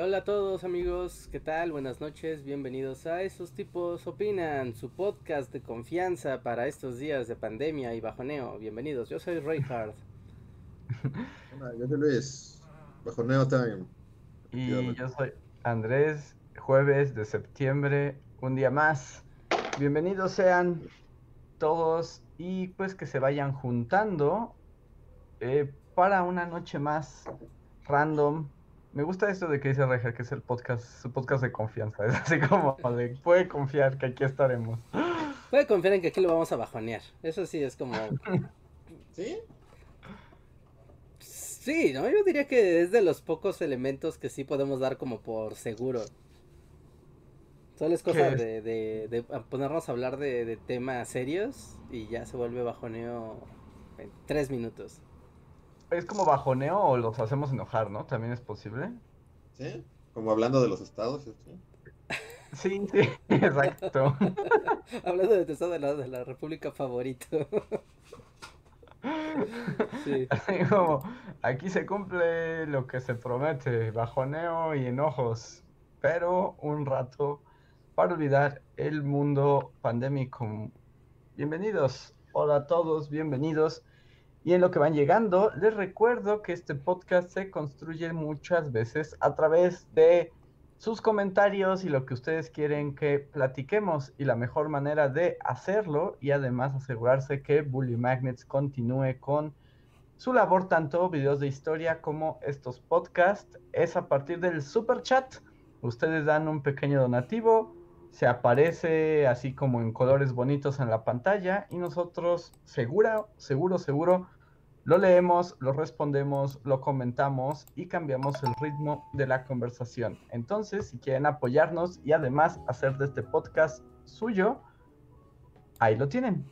Hola a todos amigos, ¿qué tal? Buenas noches, bienvenidos a Esos tipos opinan, su podcast de confianza para estos días de pandemia y bajoneo. Bienvenidos, yo soy Reinhardt. Hola, yo soy Luis, bajoneo time. Y yo soy Andrés, jueves de septiembre, un día más. Bienvenidos sean todos y pues que se vayan juntando eh, para una noche más random me gusta esto de que dice Reger, que es el podcast, su podcast de confianza. Es así como de puede confiar que aquí estaremos. Puede confiar en que aquí lo vamos a bajonear. Eso sí es como. ¿Sí? Sí, ¿no? Yo diría que es de los pocos elementos que sí podemos dar como por seguro. Solo es cosa de, de, de, ponernos a hablar de, de temas serios y ya se vuelve bajoneo en tres minutos es como bajoneo o los hacemos enojar, ¿no? También es posible. Sí, como hablando de los estados. Sí, sí, exacto. hablando de tu estado de la, de la república favorito. sí. como, aquí se cumple lo que se promete, bajoneo y enojos, pero un rato para olvidar el mundo pandémico. Bienvenidos, hola a todos, bienvenidos y en lo que van llegando, les recuerdo que este podcast se construye muchas veces a través de sus comentarios y lo que ustedes quieren que platiquemos. Y la mejor manera de hacerlo y además asegurarse que Bully Magnets continúe con su labor, tanto videos de historia como estos podcasts, es a partir del super chat. Ustedes dan un pequeño donativo, se aparece así como en colores bonitos en la pantalla y nosotros seguro, seguro, seguro lo leemos, lo respondemos, lo comentamos y cambiamos el ritmo de la conversación. Entonces, si quieren apoyarnos y además hacer de este podcast suyo, ahí lo tienen,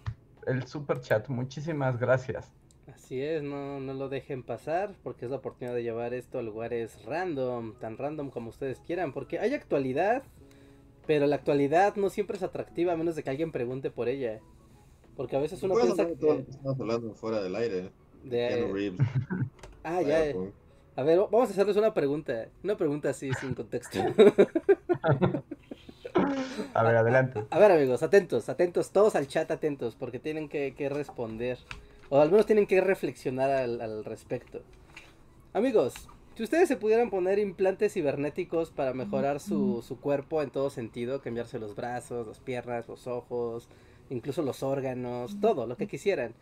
el super chat. Muchísimas gracias. Así es, no, no lo dejen pasar porque es la oportunidad de llevar esto a lugares random, tan random como ustedes quieran, porque hay actualidad, pero la actualidad no siempre es atractiva a menos de que alguien pregunte por ella. Porque a veces uno piensa que... Estamos hablando fuera del aire. De... Ah, ya. A ver, vamos a hacerles una pregunta. Una pregunta así, sin contexto. a ver, adelante. A, ver, amigos, atentos, atentos, todos al chat atentos, porque tienen que, responder. O al menos tienen que reflexionar al, respecto. Amigos, si ustedes se pudieran poner implantes cibernéticos para mejorar su, su, cuerpo en todo sentido, cambiarse los brazos, las piernas, los ojos, incluso los órganos, todo, lo que quisieran,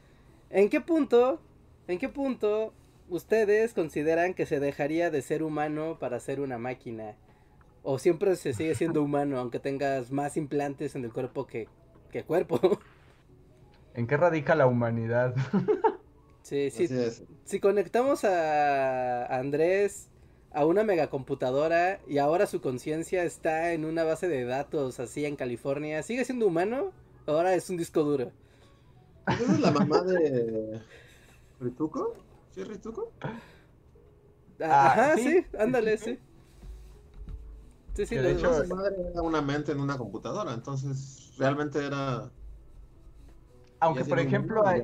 ¿en qué punto ¿En qué punto ustedes consideran que se dejaría de ser humano para ser una máquina? ¿O siempre se sigue siendo humano aunque tengas más implantes en el cuerpo que, que cuerpo? ¿En qué radica la humanidad? sí, sí. Si conectamos a Andrés a una megacomputadora y ahora su conciencia está en una base de datos así en California, ¿sigue siendo humano? Ahora es un disco duro. es la mamá de ¿Rituco? ¿Sí es Rituco? Ah, ajá, sí, ándale, sí. Sí, sí, de hecho, su madre era una mente en una computadora, entonces realmente era. Aunque, por ejemplo, ahí,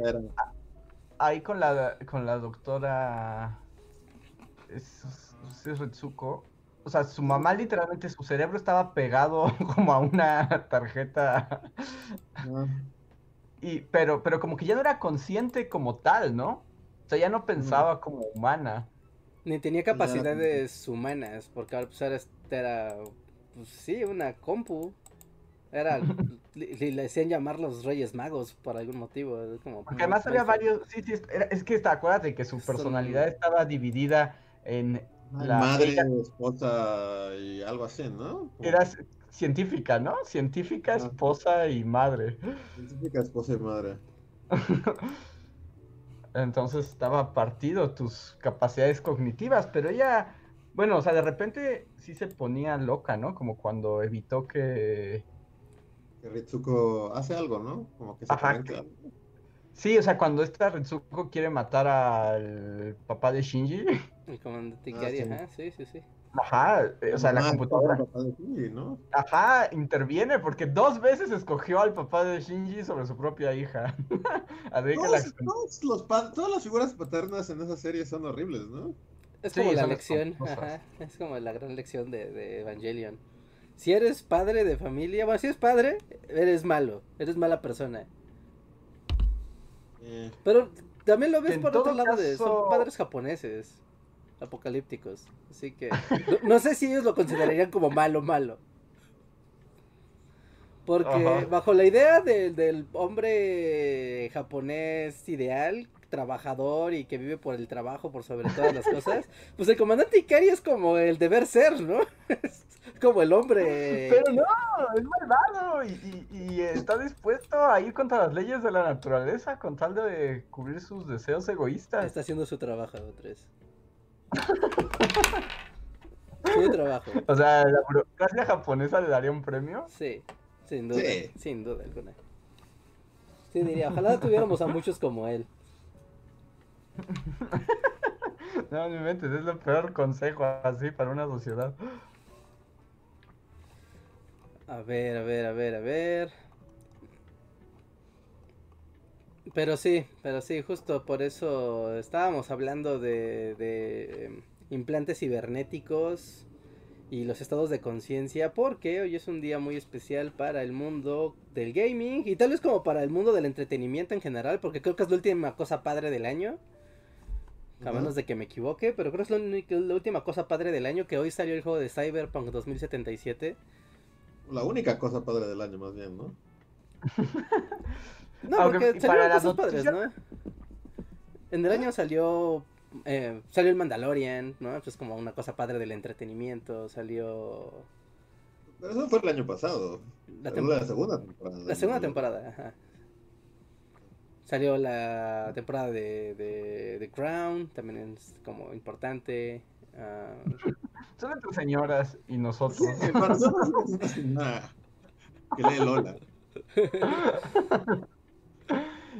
ahí, con la con la doctora es, es Ritsuko, o sea, su mamá literalmente, su cerebro estaba pegado como a una tarjeta. Ah. Y, pero, pero como que ya no era consciente como tal, ¿no? O sea, ya no pensaba como humana. Ni tenía capacidades humanas, porque ahora pues era, era pues sí, una compu. Era, le, decían llamar los Reyes Magos por algún motivo. Como, porque además había varios, sí, sí, es que está, acuérdate que su personalidad estaba dividida en la madre, esposa y algo así, ¿no? Era, científica, ¿no? Científica, esposa y madre. Científica, esposa y madre. Entonces estaba partido tus capacidades cognitivas, pero ella Bueno, o sea, de repente sí se ponía loca, ¿no? Como cuando evitó que... Que Ritsuko hace algo, ¿no? Como que se Ajá, Sí, o sea, cuando esta Ritsuko quiere matar al papá de Shinji. El comandante Ikari, ah, sí, sí, sí. Ajá, eh, o sea, la computadora. ¿no? Ajá, interviene porque dos veces escogió al papá de Shinji sobre su propia hija. todas las figuras paternas en esa serie son horribles, ¿no? Es como la lección, ajá, es como la gran lección de, Evangelion. Si eres padre de familia, bueno, si eres padre, eres malo, eres mala persona. Eh. Pero también lo ves por otro lado de son padres japoneses apocalípticos. Así que no, sé si ellos lo considerarían como malo, malo. Porque bajo la idea del hombre japonés ideal, trabajador y que vive por el trabajo, por sobre todas las cosas, pues el comandante Ikari es como el deber ser, ¿no? Es como el hombre. Pero no, es malvado y, y, está dispuesto a ir contra las leyes de la naturaleza con tal de cubrir sus deseos egoístas. Está haciendo su trabajo, tres. Su trabajo. O sea, ¿la burocracia japonesa le daría un premio? Sí, sin duda, sin duda alguna. Sí, diría, ojalá tuviéramos a muchos como él. No, mi mente, es el peor consejo así para una sociedad. A ver, a ver, a ver, a ver. Pero sí, pero sí, justo por eso estábamos hablando de, de implantes cibernéticos y los estados de conciencia, porque hoy es un día muy especial para el mundo del gaming y tal vez como para el mundo del entretenimiento en general, porque creo que es la última cosa padre del año. A menos de que me equivoque, pero creo que es la, última cosa padre del año que hoy salió el juego de Cyberpunk 2077. La única cosa padre del año, más bien, ¿no? no, porque salieron cosas padres, ¿no? En el año salió eh, salió el Mandalorian, ¿no? Es como una cosa padre del entretenimiento, salió... Pero eso fue el año pasado. La, la segunda temporada. La segunda temporada, ajá. Salió la temporada de, de, Crown, también es como importante. Uh... Son entre señoras y nosotros. que lee Lola.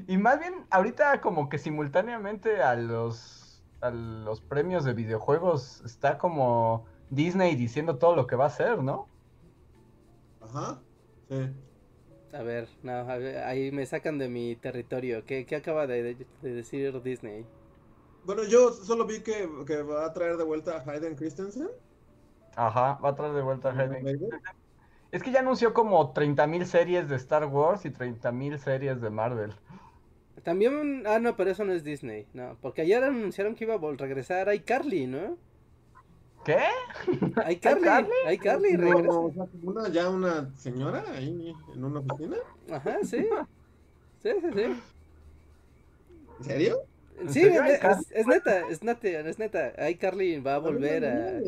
Y más bien, ahorita como que simultáneamente a los, a los premios de videojuegos está como Disney diciendo todo lo que va a hacer, ¿no? Ajá, sí. A ver, no, ahí me sacan de mi territorio. ¿Qué, qué acaba de, decir Disney? Bueno, yo solo vi que, que, va a traer de vuelta a Hayden Christensen. Ajá, va a traer de vuelta a Hayden. Es que ya anunció como 30.000 series de Star Wars y 30.000 series de Marvel. También, ah, no, pero eso no es Disney, no, porque ayer anunciaron que iba a regresar a iCarly, ¿no? ¿Qué? Hay Carly, hay Carly, no, una, ya una señora ahí en una oficina. Ajá, sí. Sí, sí, sí. ¿En serio? Sí, es, es, neta, es neta, es neta. Hay Carly va a volver a.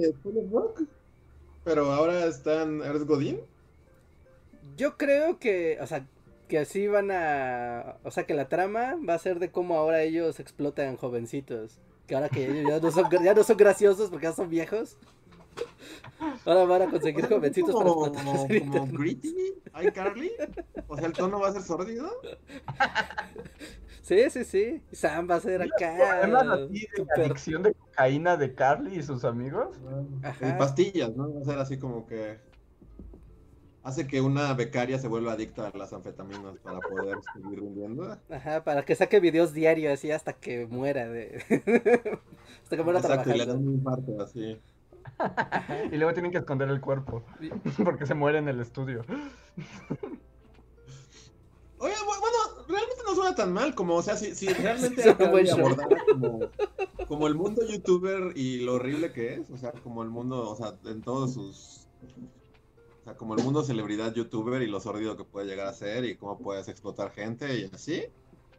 Pero ahora están Eres Godín. Yo creo que, o sea, que así van a, o sea, que la trama va a ser de cómo ahora ellos explotan jovencitos. Que ahora que ellos ya no son, ya no son graciosos porque ya son viejos. Ahora van a conseguir jovencitos para explotar como Gritty, Carly. O sea, el tono va a ser sordido. Sí, sí, sí. Sam va a ser acá. así de adicción de cocaína de Carly y sus amigos? Y pastillas, ¿no? Va a ser así como que hace que una becaria se vuelva adicta a las anfetaminas para poder seguir rindiendo. Ajá, para que saque videos diarios así hasta que muera de... hasta que muera Exacto, y le dan un infarto así. y luego tienen que esconder el cuerpo porque se muere en el estudio. Oye, bueno, realmente no suena tan mal como, o sea, si, si realmente abordar como, como el mundo youtuber y lo horrible que es, o sea, como el mundo, o sea, en todos sus o sea, como el mundo celebridad youtuber y lo sordido que puede llegar a ser y cómo puedes explotar gente y así.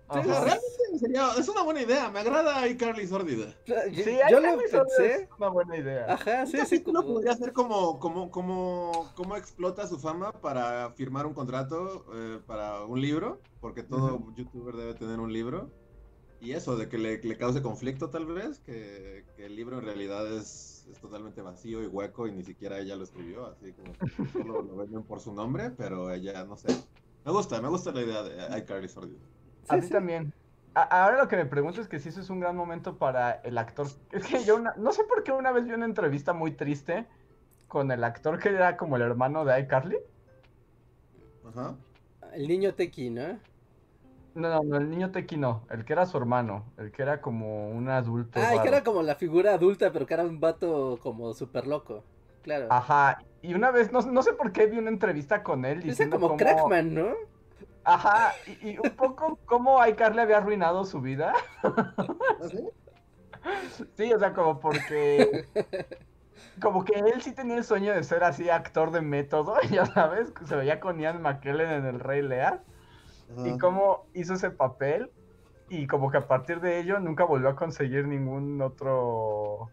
realmente sería, es una buena idea, me agrada iCarly sórdida. Sí, yo lo pensé. Es una buena idea. Ajá, sí, sí. Como... podría ser como, como, como, cómo explota su fama para firmar un contrato eh, para un libro, porque todo youtuber debe tener un libro y eso, de que le, cause conflicto tal vez, que, el libro en realidad es, totalmente vacío y hueco y ni siquiera ella lo escribió, así como solo lo venden por su nombre, pero ella, no sé. Me gusta, me gusta la idea de iCarly Sordido. a mí también. ahora lo que me pregunto es que si eso es un gran momento para el actor. Es que yo no sé por qué una vez vi una entrevista muy triste con el actor que era como el hermano de iCarly. Ajá. El niño Tequi, ¿no? No, no, el niño Tequi no, el que era su hermano, el que era como un adulto. Ah, el que era como la figura adulta, pero que era un vato como súper loco, claro. Ajá, y una vez, no, sé por qué vi una entrevista con él diciendo como Crackman, ¿no? Ajá, y, un poco cómo iCarly había arruinado su vida. ¿Ah, ¿Sí? sí, o sea, como porque como que él sí tenía el sueño de ser así actor de método, ya sabes, se veía con Ian McKellen en El Rey Lear. Y cómo hizo ese papel y como que a partir de ello nunca volvió a conseguir ningún otro...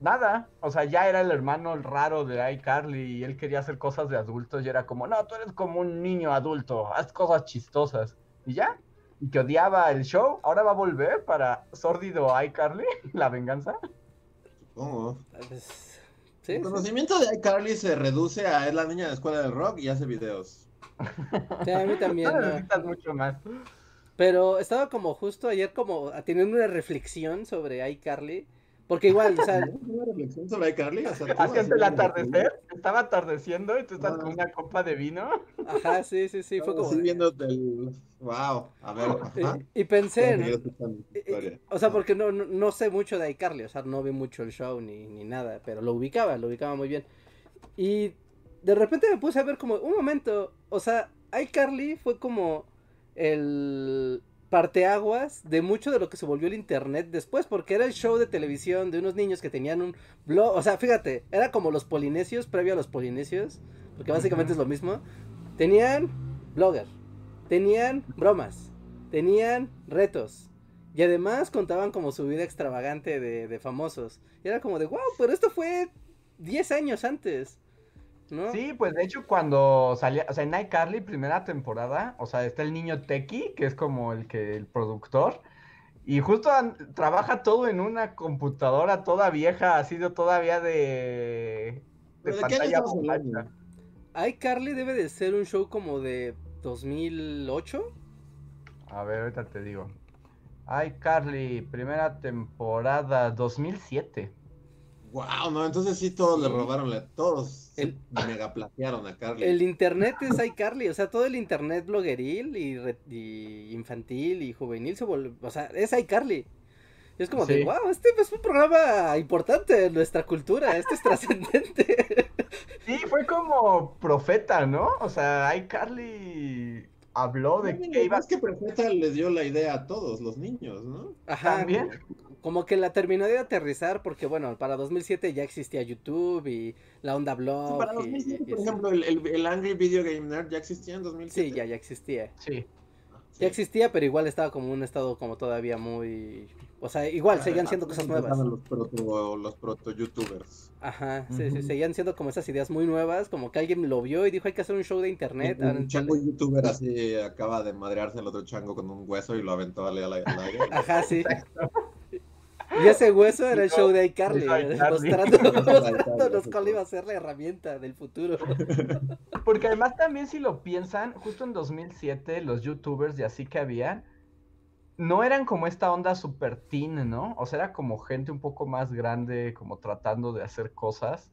Nada, o sea, ya era el hermano raro de iCarly y él quería hacer cosas de adultos y era como, no, tú eres como un niño adulto, haz cosas chistosas. Y ya, y que odiaba el show, ahora va a volver para Sórdido iCarly, la venganza. Supongo. el conocimiento de iCarly se reduce a es la niña de la escuela del rock y hace videos. Sí, a mí también. No mucho más. Pero estaba como justo ayer como teniendo una reflexión sobre iCarly. Porque igual, o sea. ¿Una reflexión sobre iCarly? O sea, el atardecer, estaba atardeciendo y tú estás con una copa de vino. Ajá, sí, sí, sí, fue como. Sí, viendo del. Wow, a ver. Y, pensé en. o sea, porque no, no, sé mucho de iCarly, o sea, no vi mucho el show ni, ni nada, pero lo ubicaba, lo ubicaba muy bien. Y de repente me puse a ver como, un momento, o sea, iCarly fue como el parteaguas de mucho de lo que se volvió el internet después, porque era el show de televisión de unos niños que tenían un blog, o sea, fíjate, era como los polinesios, previo a los polinesios, porque básicamente es lo mismo, tenían blogger, tenían bromas, tenían retos, y además contaban como su vida extravagante de, de famosos, y era como de, wow, pero esto fue 10 años antes. Sí, pues de hecho cuando salía, o sea, en iCarly primera temporada, o sea, está el niño Teki, que es como el que el productor, y justo trabaja todo en una computadora toda vieja, ha sido todavía de, de, ¿De pantalla iCarly debe de ser un show como de 2008. A ver, ahorita te digo. iCarly, primera temporada 2007. Wow, no, entonces sí todos le robaron, todos el, megaplatearon a Carly. El internet es iCarly, o sea, todo el internet blogueril y, infantil y juvenil se volvió, o sea, es iCarly. Y es como de, wow, este es un programa importante en nuestra cultura, este es trascendente. Sí, fue como profeta, ¿no? O sea, iCarly habló de que iba... que profeta les dio la idea a todos los niños, ¿no? Ajá. También como que la terminó de aterrizar porque, bueno, para 2007 ya existía YouTube y la onda blog. para 2007, por ejemplo, el, el, Angry Video Game Nerd ya existía en 2007. Sí, ya, ya existía. Sí. Ya existía, pero igual estaba como un estado como todavía muy... O sea, igual, seguían siendo cosas nuevas. Los proto, los proto youtubers. Ajá, sí, sí, seguían siendo como esas ideas muy nuevas, como que alguien lo vio y dijo hay que hacer un show de internet. Un, un chango youtuber así acaba de madrearse el otro chango con un hueso y lo aventó al aire. Ajá, sí. Y ese hueso era el show de iCarly, mostrándonos cuál iba a ser la herramienta del futuro. Porque además también si lo piensan, justo en 2007 los youtubers y así que había, no eran como esta onda super teen, ¿no? O sea, era como gente un poco más grande, como tratando de hacer cosas.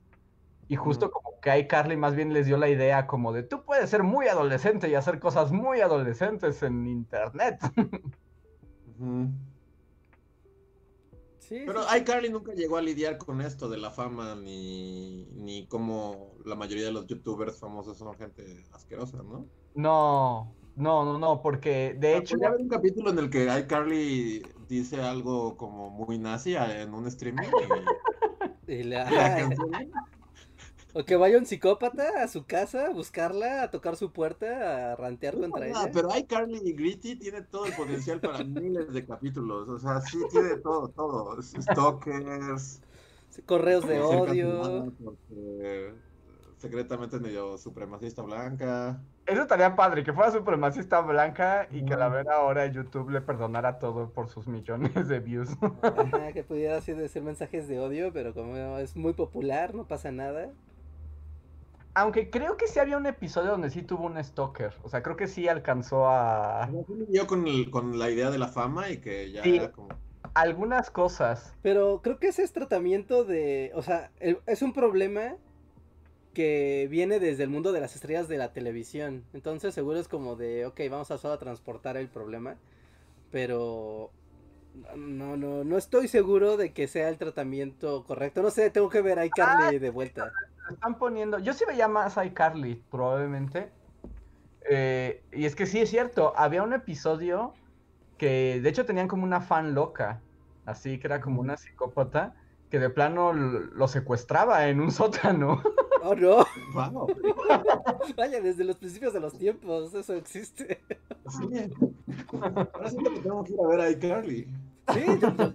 Y justo como que iCarly más bien les dio la idea como de tú puedes ser muy adolescente y hacer cosas muy adolescentes en internet. Pero iCarly nunca llegó a lidiar con esto de la fama, ni, ni como la mayoría de los youtubers famosos son gente asquerosa, ¿no? No, no, no, no, porque de ah, hecho... Ya un capítulo en el que iCarly dice algo como muy nazi en un streaming y... la... O que vaya un psicópata a su casa a buscarla, a tocar su puerta, a rantear contra ella. Pero iCarly y Gritty tiene todo el potencial para miles de capítulos. O sea, sí tiene todo, todo. Stalkers. Correos de odio. Secretamente medio supremacista blanca. Eso estaría padre, que fuera supremacista blanca y que la ver ahora YouTube le perdonara todo por sus millones de views. Ajá, que pudiera así decir mensajes de odio, pero como es muy popular, no pasa nada. Aunque creo que sí había un episodio donde sí tuvo un stalker. O sea, creo que sí alcanzó a. Yo con, con la idea de la fama y que ya era como. Algunas cosas. Pero creo que ese es tratamiento de. O sea, es un problema que viene desde el mundo de las estrellas de la televisión. Entonces, seguro es como de, ok, vamos a solo transportar el problema. Pero no, no, no estoy seguro de que sea el tratamiento correcto. No sé, tengo que ver a iCarly de vuelta. Están poniendo, yo sí veía más a iCarly, probablemente. Eh, y es que sí es cierto, había un episodio que de hecho tenían como una fan loca, así que era como una psicópata, que de plano lo secuestraba en un sótano. Oh no. Vaya, desde los principios de los tiempos, eso existe. Sí. Ahora sí que tenemos que ir a ver a iCarly. Sí,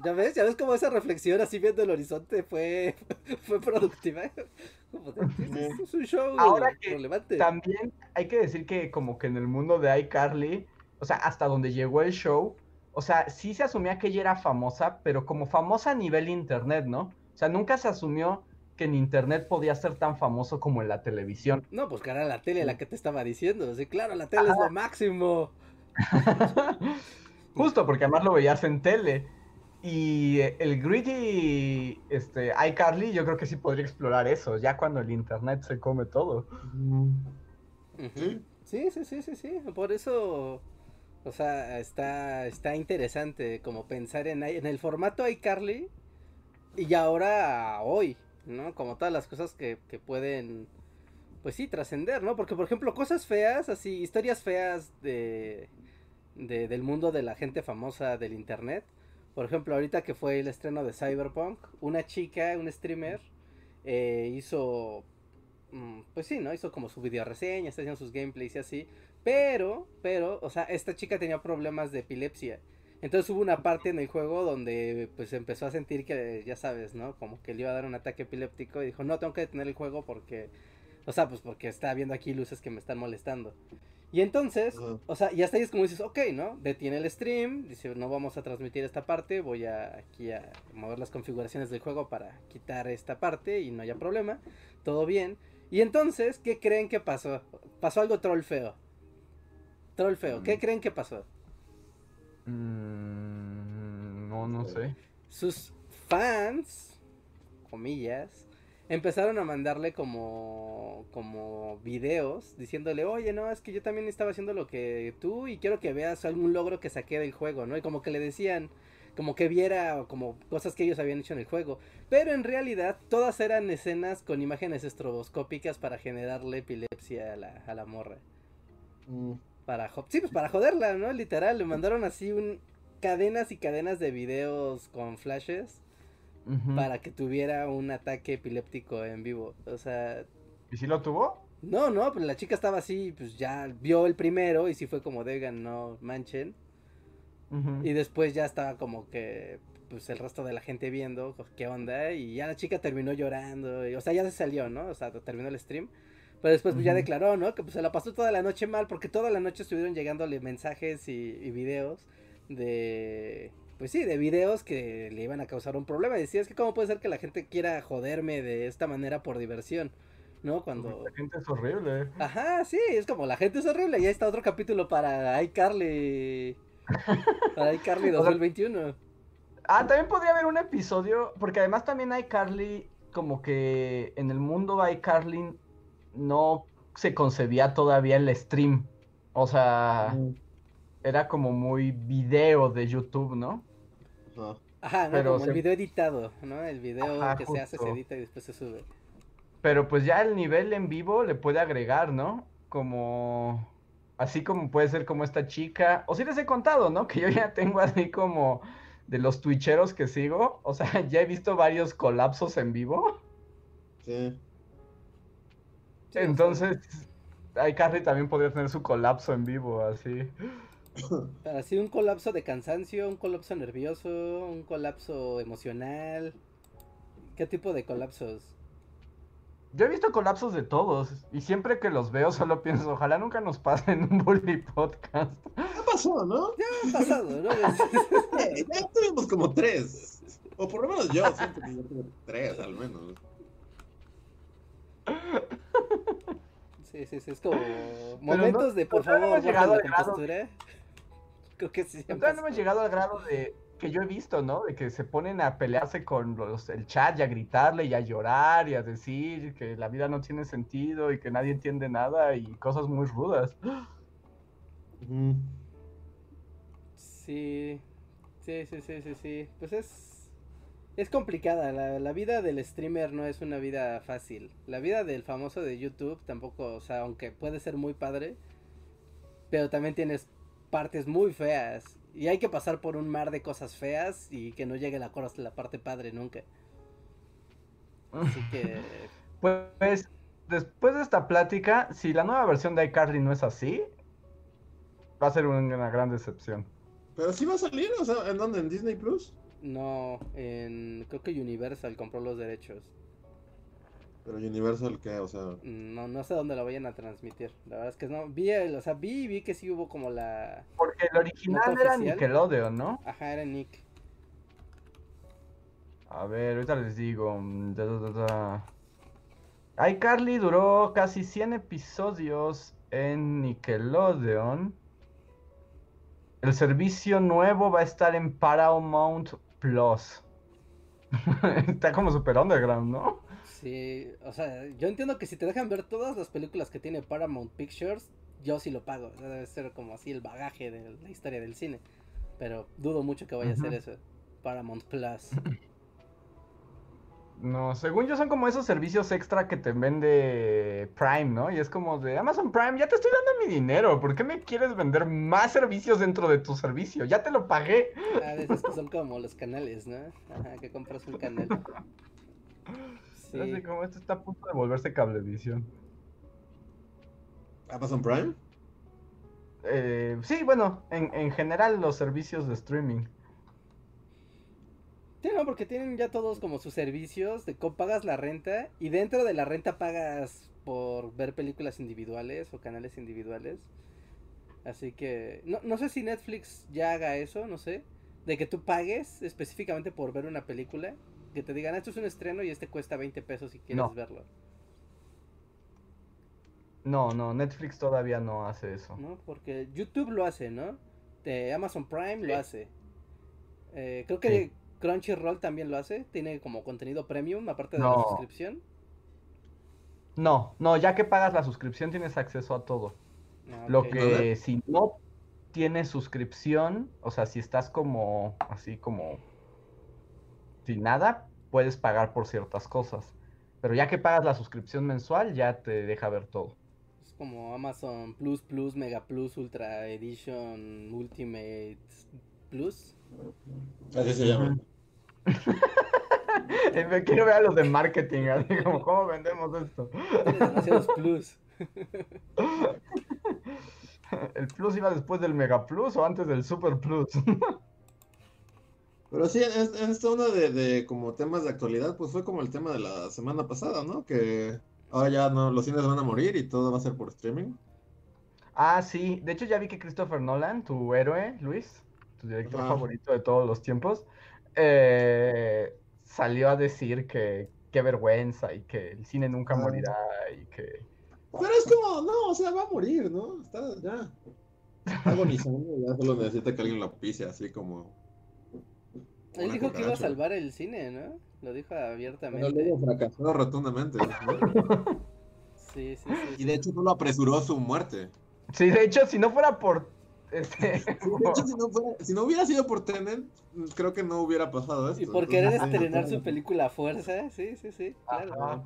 ya, ves, ya ves cómo esa reflexión así viendo el horizonte fue, fue productiva. es un show Ahora relevante. También hay que decir que como que en el mundo de iCarly, o sea, hasta donde llegó el show, o sea, sí se asumía que ella era famosa, pero como famosa a nivel internet, ¿no? O sea, nunca se asumió que en internet podía ser tan famoso como en la televisión. No, pues que era la tele la que te estaba diciendo. Sí, claro, la tele es lo máximo. Justo, porque además lo veías en tele. Y el greedy este, iCarly yo creo que sí podría explorar eso, ya cuando el internet se come todo. Sí, sí, sí, sí, sí. Por eso, o sea, está, está interesante como pensar en, en el formato iCarly y ahora hoy, ¿no? Como todas las cosas que, que pueden, pues sí, trascender, ¿no? Porque, por ejemplo, cosas feas, así, historias feas de del mundo de la gente famosa del internet. Por ejemplo, ahorita que fue el estreno de Cyberpunk, una chica, un streamer, eh, hizo, mm, pues sí, ¿no? Hizo como su video reseña, está haciendo sus gameplays y así. Pero, pero, o sea, esta chica tenía problemas de epilepsia. Entonces hubo una parte en el juego donde pues empezó a sentir que, ya sabes, ¿no? Como que le iba a dar un ataque epiléptico y dijo, no, tengo que detener el juego porque, o sea, pues porque está viendo aquí luces que me están molestando. Y entonces, o sea, y hasta ahí es como dices, ok, ¿no? Detiene el stream, dice, no vamos a transmitir esta parte, voy a aquí a mover las configuraciones del juego para quitar esta parte y no haya problema, todo bien. Y entonces, ¿qué creen que pasó? Pasó algo troll feo. Troll feo, ¿qué creen que pasó? Mm, no, no sé. Sus fans, comillas, empezaron a mandarle como como videos diciéndole, "Oye, no, es que yo también estaba haciendo lo que tú y quiero que veas algún logro que saqué del juego", ¿no? Y como que le decían como que viera como cosas que ellos habían hecho en el juego, pero en realidad todas eran escenas con imágenes estroboscópicas para generarle epilepsia a la, a la morra. Mm. Para sí, pues para joderla, ¿no? Literal, le mandaron así un cadenas y cadenas de videos con flashes para que tuviera un ataque epiléptico en vivo. O sea. ¿Y si lo tuvo? No, no, pues la chica estaba así, pues ya vio el primero y sí fue como, Degan, no manchen. Y después ya estaba como que, pues el resto de la gente viendo qué onda. Y ya la chica terminó llorando. o sea, ya se salió, ¿no? O sea, terminó el stream. Pero después pues, ya declaró, ¿no? Que pues se la pasó toda la noche mal porque toda la noche estuvieron llegándole mensajes y, y videos de pues sí, de videos que le iban a causar un problema. Y decía, es que cómo puede ser que la gente quiera joderme de esta manera por diversión, ¿no? Cuando... La gente es horrible. Ajá, sí, es como la gente es horrible. Y ahí está otro capítulo para iCarly. para iCarly 2021. ah, también podría haber un episodio, porque además también iCarly, como que en el mundo iCarly no se concebía todavía el stream. O sea, era como muy video de YouTube, ¿no? Ajá, no, Pero como el video editado, ¿no? El video que se hace, se edita y después se sube. Pero pues ya el nivel en vivo le puede agregar, ¿no? Como... Así como puede ser como esta chica. O si les he contado, ¿no? Que yo ya tengo así como de los twitcheros que sigo. O sea, ya he visto varios colapsos en vivo. Sí. Entonces, iCarly también podría tener su colapso en vivo, así. Así un colapso de cansancio, un colapso nervioso, un colapso emocional. ¿Qué tipo de colapsos? Yo he visto colapsos de todos y siempre que los veo solo pienso, ojalá nunca nos pasen un bully podcast. Ya pasó, ¿no? Ya ha pasado, ¿no? ya tuvimos como tres. O por lo menos yo siento que yo tuve tres al menos. Sí, sí, sí, es como momentos de por favor, no hemos llegado al grado. Creo que sí. no hemos llegado al grado de que yo he visto, ¿no? De que se ponen a pelearse con los, el chat y a gritarle y a llorar y a decir que la vida no tiene sentido y que nadie entiende nada y cosas muy rudas. Sí, sí, sí, sí, sí, sí. Pues es, es complicada. La, la vida del streamer no es una vida fácil. La vida del famoso de YouTube tampoco, o sea, aunque puede ser muy padre, pero también tienes partes muy feas y hay que pasar por un mar de cosas feas y que no llegue la, la parte padre nunca. Así que... Pues después de esta plática, si la nueva versión de iCarly no es así, va a ser una gran decepción. Pero sí va a salir, o sea, ¿en dónde? ¿En Disney Plus? No, en creo que Universal compró los derechos. Pero Universal, ¿qué? O sea. No, no sé dónde lo vayan a transmitir. La verdad es que no. Vi, o sea, vi, vi que sí hubo como la. Porque el original era Nickelodeon, ¿no? Ajá, era Nick. A ver, ahorita les digo. iCarly duró casi 100 episodios en Nickelodeon. El servicio nuevo va a estar en Paramount Plus. Está como super underground, ¿no? Sí, o sea, yo entiendo que si te dejan ver todas las películas que tiene Paramount Pictures, yo sí lo pago. Debe ser como así el bagaje de la historia del cine. Pero dudo mucho que vaya a ser eso. Paramount Plus. No, según yo son como esos servicios extra que te vende Prime, ¿no? Y es como de Amazon Prime, ya te estoy dando mi dinero, ¿por qué me quieres vender más servicios dentro de tu servicio? Ya te lo pagué. A veces que son como los canales, ¿no? Ajá, que compras un canal. Sí. como esto está a punto de volverse cablevisión. ¿Amazon Prime? Eh, sí, bueno, en, general los servicios de streaming. Sí, no, porque tienen ya todos como sus servicios, de cómo pagas la renta y dentro de la renta pagas por ver películas individuales o canales individuales. Así que no, no sé si Netflix ya haga eso, no sé, de que tú pagues específicamente por ver una película que te digan, esto es un estreno y este cuesta 20 pesos si quieres verlo. No, no, Netflix todavía no hace eso. No, porque YouTube lo hace, ¿no? De Amazon Prime lo hace. Eh, creo que Crunchyroll también lo hace. Tiene como contenido premium aparte de la suscripción. No, no, ya que pagas la suscripción tienes acceso a todo. Ah, lo que si no tienes suscripción, o sea, si estás como así como sin nada, puedes pagar por ciertas cosas. Pero ya que pagas la suscripción mensual, ya te deja ver todo. Es como Amazon Plus Plus, Mega Plus, Ultra Edition, Ultimate Plus. Así se llama. Me quiero ver a los de marketing, así como, ¿cómo vendemos esto? demasiados plus. ¿El plus iba después del Mega Plus o antes del Super Plus? Pero sí, en, esta onda de, como temas de actualidad, pues fue como el tema de la semana pasada, ¿no? Que ahora ya no, los cines van a morir y todo va a ser por streaming. Ah, sí. De hecho, ya vi que Christopher Nolan, tu héroe, Luis, tu director favorito de todos los tiempos, eh, salió a decir que qué vergüenza y que el cine nunca morirá y que... Pero es como, no, o sea, va a morir, ¿no? Está ya agonizando, ya solo necesita que alguien lo pise, así como él dijo que iba a salvar el cine, ¿no? Lo dijo abiertamente. Pero luego fracasó rotundamente. sí, sí, sí. Y de hecho no lo apresuró su muerte. Sí, de hecho, si no fuera por. Este... de hecho, si no, fuera, si no hubiera sido por Tenet, creo que no hubiera pasado esto. Y por querer estrenar su película a fuerza, sí, sí, sí, claro.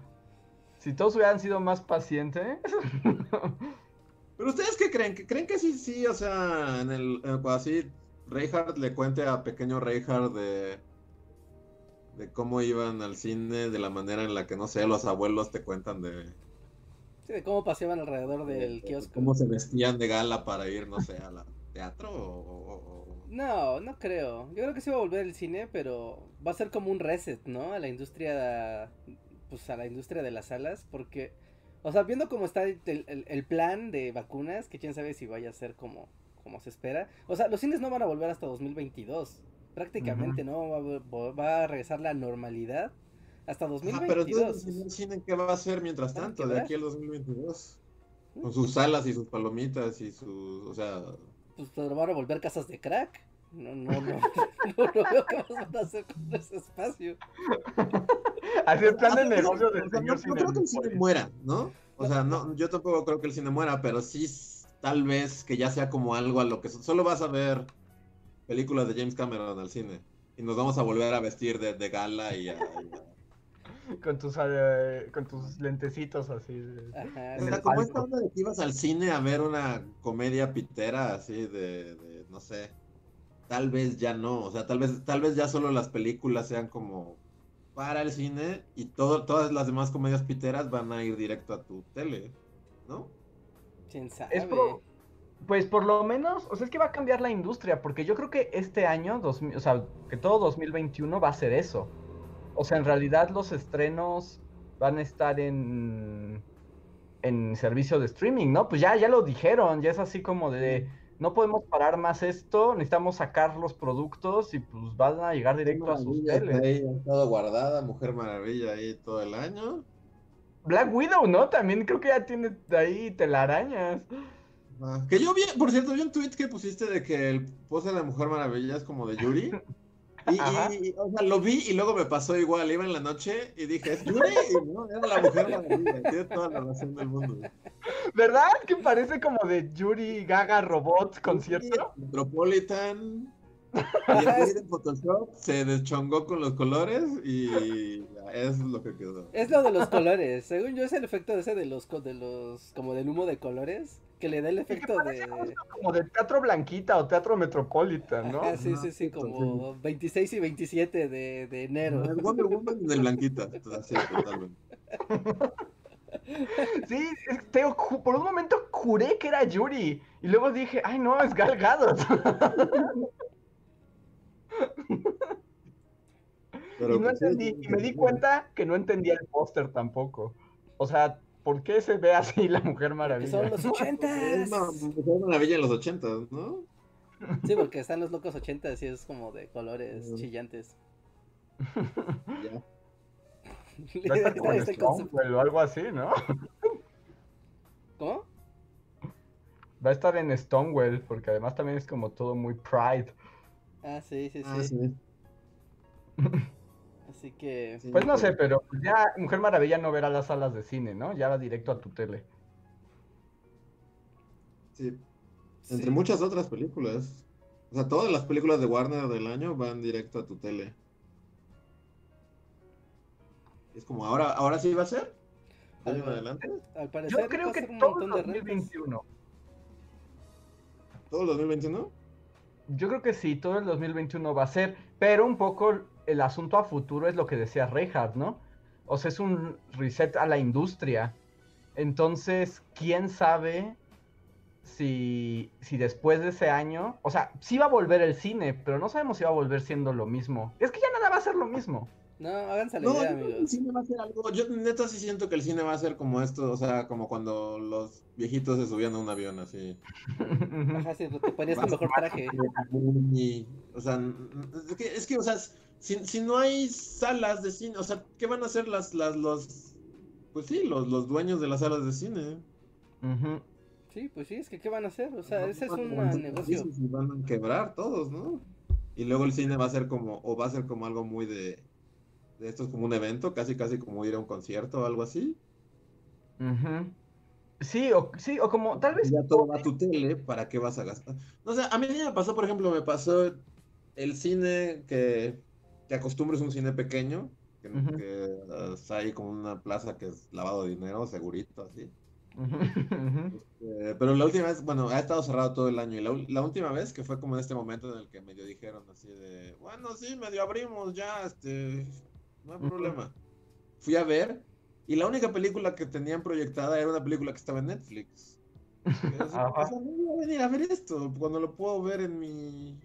Si todos hubieran sido más pacientes. Pero ustedes qué creen? ¿Creen que sí, sí, o sea, en el, así Reinhardt le cuente a pequeño Reinhardt de, de cómo iban al cine, de la manera en la que, no sé, los abuelos te cuentan de... Sí, de cómo paseaban alrededor del kiosco. Cómo se vestían de gala para ir, no sé, al teatro o, No, no creo. Yo creo que sí va a volver al cine, pero va a ser como un reset, ¿no? A la industria, pues, a la industria de las salas, porque, o sea, viendo cómo está el, plan de vacunas, que quién sabe si vaya a ser como, como se espera, o sea, los cines no van a volver hasta 2022, prácticamente no va, a regresar la normalidad hasta 2022. pero el cine qué va a hacer mientras tanto, de aquí al 2022? Con sus salas y sus palomitas y sus, o sea... Pues, pero van a volver casas de crack. No, no, no, no, veo qué van a hacer con ese espacio. Así el plan de negocio del señor No creo que el cine muera, ¿no? O sea, no, yo tampoco creo que el cine muera, pero sí tal vez que ya sea como algo a lo que solo vas a ver películas de James Cameron al cine y nos vamos a volver a vestir de, de gala y a, con tus eh, con tus lentecitos así. Ajá, o sea, como esta onda de que ibas al cine a ver una comedia pitera así de, de, no sé. Tal vez ya no, o sea, tal vez tal vez ya solo las películas sean como para el cine y todo, todas las demás comedias piteras van a ir directo a tu tele, ¿no? ¿Quién sabe? pues por lo menos, o sea, es que va a cambiar la industria, porque yo creo que este año, o sea, que todo 2021 va a ser eso. O sea, en realidad los estrenos van a estar en, en servicio de streaming, ¿no? Pues ya, ya lo dijeron, ya es así como de, no podemos parar más esto, necesitamos sacar los productos y pues van a llegar directo a sus teles. Ahí ha estado guardada, Mujer Maravilla ahí todo el año. Black Widow, ¿no? También creo que ya tiene ahí telarañas. Ah, que yo vi, por cierto, vi un tweet que pusiste de que el pose de la Mujer Maravilla es como de Yuri. Y, o sea, lo vi y luego me pasó igual, iba en la noche y dije, es Yuri, ¿no? Era la mujer maravilla, tiene toda la razón del mundo. ¿Verdad? Que parece como de Yuri Gaga Robot concierto. Metropolitan. Y en Photoshop se deschongó con los colores y es lo que quedó. Es lo de los colores. Según yo es el efecto ese de los de los como del humo de colores que le da el efecto de como de teatro blanquita o teatro metropolitan, ¿no? Sí, sí, sí, como 26 y 27 de, de enero. El Wonder Woman de blanquita, sí, totalmente. Sí, por un momento juré que era Yuri y luego dije, ay no, es Galgado. y no pues entendí, y me di cuenta que no entendía el póster tampoco. O sea, ¿por qué se ve así la Mujer Maravilla? son los ochentas. Mujer Maravilla en los ochentas, ¿no? Sí, porque están los locos ochentas y es como de colores chillantes. Ya. Estar como este o algo así, ¿no? ¿Cómo? Va a estar en Stonewell, porque además también es como todo muy Pride. Ah, sí, sí, ah, sí. Así que. pues no sé, pero ya Mujer Maravilla no verá las salas de cine, ¿no? Ya va directo a tu tele. Sí. Entre muchas otras películas. O sea, todas las películas de Warner del año van directo a tu tele. Es como, ¿ahora, ahora sí va a ser? Al, adelante? Yo creo que todo el 2021. ¿Todo el 2021? Yo creo que sí, todo el 2021 va a ser, pero un poco el asunto a futuro es lo que decía Reinhardt, ¿no? O sea, es un reset a la industria. Entonces, ¿quién sabe si, si después de ese año, o sea, sí va a volver el cine, pero no sabemos si va a volver siendo lo mismo. Es que ya nada va a ser lo mismo. No, háganse la idea, amigos. El cine va a ser algo. Yo neta sí siento que el cine va a ser como esto, o sea, como cuando los viejitos se subían a un avión así. Ajá, sí, te ponías tu mejor traje. o sea, es que, es que, o sea, si, si no hay salas de cine, o sea, ¿qué van a hacer las, las, los, pues sí, los, los dueños de las salas de cine? Sí, pues sí, es que ¿qué van a hacer? O sea, ese es un negocio. Van a quebrar todos, ¿no? Y luego el cine va a ser como, o va a ser como algo muy de esto es como un evento, casi casi como ir a un concierto o algo así. Sí, o, sí, o como tal vez... Ya todo va a tu tele, ¿para qué vas a gastar? No sé, a mí me pasó, por ejemplo, me pasó el cine que, que acostumbro es un cine pequeño, que, está ahí como una plaza que es lavado de dinero, segurito, así. Este, pero la última vez, bueno, ha estado cerrado todo el año y la, la, última vez que fue como en este momento en el que medio dijeron así de, bueno, sí, medio abrimos ya, este, no hay problema. Fui a ver y la única película que tenían proyectada era una película que estaba en Netflix. no voy a venir a ver esto cuando lo puedo ver en mi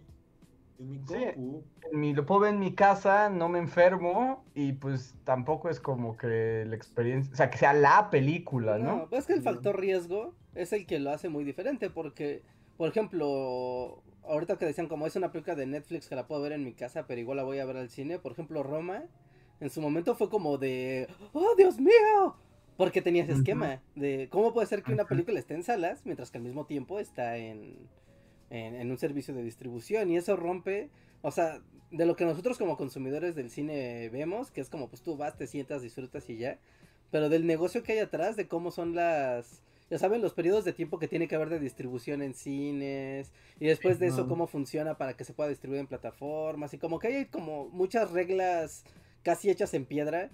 En mi compu. lo puedo ver en mi casa, no me enfermo y pues tampoco es como que la experiencia, o sea, que sea la película, ¿no? No, pues es que el factor riesgo es el que lo hace muy diferente porque, por ejemplo, ahorita que decían como es una película de Netflix que la puedo ver en mi casa, pero igual la voy a ver al cine, por ejemplo, Roma, en su momento fue como de, oh, Dios mío, porque tenía ese esquema de cómo puede ser que una película esté en salas mientras que al mismo tiempo está en en, un servicio de distribución y eso rompe, o sea, de lo que nosotros como consumidores del cine vemos, que es como pues tú vas, te sientas, disfrutas y ya, pero del negocio que hay atrás, de cómo son las, ya saben, los periodos de tiempo que tiene que haber de distribución en cines y después de eso cómo funciona para que se pueda distribuir en plataformas y como que hay como muchas reglas casi hechas en piedra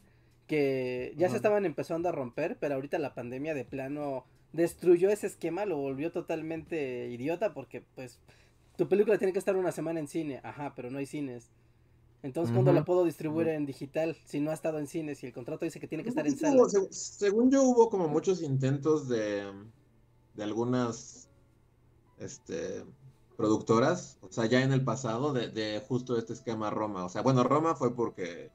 que ya se estaban empezando a romper, pero ahorita la pandemia de plano destruyó ese esquema, lo volvió totalmente idiota porque pues tu película tiene que estar una semana en cine, ajá, pero no hay cines. Entonces, ¿cuándo la puedo distribuir en digital si no ha estado en cines y el contrato dice que tiene que estar en sala? según yo hubo como muchos intentos de, de algunas este, productoras, o sea, ya en el pasado, de, de justo este esquema Roma. O sea, bueno, Roma fue porque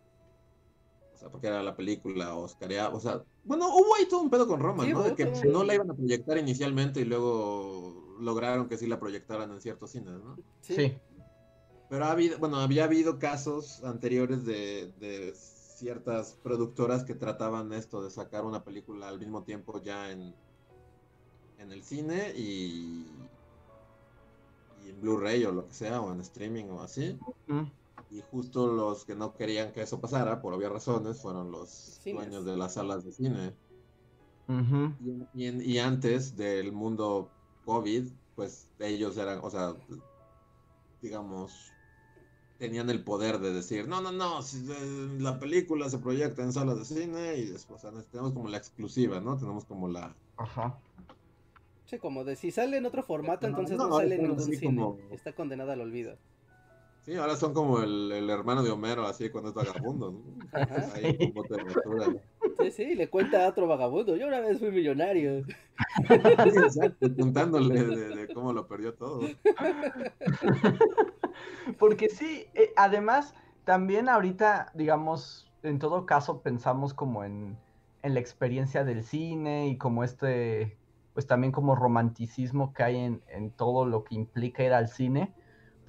sea, porque era la película Oscaria, o sea, bueno, hubo ahí todo un pedo con Roma, ¿no? De que no la iban a proyectar inicialmente y luego lograron que sí la proyectaran en ciertos cines, ¿no? Sí. Pero ha habido, bueno, había habido casos anteriores de, de ciertas productoras que trataban esto de sacar una película al mismo tiempo ya en, en el cine y, y en Blu-ray o lo que sea, o en streaming o así. Y justo los que no querían que eso pasara, por obvias razones, fueron los dueños de las salas de cine. y, antes del mundo COVID, pues ellos eran, o sea, digamos, tenían el poder de decir, no, no, no, si la película se proyecta en salas de cine y después tenemos como la exclusiva, ¿no? Tenemos como la... Ajá. Sí, como de si sale en otro formato, entonces no, sale en ningún cine. Está condenada al olvido. Sí, ahora son como el, el hermano de Homero, así cuando es vagabundo, ¿no? Ahí Sí, sí, le cuenta a otro vagabundo. Yo una vez fui millonario. Sí, exacto, contándole de, cómo lo perdió todo. Porque sí, eh, además, también ahorita, digamos, en todo caso pensamos como en, en la experiencia del cine y como este, pues también como romanticismo que hay en, en todo lo que implica ir al cine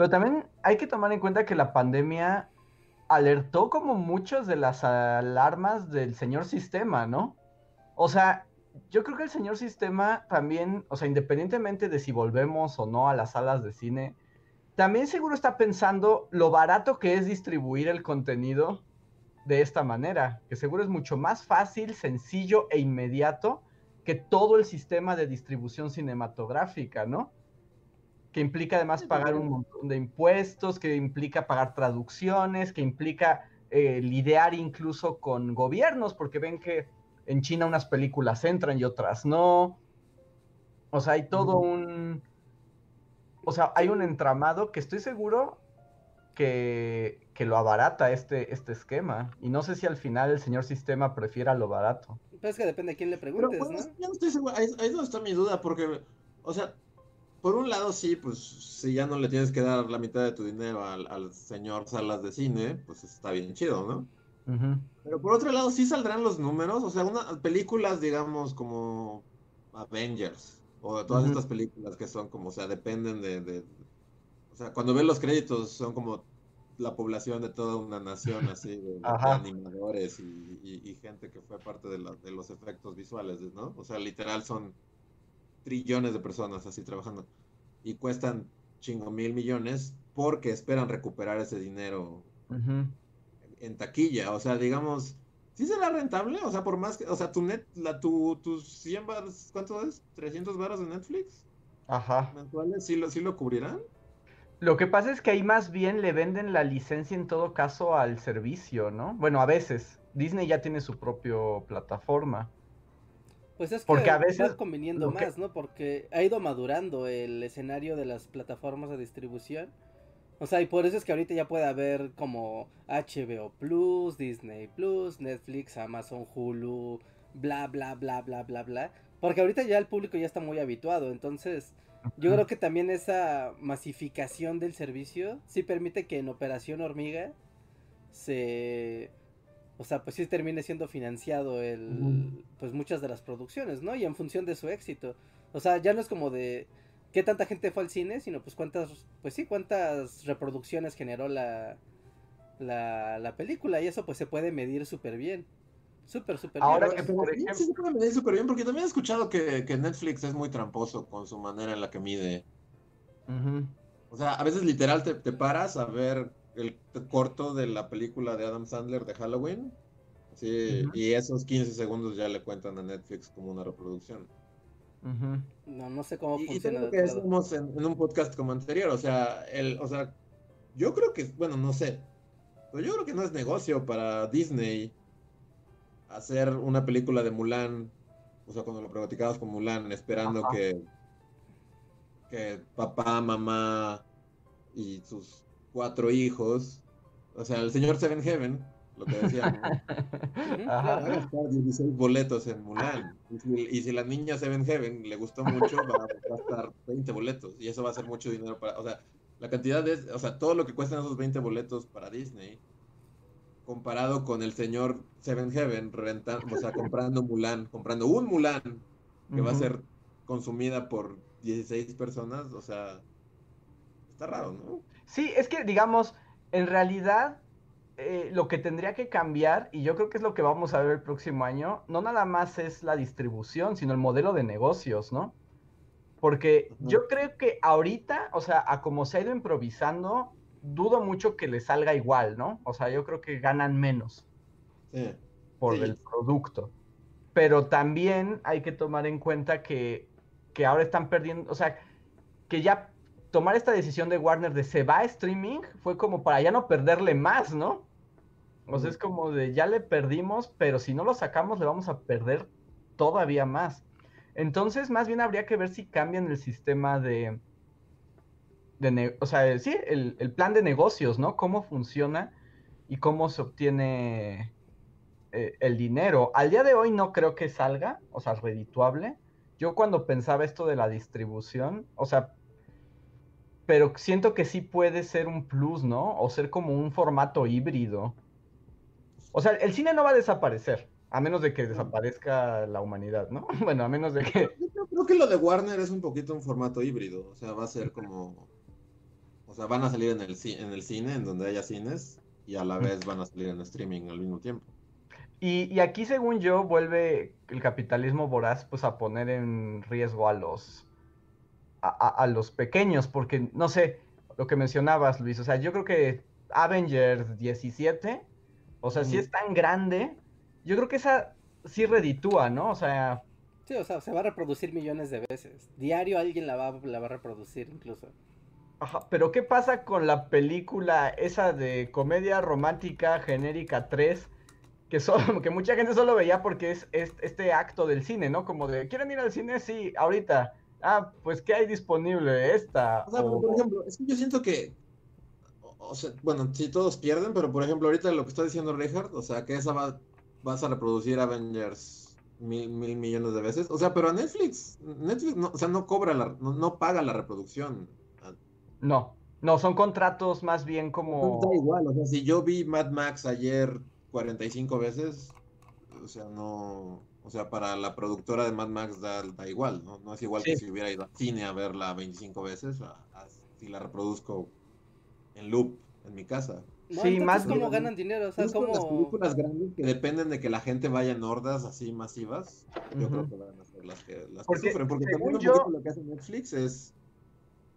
pero también hay que tomar en cuenta que la pandemia alertó como muchas de las alarmas del señor sistema, ¿no? O sea, yo creo que el señor sistema también, o sea, independientemente de si volvemos o no a las salas de cine, también seguro está pensando lo barato que es distribuir el contenido de esta manera, que seguro es mucho más fácil, sencillo e inmediato que todo el sistema de distribución cinematográfica, ¿no? Que implica además pagar un montón de impuestos, que implica pagar traducciones, que implica eh, lidiar incluso con gobiernos, porque ven que en China unas películas entran y otras no. O sea, hay todo un... O sea, hay un entramado que estoy seguro que, que lo abarata este, este esquema. Y no sé si al final el señor sistema prefiera lo barato. Pero es que depende a quién le preguntes, Pero, pues, ¿no? estoy seguro, ahí, ahí es donde está mi duda, porque, o sea, por un lado sí, pues si ya no le tienes que dar la mitad de tu dinero al, señor salas de cine, pues está bien chido, ¿no? Pero por otro lado sí saldrán los números, o sea, unas películas, digamos, como Avengers, o todas estas películas que son como, o sea, dependen de, o sea, cuando ven los créditos son como la población de toda una nación así, de, animadores y, gente que fue parte de, de los efectos visuales, ¿no? O sea, literal son trillones de personas así trabajando y cuestan chingo mil millones porque esperan recuperar ese dinero en taquilla. O sea, digamos, ¿sí será rentable? O sea, por más que, o sea, tu net, la, tu, tus 100 baros, ¿cuánto es? ¿300 baros de Netflix? Ajá. ¿Mensuales sí lo, sí lo cubrirán? Lo que pasa es que ahí más bien le venden la licencia en todo caso al servicio, ¿no? Bueno, a veces. Disney ya tiene su propia plataforma. Pues es que Porque a veces conviniendo más, ¿no? Porque ha ido madurando el escenario de las plataformas de distribución. O sea, y por eso es que ahorita ya puede haber como HBO Plus, Disney Plus, Netflix, Amazon, Hulu, bla, bla, bla, bla, bla, bla. Porque ahorita ya el público ya está muy habituado. Entonces, yo creo que también esa masificación del servicio sí permite que en Operación Hormiga se o sea, pues sí termine siendo financiado el pues muchas de las producciones, ¿no? Y en función de su éxito. O sea, ya no es como de qué tanta gente fue al cine, sino pues cuántas pues sí, cuántas reproducciones generó la la, la película y eso pues se puede medir súper bien. Súper, súper Ahora bien. que, por ejemplo... Sí, se puede medir súper bien, porque también he escuchado que, que, Netflix es muy tramposo con su manera en la que mide. O sea, a veces literal te, te, paras a ver el corto de la película de Adam Sandler de Halloween. Sí, y esos 15 segundos ya le cuentan a Netflix como una reproducción. No, no sé cómo funciona. Y lo que decimos en, en, un podcast como anterior, o sea, el, o sea, yo creo que, bueno, no sé, pero yo creo que no es negocio para Disney hacer una película de Mulan, o sea, cuando lo practicamos con Mulan, esperando que, que papá, mamá y sus cuatro hijos, o sea, el señor Seven Heaven, lo que decíamos, va a gastar 16 boletos en Mulan. Y si, la niña Seven Heaven le gustó mucho, va a gastar 20 boletos. Y eso va a ser mucho dinero para, o sea, la cantidad de, o sea, todo lo que cuestan esos 20 boletos para Disney comparado con el señor Seven Heaven rentando, o sea, comprando Mulan, comprando un Mulan que va a ser consumida por 16 personas, o sea, está raro, ¿no? Sí, es que digamos, en realidad eh, lo que tendría que cambiar, y yo creo que es lo que vamos a ver el próximo año, no nada más es la distribución, sino el modelo de negocios, ¿no? Porque yo creo que ahorita, o sea, a como se ha ido improvisando, dudo mucho que le salga igual, ¿no? O sea, yo creo que ganan menos por el producto. Pero también hay que tomar en cuenta que, que, ahora están perdiendo, o sea, que ya tomar esta decisión de Warner de se va a streaming fue como para ya no perderle más, ¿no? O sea, es como de ya le perdimos, pero si no lo sacamos le vamos a perder todavía más. Entonces, más bien habría que ver si cambian el sistema de, o sea, sí, el, plan de negocios, ¿no? Cómo funciona y cómo se obtiene eh, el dinero. Al día de hoy no creo que salga, o sea, redituable. Yo cuando pensaba esto de la distribución, o sea, pero siento que sí puede ser un plus, ¿no? O ser como un formato híbrido. O sea, el cine no va a desaparecer, a menos de que desaparezca la humanidad, ¿no? Bueno, a menos de que... Yo creo que lo de Warner es un poquito un formato híbrido, o sea, va a ser como o sea, van a salir en el, en el cine, en donde haya cines, y a la vez van a salir en streaming al mismo tiempo. Y, aquí, según yo, vuelve el capitalismo voraz pues a poner en riesgo a los a, los pequeños, porque no sé, lo que mencionabas, Luis, o sea, yo creo que Avengers 17, o sea, si es tan grande, yo creo que esa sí reditúa, ¿no? O sea... Sí, o sea, se va a reproducir millones de veces. Diario alguien la va, la va a reproducir incluso. Ajá, pero ¿qué pasa con la película esa de comedia romántica genérica 3? Que, solo, que mucha gente solo veía porque es, este acto del cine, ¿no? Como de, ¿quieren ir al cine? Sí, ahorita. Ah, pues ¿qué hay disponible? Esta. O sea, por ejemplo, es que yo siento que, o sea, bueno, sí todos pierden, pero por ejemplo, ahorita lo que está diciendo Richard, o sea, que esa va, vas a reproducir Avengers mil, mil millones de veces. O sea, pero a Netflix, Netflix, no, o sea, no cobra la, no paga la reproducción. No, no, son contratos más bien como... Da igual, o sea, si yo vi Mad Max ayer 45 veces, o sea, no... O sea, para la productora de Mad Max da, da igual, ¿no? No es igual que si hubiera ido al cine a verla 25 veces, si la reproduzco en loop en mi casa. sí, más como ganan dinero, o sea, como... Las películas grandes que dependen de que la gente vaya en hordas así masivas, yo creo que van a ser las que, las que sufren, porque también un poquito lo que hace Netflix es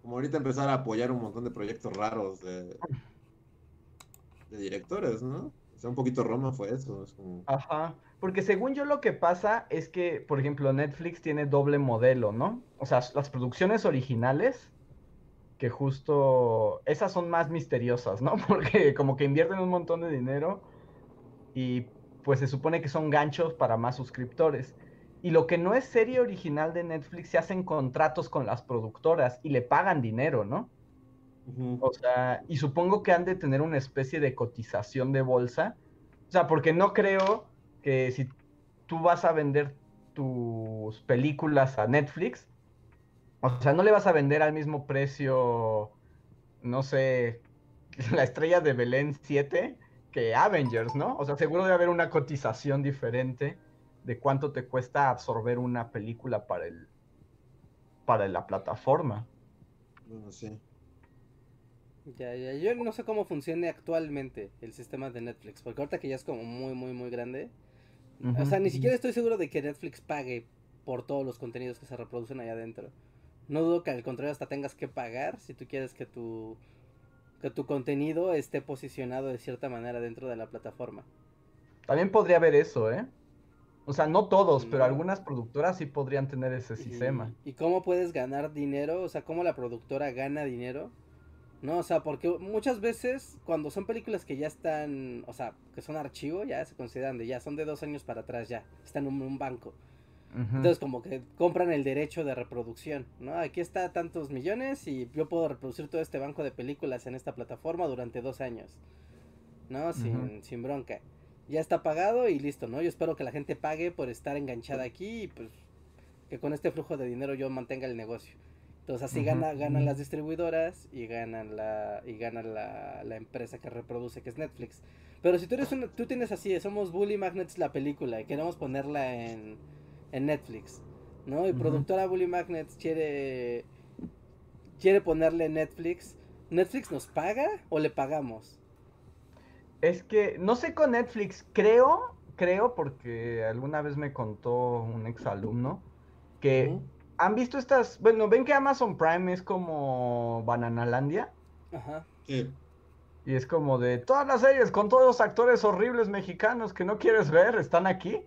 como ahorita empezar a apoyar un montón de proyectos raros de, de directores, ¿no? Sea, un poquito Roma fue eso. Ajá, porque según yo lo que pasa es que, por ejemplo, Netflix tiene doble modelo, ¿no? O sea, las producciones originales, que justo esas son más misteriosas, ¿no? Porque como que invierten un montón de dinero y pues se supone que son ganchos para más suscriptores. Y lo que no es serie original de Netflix, se hacen contratos con las productoras y le pagan dinero, ¿no? O sea, y supongo que han de tener una especie de cotización de bolsa. O sea, porque no creo que si tú vas a vender tus películas a Netflix, O sea, no le vas a vender al mismo precio, no sé, la estrella de Belén 7 que Avengers, ¿no? O sea, seguro debe haber una cotización diferente de cuánto te cuesta absorber una película para el para la plataforma. Bueno, sí. Ya, ya, yo no sé cómo funcione actualmente el sistema de Netflix, porque ahorita que ya es como muy, muy, muy grande. O sea, ni siquiera estoy seguro de que Netflix pague por todos los contenidos que se reproducen allá adentro. No dudo que al contrario hasta tengas que pagar si tú quieres que tu, que tu contenido esté posicionado de cierta manera dentro de la plataforma. También podría haber eso, ¿eh? O sea, no todos, pero algunas productoras sí podrían tener ese sistema. ¿Y cómo puedes ganar dinero? O sea, ¿cómo la productora gana dinero? No, o sea, porque muchas veces cuando son películas que ya están, o sea, que son archivo, ya se consideran de ya, son de dos años para atrás ya, están en un banco. Entonces como que compran el derecho de reproducción, ¿no? Aquí está tantos millones y yo puedo reproducir todo este banco de películas en esta plataforma durante dos años, ¿no? Sin, sin bronca. Ya está pagado y listo, ¿no? Yo espero que la gente pague por estar enganchada aquí y pues que con este flujo de dinero yo mantenga el negocio. Entonces así gana, ganan las distribuidoras y ganan la y ganan la, la, empresa que reproduce, que es Netflix. Pero si tú eres una, tú tienes así, somos Bully Magnets la película y queremos ponerla en, en Netflix, ¿no? Y productora Bully Magnets quiere quiere ponerle en Netflix. ¿Netflix nos paga o le pagamos? Es que no sé con Netflix, creo, creo porque alguna vez me contó un ex alumno que ¿Han visto estas? Bueno, ven que Amazon Prime es como Bananalandia. Ajá. Sí. Y es como de todas las series con todos los actores horribles mexicanos que no quieres ver, están aquí.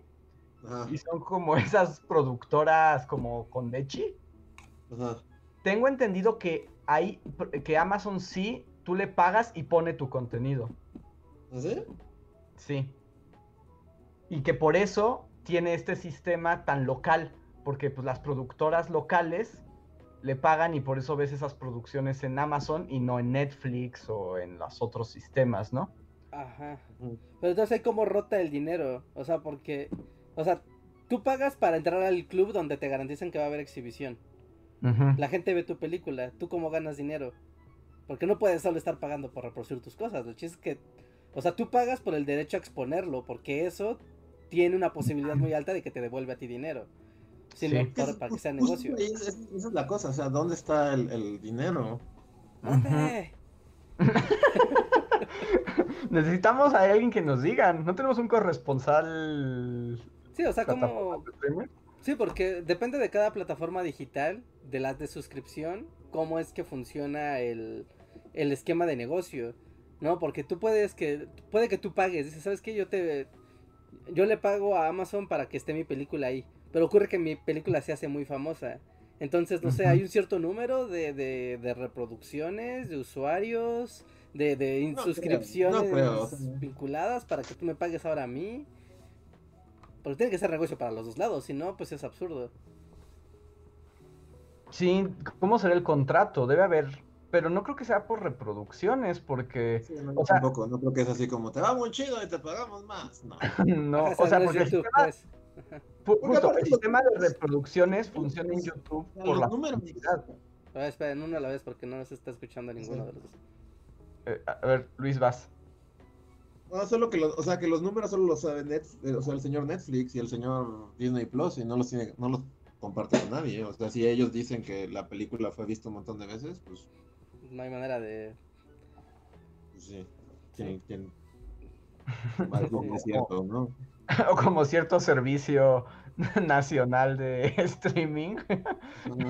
Ajá. Y son como esas productoras como con Dechi. Ajá. Tengo entendido que hay que Amazon sí, tú le pagas y pone tu contenido. ¿Sí? Sí. Y que por eso tiene este sistema tan local porque pues las productoras locales le pagan y por eso ves esas producciones en Amazon y no en Netflix o en los otros sistemas, ¿no? Ajá. Pero entonces hay como rota el dinero, o sea, porque, o sea, tú pagas para entrar al club donde te garantizan que va a haber exhibición. La gente ve tu película, ¿tú cómo ganas dinero? Porque no puedes solo estar pagando por reproducir tus cosas, lo chiste es que, o sea, tú pagas por el derecho a exponerlo, porque eso tiene una posibilidad muy alta de que te devuelve a ti dinero. Sí, Para, para, que sea negocio. esa es la cosa, o sea, ¿dónde está el, el dinero? Necesitamos a alguien que nos diga. No tenemos un corresponsal. Sí, o sea, como. Sí, porque depende de cada plataforma digital, de las de suscripción, cómo es que funciona el, el esquema de negocio. ¿No? Porque tú puedes que. Puede que tú pagues. Dices, ¿sabes qué? Yo te. Yo le pago a Amazon para que esté mi película ahí. Pero ocurre que mi película se hace muy famosa. Entonces, no sé, hay un cierto número de, de, de reproducciones, de usuarios, de, de suscripciones vinculadas para que tú me pagues ahora a mí. Porque tiene que ser negocio para los dos lados, si no, pues es absurdo. Sí, ¿cómo será el contrato? Debe haber, pero no creo que sea por reproducciones, porque... no, o sea, no creo que es así como, te va muy chido y te pagamos más. No, no o sea, porque... YouTube, pues. Justo, el sistema de reproducciones funciona en YouTube por la números. A ver, esperen, uno a la vez porque no se está escuchando ninguno de los dos. Eh, a ver, Luis, vas. No, solo que los, o sea, que los números solo los sabe Netflix, eh, o sea, el señor Netflix y el señor Disney Plus y no los tiene, no los comparte con nadie. O sea, si ellos dicen que la película fue vista un montón de veces, pues. No hay manera de. Pues sí. ¿Quién, quién... es cierto, ¿no? o como cierto servicio nacional de streaming.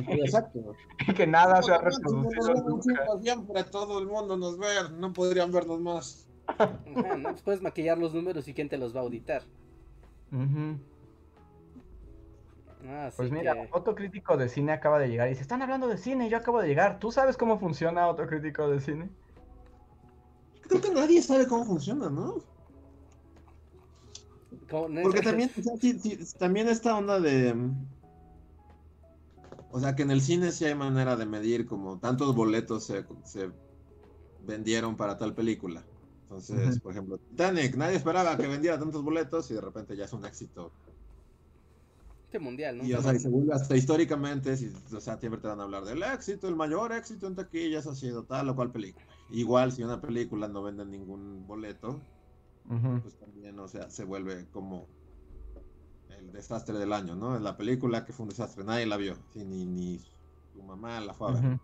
Exacto. y que nada se ha reproducido. Siempre todo el mundo nos ve, no podrían vernos más. no, pues puedes maquillar los números y quién te los va a auditar. Ah, pues mira, otro crítico de cine acaba de llegar y se están hablando de cine, yo acabo de llegar. ¿Tú sabes cómo funciona otro crítico de cine? Creo que nadie sabe cómo funciona, ¿no? Porque también, también esta onda de... O sea, que en el cine sí hay manera de medir como tantos boletos se, se vendieron para tal película. Entonces, por ejemplo, Titanic, nadie esperaba que vendiera tantos boletos y de repente ya es un éxito. Este mundial, ¿no? Y, o sea, y se vuelve hasta históricamente, si, o sea, siempre te van a hablar del éxito, el mayor éxito en taquillas ha sido tal o cual película. Igual, si una película no vende ningún boleto, pues también, o sea, se vuelve como el desastre del año, ¿no? La película que fue un desastre, nadie la vio, ni, ni su mamá la fue a ver.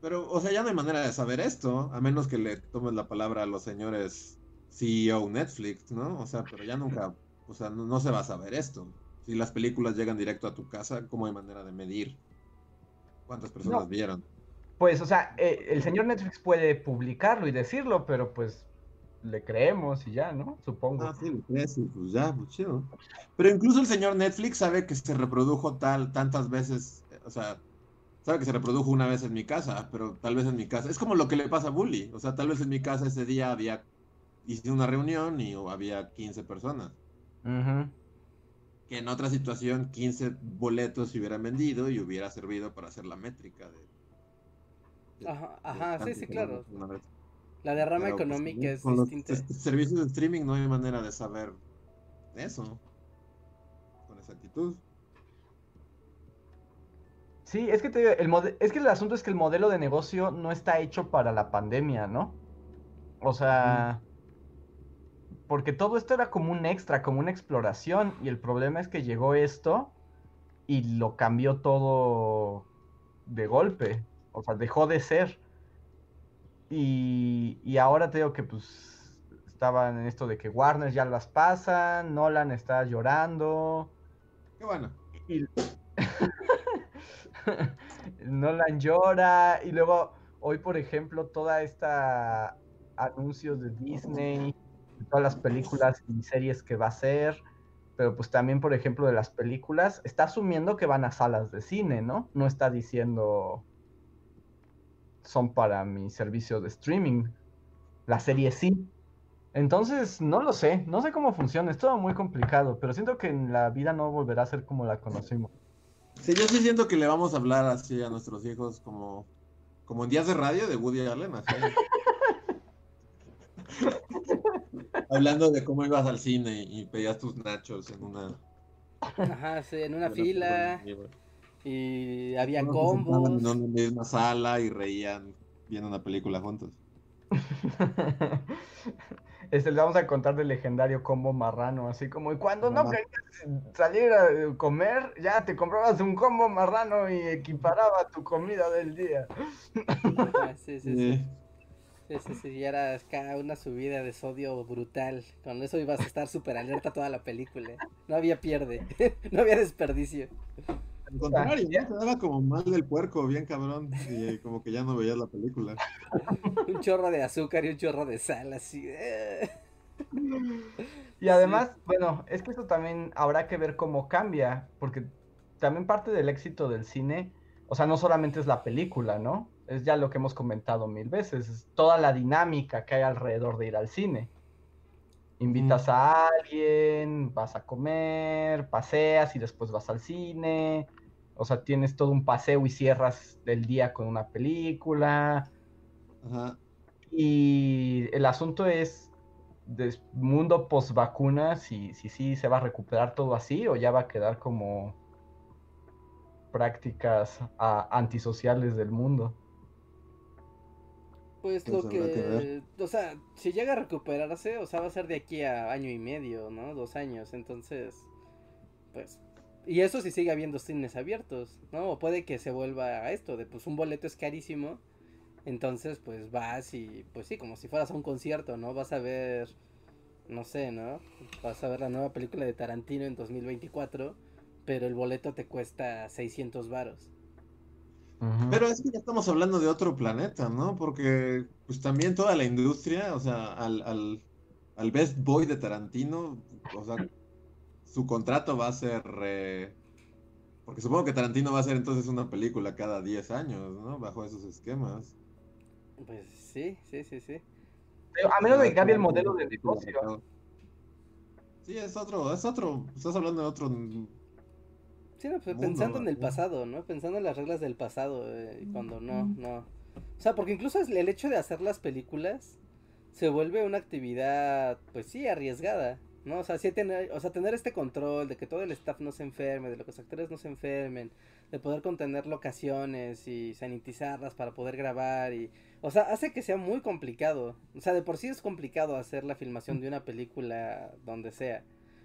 Pero, o sea, ya no hay manera de saber esto, a menos que le tomes la palabra a los señores CEO Netflix, ¿no? O sea, pero ya nunca o sea, no, se va a saber esto. Si las películas llegan directo a tu casa, ¿cómo hay manera de medir cuántas personas vieron? Pues, o sea, eh, el señor Netflix puede publicarlo y decirlo, pero pues le creemos y ya, ¿no? Supongo. Ah, sí, le crees pues ya, pues chido. Pero incluso el señor Netflix sabe que se reprodujo tal, tantas veces, o sea, sabe que se reprodujo una vez en mi casa, pero tal vez en mi casa. Es como lo que le pasa a Bully. O sea, tal vez en mi casa ese día había, hice una reunión y había 15 personas. Que en otra situación 15 boletos se hubieran vendido y hubiera servido para hacer la métrica de... ajá, ajá sí, sí, claro. La derrama pues, económica es con distinta. Los servicios de streaming no hay manera de saber eso con exactitud. Sí, es que te, el es que el asunto es que el modelo de negocio no está hecho para la pandemia, ¿no? O sea, porque todo esto era como un extra, como una exploración, y el problema es que llegó esto y lo cambió todo de golpe, o sea, dejó de ser. Y, y ahora te digo que pues estaban en esto de que Warner ya las pasan, Nolan está llorando. Qué bueno. Nolan llora y luego hoy por ejemplo toda esta anuncios de Disney todas las películas y series que va a hacer, pero pues también, por ejemplo, de las películas, está asumiendo que van a salas de cine, ¿no? No está diciendo son para mi servicio de streaming. La serie sí. Entonces, no lo sé, no sé cómo funciona, es todo muy complicado, pero siento que en la vida no volverá a ser como la conocimos. Sí, yo sí siento que le vamos a hablar así a nuestros hijos como, como en días de radio de Woody Allen. Así. Hablando de cómo ibas al cine y pedías tus nachos en una. Ajá, sí, en una fila. Y había combos. En una misma sala y reían viendo una película juntos. Este, le vamos a contar del legendario combo marrano, así como, y cuando no querías salir a comer, ya te comprabas un combo marrano y equiparaba tu comida del día. sí, sí. sí. Sí, sí, sí, ya era cada una subida de sodio brutal. Con eso ibas a estar súper alerta toda la película. No había pierde, no había desperdicio. Al contrario, ya te daba como mal del puerco, bien cabrón, y como que ya no veías la película. un chorro de azúcar y un chorro de sal, así. y además, bueno, es que esto también habrá que ver cómo cambia, porque también parte del éxito del cine, o sea, no solamente es la película, ¿no? es ya lo que hemos comentado mil veces, es toda la dinámica que hay alrededor de ir al cine. Invitas a alguien, vas a comer, paseas y después vas al cine. O sea, tienes todo un paseo y cierras el día con una película. Y el asunto es, mundo post vacuna, si sí si, se va a recuperar todo así o ya va a quedar como prácticas ah, antisociales del mundo. Pues lo que, o sea, si llega a recuperarse, o sea, va a ser de aquí a año y medio, ¿no? Dos años, entonces, pues, y eso si sigue habiendo cines abiertos, ¿no? O puede que se vuelva a esto, de pues un boleto es carísimo, entonces pues vas y, pues sí, como si fueras a un concierto, ¿no? Vas a ver, no sé, ¿no? Vas a ver la nueva película de Tarantino en 2024, pero el boleto te cuesta 600 varos. Pero es que ya estamos hablando de otro planeta, ¿no? Porque pues también toda la industria, o sea, al, al, Best Boy de Tarantino, o sea, su contrato va a ser... porque supongo que Tarantino va a hacer entonces una película cada 10 años, ¿no? Bajo esos esquemas. Pues sí, sí, sí, sí. a menos de que cambie el modelo de negocio. Sí, es otro, es otro, estás hablando de otro pues, pensando en el pasado, ¿no? Pensando en las reglas del pasado, eh, cuando no, no. O sea, porque incluso el hecho de hacer las películas se vuelve una actividad, pues sí, arriesgada. ¿No? O sea, sí tener, o sea, tener este control de que todo el staff no se enferme, de que los actores no se enfermen, de poder contener locaciones y sanitizarlas para poder grabar y, o sea, hace que sea muy complicado. O sea, de por sí es complicado hacer la filmación de una película donde sea,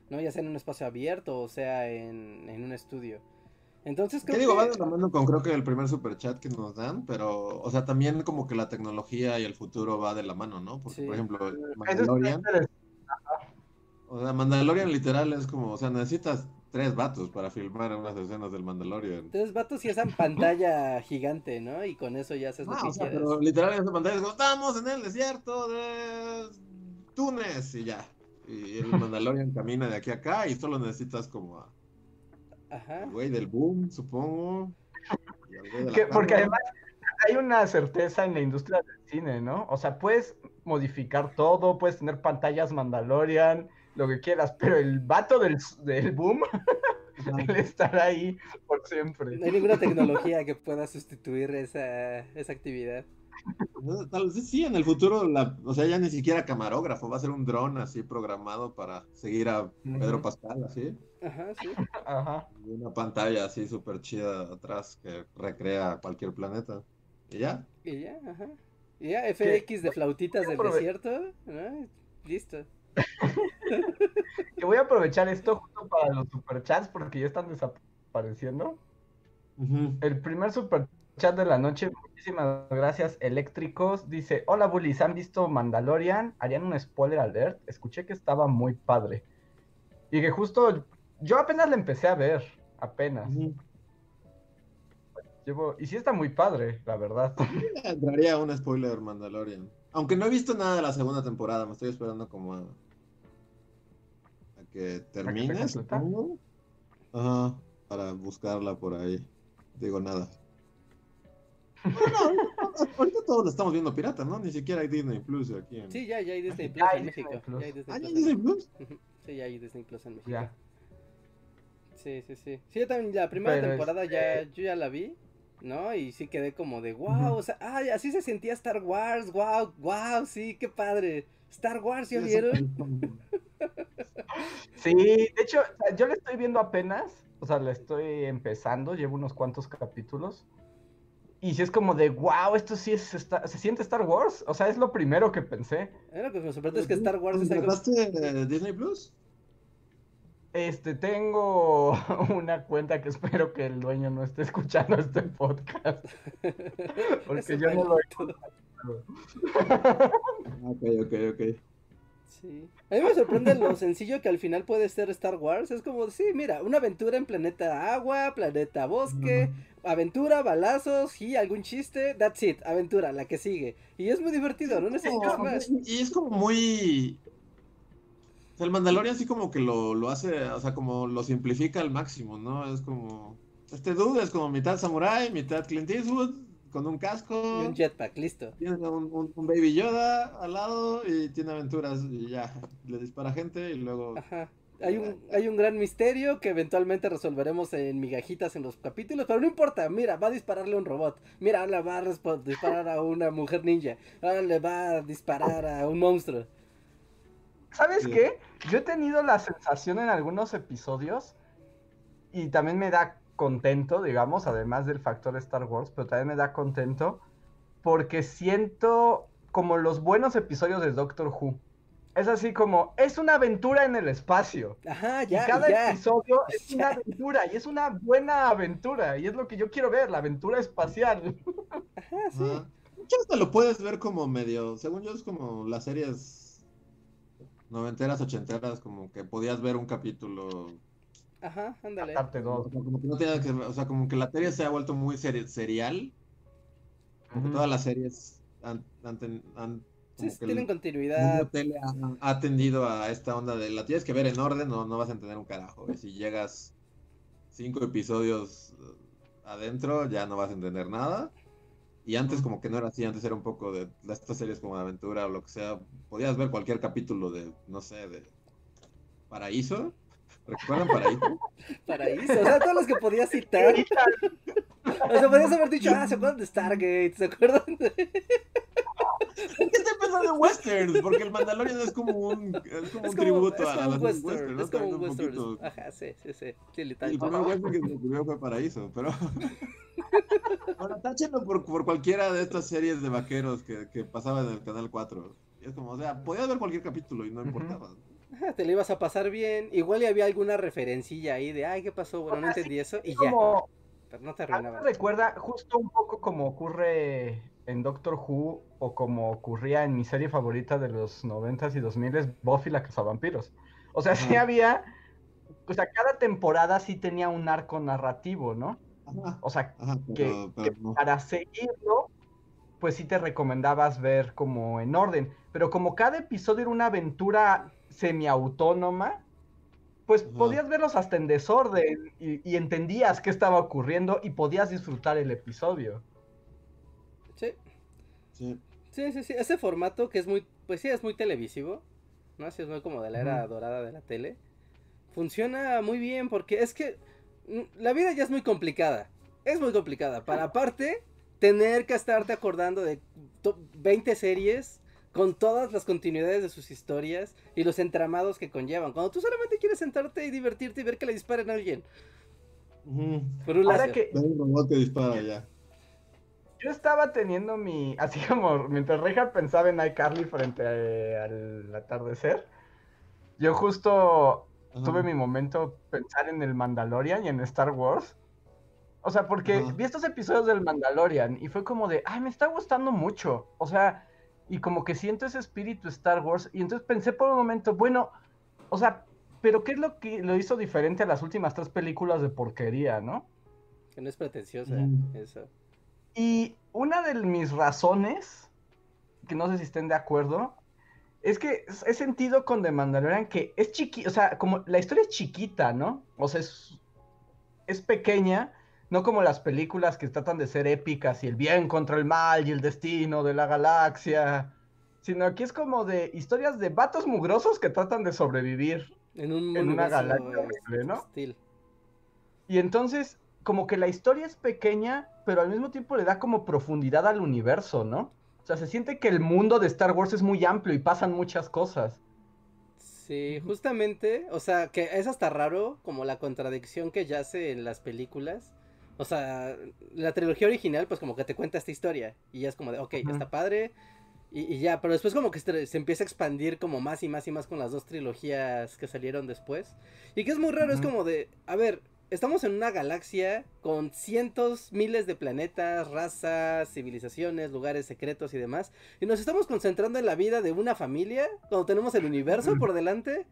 ¿no? Ya sea en un espacio abierto o sea en, en un estudio. Entonces creo ¿Qué digo? Va de la mano con creo que el primer super chat que nos dan, pero, o sea, también como que la tecnología y el futuro va de la mano, ¿no? Porque, por ejemplo, Mandalorian... O sea, Mandalorian literal es como, o sea, necesitas tres vatos para filmar unas escenas del Mandalorian. Tres vatos y esa pantalla gigante, ¿no? Y con eso ya haces lo ah, que o sea, Pero literal en esa pantalla es como, estamos en el desierto de Túnez y ya. Y el Mandalorian camina de aquí a acá y solo necesitas como a... Ajá. El güey del boom, supongo. porque además hay una certeza en la industria del cine, ¿no? O sea, puedes modificar todo, puedes tener pantallas Mandalorian, lo que quieras, pero el vato del, del boom, él estará ahí por siempre. No hay ninguna tecnología que pueda sustituir esa, esa actividad. Tal vez sí, en el futuro, la, o sea, ya ni siquiera camarógrafo, va a ser un dron así programado para seguir a Pedro Pascal, así. Ajá, sí. Ajá. Y una pantalla así súper chida atrás que recrea cualquier planeta. Y ya. Y ya, ajá. Y ya, FX de flautitas del desierto, Listo. Que voy a aprovechar esto justo para los superchats porque ya están desapareciendo. El primer superchat de la noche, muchísimas gracias, Eléctricos. Dice: Hola bullies, ¿han visto Mandalorian? Harían un spoiler alert. Escuché que estaba muy padre. Y que justo yo apenas le empecé a ver, apenas. Llevo... Y sí está muy padre, la verdad. Entraría un spoiler Mandalorian. Aunque no he visto nada de la segunda temporada, me estoy esperando como a, que termine, supongo. Ajá, para buscarla por ahí. Digo nada. Bueno, ahorita todos lo estamos viendo pirata, ¿no? Ni siquiera hay Disney Plus aquí. En... Sí, ya, ya hay Disney Plus en México. Ya hay Disney, ¿Ah, Plus Disney Plus? sí, ya hay Disney Plus en México. Ya. Sí, sí, sí. Sí, yo también la primera temporada ya, yo ya la vi. ¿No? Y sí quedé como de, wow, o sea, ay, así se sentía Star Wars, wow, wow, sí, qué padre. Star Wars, ¿ya vieron? Sí, de hecho, yo le estoy viendo apenas, o sea, le estoy empezando, llevo unos cuantos capítulos. Y si es como de, wow, esto sí es, se siente Star Wars. O sea, es lo primero que pensé. lo que me sorprende es que Star Wars es algo... Disney Plus? Este, tengo una cuenta que espero que el dueño no esté escuchando este podcast. Porque yo no lo he Ok, ok, ok. Sí. A mí me sorprende lo sencillo que al final puede ser Star Wars. Es como, sí, mira, una aventura en planeta agua, planeta bosque, aventura, balazos y algún chiste. That's it, aventura, la que sigue. Y es muy divertido, no necesitas más. Y es como muy el Mandalorian así como que lo, lo, hace, o sea, como lo simplifica al máximo, ¿no? Es como, este dude es como mitad samurai, mitad Clint Eastwood, con un casco. Y un jetpack, listo. Tiene un, un, Baby Yoda al lado y tiene aventuras y ya, le dispara gente y luego... Ajá. Hay un, hay un gran misterio que eventualmente resolveremos en migajitas en los capítulos, pero no importa, mira, va a dispararle a un robot, mira, le va a disparar a una mujer ninja, ahora le va a disparar a un monstruo. ¿Sabes qué? Yo he tenido la sensación en algunos episodios y también me da contento, digamos, además del factor Star Wars, pero también me da contento porque siento como los buenos episodios de Doctor Who. Es así como, es una aventura en el espacio. Ajá, ya. Y cada episodio es una aventura y es una buena aventura y es lo que yo quiero ver, la aventura espacial. Ajá, sí. hasta lo puedes ver como medio, según yo es como las series noventeras, ochenteras, como que podías ver un capítulo. Ajá, ándale. O sea, como que la serie se ha vuelto muy serial. Como que todas las series han, han, sí, tienen continuidad. La tele ha, atendido a esta onda de la tienes que ver en orden o no vas a entender un carajo. Y si llegas cinco episodios eh, adentro, ya no vas a entender nada. Y antes como que no era así, antes era un poco de estas series como de aventura o lo que sea. Podías ver cualquier capítulo de, no sé, de Paraíso. ¿Recuerdan Paraíso? Paraíso, o sea, todos los que podías citar. O sea, podías haber dicho, ah, ¿se acuerdan de Stargate? ¿Se acuerdan de...? Westerns? Porque el Mandalorian es como un, es como un tributo a, los western, Es como un western. Ajá, sí, sí, sí. el primer western que se escribió fue Paraíso, pero... Bueno, táchenlo por, por cualquiera de estas series de vaqueros que, que pasaban en el Canal 4. es como, o sea, podías ver cualquier capítulo y no importaba. te lo ibas a pasar bien. Igual y había alguna referencilla ahí de, ay, ¿qué pasó? Bueno, no entendí eso y ya. Pero no te arruinaba. recuerda justo un poco como ocurre en Doctor Who o como ocurría en mi serie favorita de los 90s y 2000s, Buffy la cazavampiros. O sea, sí había, o sea, cada temporada sí tenía un arco narrativo, ¿no? O sea, que, para seguirlo, pues sí te recomendabas ver como en orden. Pero como cada episodio era una aventura semiautónoma, pues podías verlos hasta en desorden y, entendías qué estaba ocurriendo y podías disfrutar el episodio. Sí. Sí. Sí, sí, Ese formato que es muy, pues sí, es muy televisivo, ¿no? Así es muy como de la era dorada de la tele. Funciona muy bien porque es que mm, la vida ya es muy complicada. Es muy complicada. Para aparte, tener que estarte acordando de 20 series con todas las continuidades de sus historias y los entramados que conllevan. Cuando tú solamente quieres sentarte y divertirte y ver que le disparen a alguien. Por un lado. que... dispara ya. Yo estaba teniendo mi. Así como mientras Reja pensaba en iCarly frente al atardecer. Yo justo tuve mi momento pensar en el Mandalorian y en Star Wars. O sea, porque vi estos episodios del Mandalorian y fue como de, ay, me está gustando mucho. O sea, y como que siento ese espíritu Star Wars. Y entonces pensé por un momento, bueno, o sea, pero ¿qué es lo que lo hizo diferente a las últimas tres películas de porquería, no? Que no es pretenciosa mm. eso. Y una de mis razones, que no sé si estén de acuerdo, es que he sentido con The Mandalorian que es chiquita, o sea, como la historia es chiquita, ¿no? O sea, es, es pequeña, no como las películas que tratan de ser épicas y el bien contra el mal y el destino de la galaxia, sino aquí es como de historias de vatos mugrosos que tratan de sobrevivir en, una galaxia ¿no? Y entonces, como que la historia es pequeña, pero al mismo tiempo le da como profundidad al universo, ¿no? O sea, se siente que el mundo de Star Wars es muy amplio y pasan muchas cosas. Sí, justamente, o sea, que es hasta raro como la contradicción que yace en las películas o sea, la trilogía original, pues como que te cuenta esta historia. Y ya es como de, ok, está padre. Y, ya, pero después como que se, empieza a expandir como más y más y más con las dos trilogías que salieron después. Y que es muy raro, es como de, a ver, estamos en una galaxia con cientos, miles de planetas, razas, civilizaciones, lugares secretos y demás. Y nos estamos concentrando en la vida de una familia cuando tenemos el universo por delante.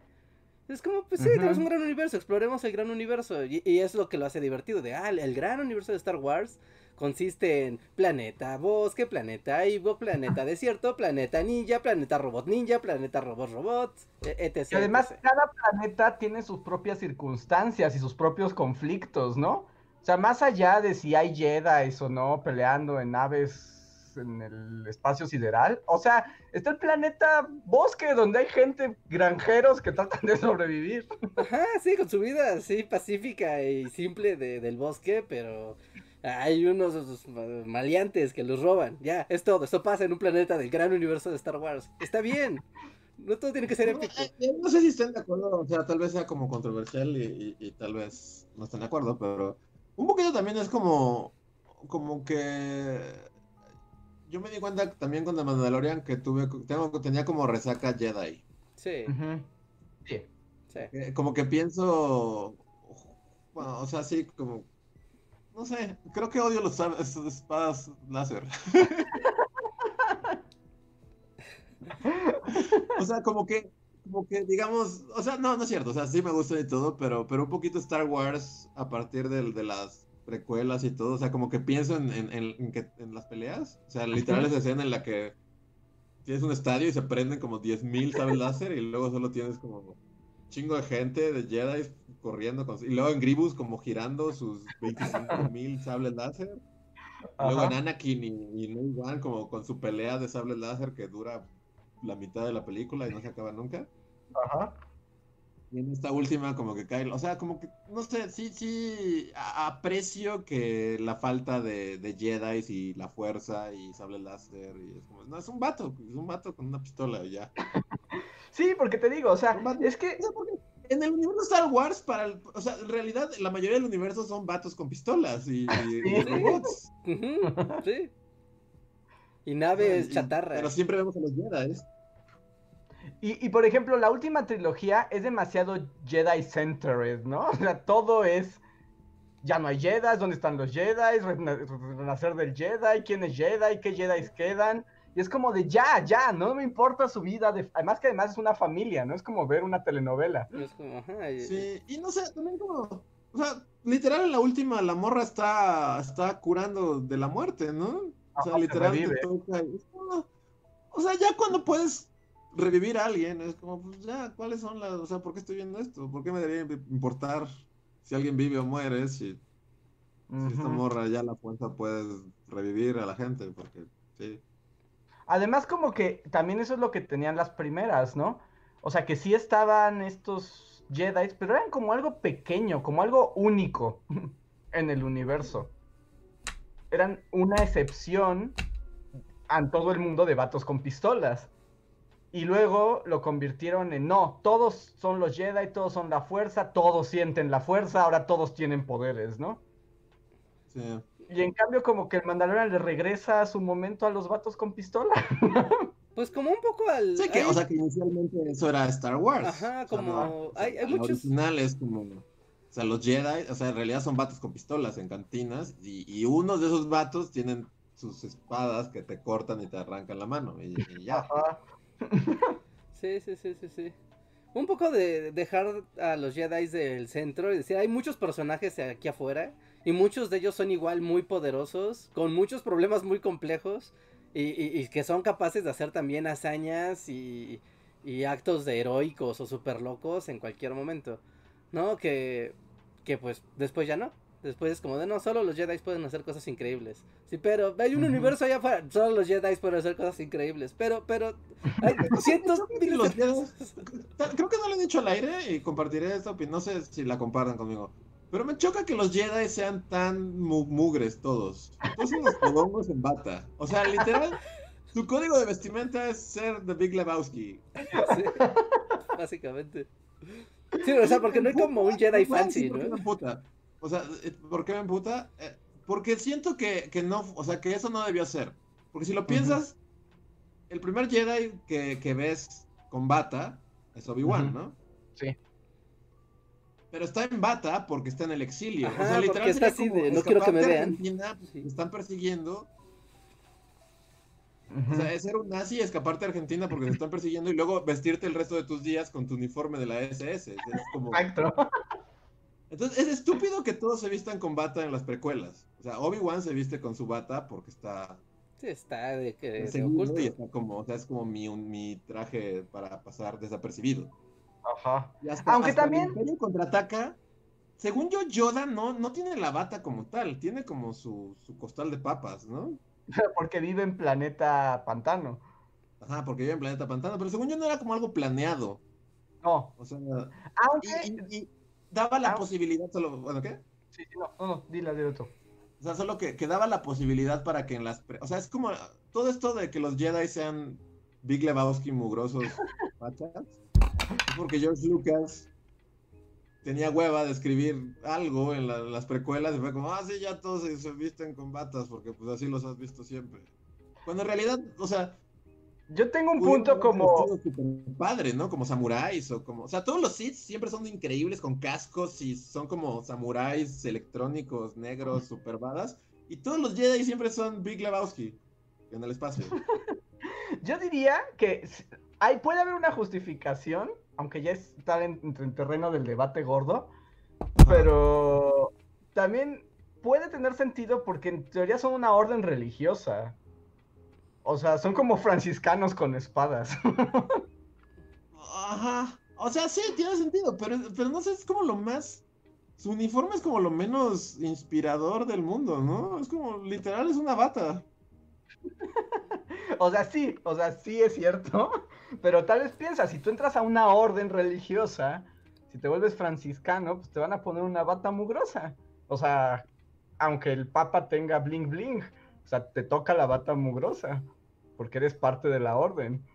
Es como, pues sí, tenemos un gran universo, exploremos el gran universo. Y, es lo que lo hace divertido. De, ah, el gran universo de Star Wars consiste en planeta bosque, planeta Ivo, planeta desierto, planeta ninja, planeta robot ninja, planeta robot robot, e, etc. Y además, cada planeta tiene sus propias circunstancias y sus propios conflictos, ¿no? O sea, más allá de si hay Jedi o no peleando en naves en el espacio sideral. O sea, está el planeta bosque donde hay gente, granjeros que tratan de sobrevivir. Ajá, sí, con su vida así pacífica y simple del bosque, pero hay unos maleantes que los roban. Ya, es todo. Esto pasa en un planeta del gran universo de Star Wars. Está bien. No todo tiene que ser épico. Eh, eh, no, sé si estén de acuerdo, o sea, tal vez sea como controversial y, tal vez no estén de acuerdo, pero un poquito también es como, como que yo me di cuenta también con The Mandalorian que tuve, tengo, tenía como resaca Jedi. Sí. Sí. sí. como que pienso, bueno, o sea, sí, como, no sé, creo que odio los espadas láser. o sea, como que, como que, digamos, o sea, no, no es cierto, o sea, sí me gusta y todo, pero, pero un poquito Star Wars a partir de, de las precuelas y todo, o sea, como que pienso en, en, en, las peleas, o sea, literal esa escena en la que tienes un estadio y se prenden como 10.000 sables láser y luego solo tienes como chingo de gente de Jedi corriendo y luego en Gribus como girando sus 25.000 sables láser. Luego en Anakin y, y No como con su pelea de sables láser que dura la mitad de la película y no se acaba nunca. Ajá. Y en esta última como que cae, o sea, como que, no sé, sí, sí, aprecio que la falta de, de Jedi y la fuerza y sable láser y es como, no, es un vato, es un vato con una pistola y ya. Sí, porque te digo, o sea, es que... en el universo Star Wars, para o sea, en realidad la mayoría del universo son vatos con pistolas y, robots. sí. Y naves chatarra. Pero siempre vemos a los Jedi. Y, y, por ejemplo, la última trilogía es demasiado Jedi centered, ¿no? O sea, todo es. Ya no hay Jedi, ¿dónde están los Jedi? Renacer del Jedi, ¿quién es Jedi? ¿Qué Jedi quedan? Y es como de ya, ya, no me importa su vida. Además que además es una familia, ¿no? Es como ver una telenovela. Sí, y no sé, también como. O sea, literal en la última la morra está, está curando de la muerte, ¿no? O sea, literal O sea, ya cuando puedes revivir a alguien, es como, pues ya, ¿cuáles son las, o sea, ¿por qué estoy viendo esto? ¿Por qué me debería importar si alguien vive o muere? Si, esta morra ya la fuerza puedes revivir a la gente, porque sí. Además, como que también eso es lo que tenían las primeras, ¿no? O sea, que sí estaban estos Jedi, pero eran como algo pequeño, como algo único en el universo. Eran una excepción a todo el mundo de vatos con pistolas. Y luego lo convirtieron en no, todos son los Jedi, todos son la fuerza, todos sienten la fuerza, ahora todos tienen poderes, ¿no? Sí. Y en cambio como que el Mandalorian le regresa a su momento a los vatos con pistola. Pues como un poco al... Sí, que, o sea, que inicialmente eso era Star Wars. Ajá, como... hay, hay muchos... original es como... O sea, los Jedi, o sea, en realidad son vatos con pistolas en cantinas y, y unos de esos vatos tienen sus espadas que te cortan y te arrancan la mano y, y ya. Ajá. Sí, sí, sí, sí, sí. Un poco de dejar a los Jedi del centro y decir, hay muchos personajes aquí afuera y muchos de ellos son igual muy poderosos, con muchos problemas muy complejos y, que son capaces de hacer también hazañas y, y actos de heroicos o super locos en cualquier momento. ¿No? Que, que pues después ya no. Después es como de no, solo los Jedi pueden hacer cosas increíbles. Sí, pero hay un universo allá afuera, solo los Jedi pueden hacer cosas increíbles. Pero, pero, hay cientos los Creo que no lo he dicho al aire y compartiré esta opinión. No sé si la compartan conmigo. Pero me choca que los Jedi sean tan mugres todos. Todos son los podongos en bata. O sea, literal, su código de vestimenta es ser The Big Lebowski. Sí, básicamente. Sí, o sea, porque no hay como un Jedi fancy, ¿no? O sea, eh, ¿por qué me emputa? Eh, porque siento que, no, o sea, que eso no debió ser. Porque si lo piensas, el primer Jedi que, ves con bata es Obi-Wan, ¿no? Sí. Pero está en bata porque está en el exilio. o sea, literalmente está así de, no quiero que me vean. Están persiguiendo. O sea, es ser un nazi, escaparte a Argentina porque te están persiguiendo y luego vestirte el resto de tus días con tu uniforme de la SS. Es como... Exacto. Entonces, es estúpido que todos se vistan con bata en las precuelas. O sea, Obi-Wan se viste con su bata porque está. Sí, está de, que, oculto. Y está como, o sea, es como mi, mi traje para pasar desapercibido. Ajá. Aunque también. El contraataca. Según yo, Yoda no, no tiene la bata como tal, tiene como su, su costal de papas, ¿no? porque vive en planeta pantano. Ajá, porque vive en planeta pantano, pero según yo no era como algo planeado. No. O sea, Aunque daba la ah. posibilidad solo, bueno, ¿qué? Sí, no, no, no, dile, dile tú. O sea, solo que, que, daba la posibilidad para que en las... O sea, es como todo esto de que los Jedi sean Big Lebowski mugrosos pachas. Porque George Lucas tenía hueva de escribir algo en, las precuelas y fue como, ah, sí, ya todos se, se, visten con batas porque pues así los has visto siempre. Cuando en realidad, o sea, yo tengo un punto como. Padre, ¿no? Como samuráis o como. O sea, todos los Sith siempre son increíbles con cascos y son como samuráis electrónicos, negros, super badas. Y todos los Jedi siempre son Big Lebowski en el espacio. Yo diría que hay, puede haber una justificación, aunque ya está en, en terreno del debate gordo, pero también puede tener sentido porque en teoría son una orden religiosa. O sea, son como franciscanos con espadas. Ajá. O sea, sí, tiene sentido, pero, pero no sé, es como lo más... Su uniforme es como lo menos inspirador del mundo, ¿no? Es como, literal, es una bata. o sea, sí, o sea, sí es cierto, pero tal vez piensa, si tú entras a una orden religiosa, si te vuelves franciscano, pues te van a poner una bata mugrosa. O sea, aunque el papa tenga bling bling, o sea, te toca la bata mugrosa, porque eres parte de la orden.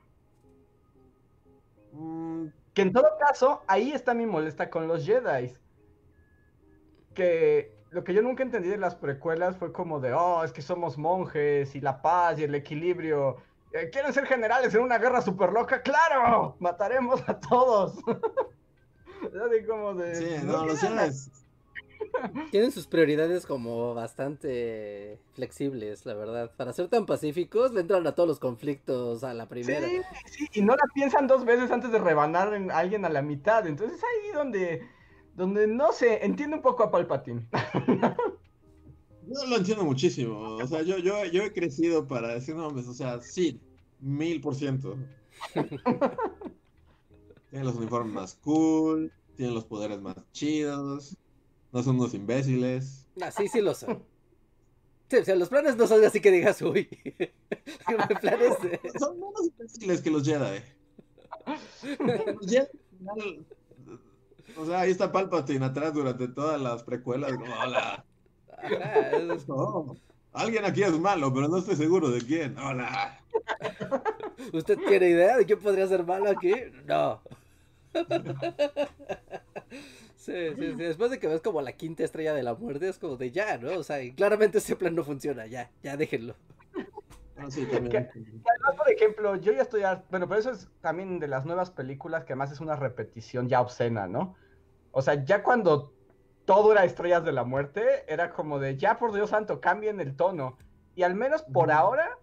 Mm, que en todo caso, ahí está mi molesta con los Jedi. Que lo que yo nunca entendí de las precuelas fue como de, oh, es que somos monjes y la paz y el equilibrio. Eh, ¿Quieren ser generales en una guerra súper loca? ¡Claro! Mataremos a todos. Así como de... Sí, no, los Jedi tienen sus prioridades como bastante flexibles, la verdad. Para ser tan pacíficos, le entran a todos los conflictos a la primera. Sí, sí, y no la piensan dos veces antes de rebanar a alguien a la mitad. Entonces ahí donde, donde no sé, entiendo un poco a Palpatine. Yo lo entiendo muchísimo. O sea, yo, yo, yo he crecido para decir nombres. O sea, sí, mil por ciento. Tienen los uniformes más cool, tienen los poderes más chidos. No son unos imbéciles. Ah, sí, sí lo son. Sí, o sea, los planes no son así que digas, uy. planes Son menos imbéciles que los Jedi. Los Jedi, o sea, ahí está Palpatine atrás durante todas las precuelas. hola. alguien aquí es malo, pero no estoy seguro de quién. Hola. ¿Usted tiene idea de quién podría ser malo aquí? No. Sí, sí, sí. Después de que ves como la quinta estrella de la muerte, es como de ya, ¿no? O sea, claramente ese plan no funciona, ya, ya déjenlo. Ah, sí, también. además, por ejemplo, yo ya estoy. Bueno, pero eso es también de las nuevas películas que además es una repetición ya obscena, ¿no? O sea, ya cuando todo era estrellas de la muerte, era como de ya por Dios santo, cambien el tono. Y al menos por ahora,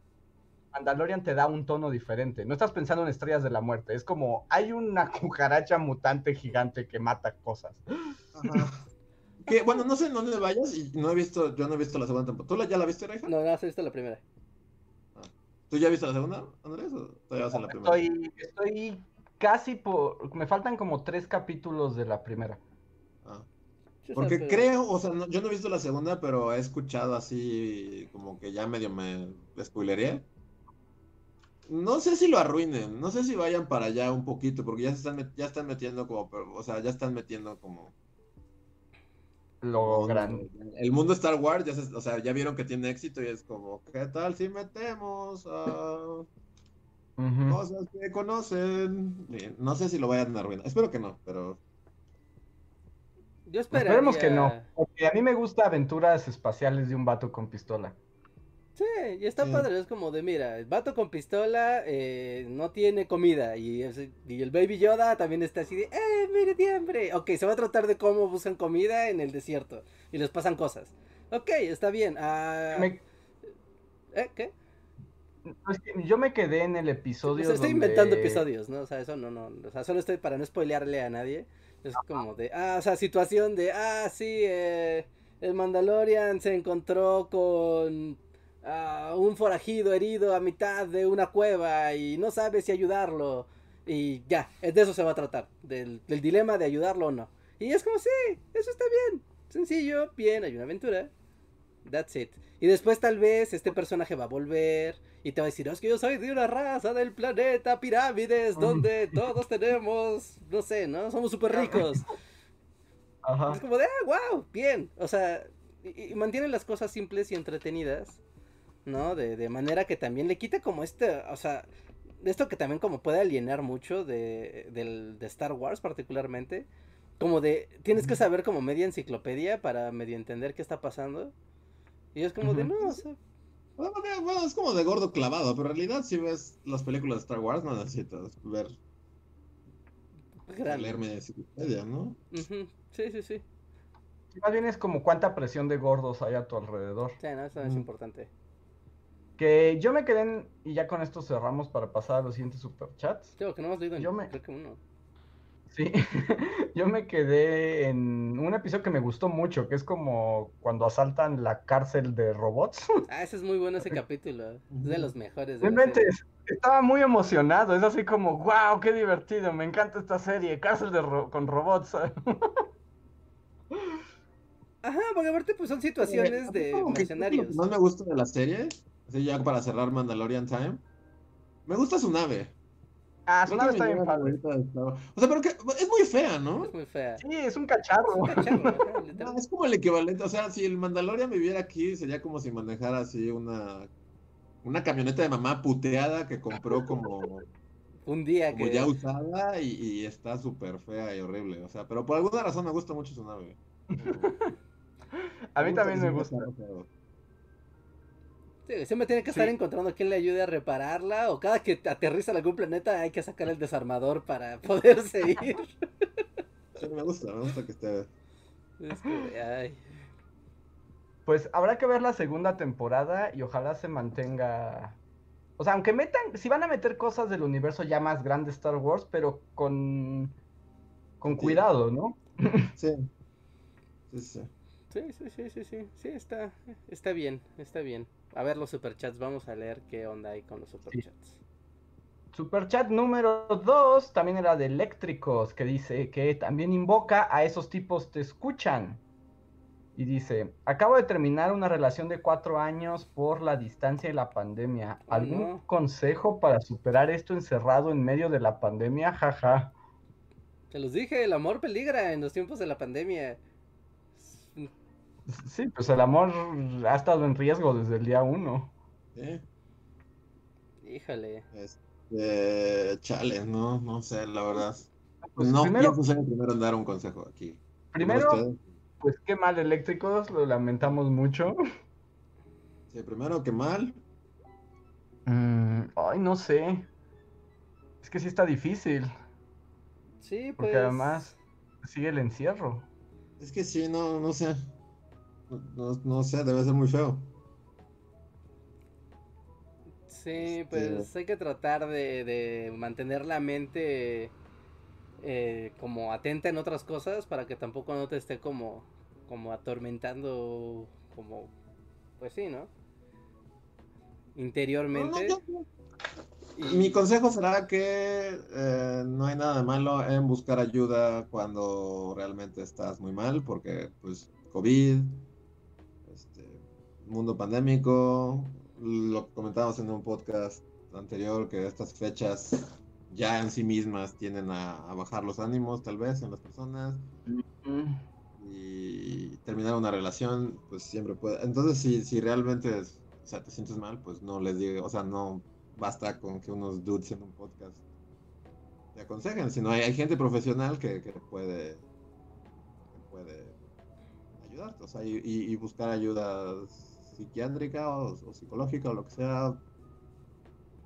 Mandalorian te da un tono diferente. No estás pensando en estrellas de la muerte. Es como hay una cucaracha mutante gigante que mata cosas. que, bueno, no sé en dónde vayas y no he visto, yo no he visto la segunda temporada. ¿Tú ya la viste, Reja? No, no, has visto la primera. Ah. ¿Tú ya viste la segunda, Andrés? ¿O todavía vas en la primera? Estoy, estoy casi por. Me faltan como tres capítulos de la primera. Ah. Porque creo, o sea, yo no he visto la segunda, pero he escuchado así como que ya medio me spoileré no sé si lo arruinen, no sé si vayan para allá un poquito, porque ya se están, ya están metiendo como, o sea, ya están metiendo como... Lo grande. El mundo Star Wars, ya o sea, ya vieron que tiene éxito y es como, ¿qué tal si metemos a cosas que conocen? No sé si lo vayan a arruinar, espero que no, pero... Yo esperaría... Esperemos que no, porque a mí me gusta aventuras espaciales de un vato con pistola. Sí, y está padre, es como de, mira, el vato con pistola eh, no tiene comida y, el Baby Yoda también está así de, ¡eh, mire, hambre! Ok, se va a tratar de cómo buscan comida en el desierto y les pasan cosas. Ok, está bien. Ah, ¿Eh? ¿Qué? Yo me quedé en el episodio. O estoy inventando episodios, ¿no? O sea, eso no, no. O sea, solo estoy para no spoilearle a nadie. Es como de, ah, o sea, situación de, ah, sí, eh, el Mandalorian se encontró con un forajido herido a mitad de una cueva y no sabe si ayudarlo. Y ya, de eso se va a tratar, del, dilema de ayudarlo o no. Y es como, sí, eso está bien. Sencillo, bien, hay una aventura. That's it. Y después tal vez este personaje va a volver y te va a decir, es que yo soy de una raza del planeta pirámides donde todos tenemos, no sé, ¿no? Somos súper ricos. Es como de, ah, wow, bien. O sea, y, y mantienen las cosas simples y entretenidas ¿no? De, de manera que también le quita como este, o sea, de esto que también como puede alienar mucho de, de Star Wars particularmente, como de, tienes que saber como media enciclopedia para medio entender qué está pasando. Y es como de, no, o sea... Bueno, es como de gordo clavado, pero en realidad si ves las películas de Star Wars no necesitas ver... Leer media enciclopedia, ¿no? Sí, sí, sí. Más bien es como cuánta presión de gordos hay a tu alrededor. Sí, no, eso es importante. Que yo me quedé en, y ya con esto cerramos para pasar a los siguientes superchats. Creo que no hemos leído yo me... creo que uno. Sí, yo me quedé en un episodio que me gustó mucho, que es como cuando asaltan la cárcel de robots. Ah, ese es muy bueno ese capítulo, es de los mejores. Realmente estaba muy emocionado, es así como, wow, qué divertido, me encanta esta serie, cárcel de con robots. Ajá, porque aparte pues son situaciones de mercenarios. No me gusta de la serie Así ya para cerrar Mandalorian Time. Me gusta su nave. Ah, su nave está bien padre. O sea, pero que es muy fea, ¿no? Es muy fea. Sí, es un cacharro. Es, un cacharro, no, es como el equivalente. O sea, si el Mandalorian viviera aquí, sería como si manejara así una, una camioneta de mamá puteada que compró como. un día como ya usada y, y está súper fea y horrible. O sea, pero por alguna razón me gusta mucho su nave. A mí también me gusta. Sí, siempre tiene que estar encontrando quien le ayude a repararla o cada que aterriza en algún planeta hay que sacar el desarmador para poderse ir. Sí, me gusta, me gusta que esté. Es que, ay. Pues habrá que ver la segunda temporada y ojalá se mantenga. O sea, aunque metan, si van a meter cosas del universo ya más grande Star Wars, pero con con cuidado, ¿no? Sí. Sí, sí. Sí, sí, sí, sí, sí, sí, está, está bien, está bien. A ver los superchats, vamos a leer qué onda hay con los superchats. Sí. Superchat número 2 también era de Eléctricos, que dice que también invoca a esos tipos te escuchan. Y dice, acabo de terminar una relación de cuatro años por la distancia y la pandemia. ¿Algún no. consejo para superar esto encerrado en medio de la pandemia? Jaja. Te los dije, el amor peligra en los tiempos de la pandemia. Sí, pues el amor ha estado en riesgo desde el día uno. Sí. Híjole. Este, chale, no, no sé, la verdad. Pues no primero, pienso primero en dar un consejo aquí. Primero, pues qué mal eléctricos, lo lamentamos mucho. Sí, primero qué mal. Mm, ay, no sé. Es que sí está difícil. Sí, pues. Porque además sigue el encierro. Es que sí, no, no sé. No, no, sé, debe ser muy feo. Sí, pues sí. hay que tratar de, de mantener la mente eh, como atenta en otras cosas para que tampoco no te esté como, como atormentando, como, pues sí, ¿no? Interiormente. No, no, y... Mi consejo será que eh, no hay nada de malo en buscar ayuda cuando realmente estás muy mal, porque pues COVID, mundo pandémico, lo comentábamos en un podcast anterior, que estas fechas ya en sí mismas tienden a, a bajar los ánimos tal vez en las personas. Y terminar una relación, pues siempre puede. Entonces, si, si realmente es, o sea, te sientes mal, pues no les diga, o sea, no basta con que unos dudes en un podcast te aconsejen, sino hay, hay gente profesional que, que puede que puede ayudarte, o sea, y, y buscar ayudas psiquiátrica o, o, psicológica o lo que sea.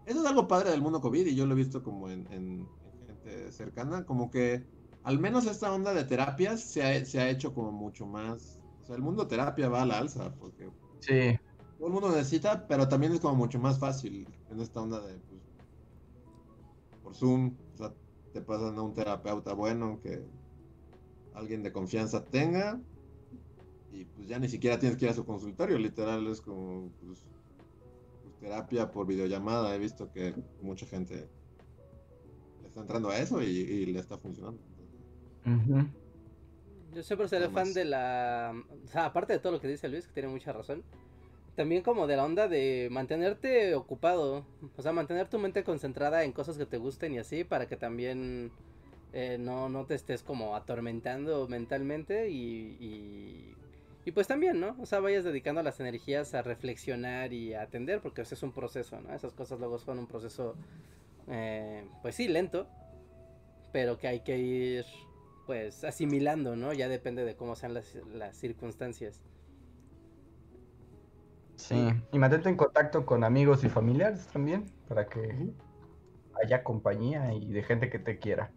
Eso es algo padre del mundo COVID y yo lo he visto como en, en, en gente cercana, como que al menos esta onda de terapias se ha, se ha, hecho como mucho más. O sea, el mundo terapia va a la alza porque sí. todo el mundo necesita, pero también es como mucho más fácil en esta onda de pues, por Zoom. O sea, te pasan a un terapeuta bueno que alguien de confianza tenga y pues ya ni siquiera tienes que ir a su consultorio, literal es como pues, pues, terapia por videollamada, he visto que mucha gente está entrando a eso y, y le está funcionando. Uh -huh. Yo siempre seré fan de la, o sea, aparte de todo lo que dice Luis, que tiene mucha razón, también como de la onda de mantenerte ocupado, o sea, mantener tu mente concentrada en cosas que te gusten y así, para que también... Eh, no, no te estés como atormentando mentalmente y, y y pues también, ¿no? O sea, vayas dedicando las energías a reflexionar y a atender, porque ese es un proceso, ¿no? Esas cosas luego son un proceso, eh, pues sí, lento, pero que hay que ir, pues, asimilando, ¿no? Ya depende de cómo sean las, las circunstancias. Sí, y mantente en contacto con amigos y familiares también, para que haya compañía y de gente que te quiera.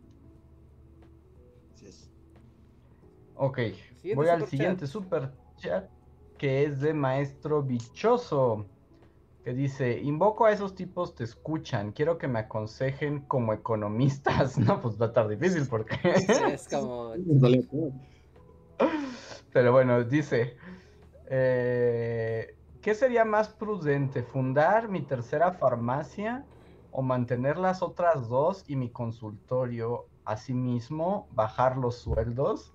Ok, siguiente voy al siguiente super chat que es de Maestro Bichoso que dice, invoco a esos tipos, te escuchan, quiero que me aconsejen como economistas. No, pues va a estar difícil porque... es como... Pero bueno, dice, eh, ¿qué sería más prudente? ¿Fundar mi tercera farmacia o mantener las otras dos y mi consultorio? Asimismo, bajar los sueldos.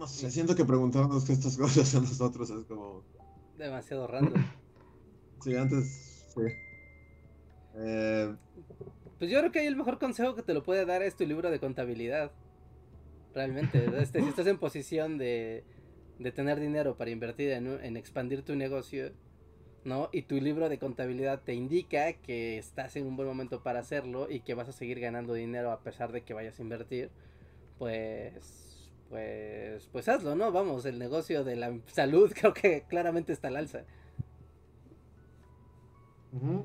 No sé, siento que preguntarnos estas cosas a nosotros es como. Demasiado random. Sí, antes. Sí. Eh, pues yo creo que ahí el mejor consejo que te lo puede dar es tu libro de contabilidad. Realmente, este, si estás en posición de, de tener dinero para invertir en, en expandir tu negocio, ¿no? Y tu libro de contabilidad te indica que estás en un buen momento para hacerlo y que vas a seguir ganando dinero a pesar de que vayas a invertir, pues, pues, pues hazlo, ¿no? Vamos, el negocio de la salud creo que claramente está al alza.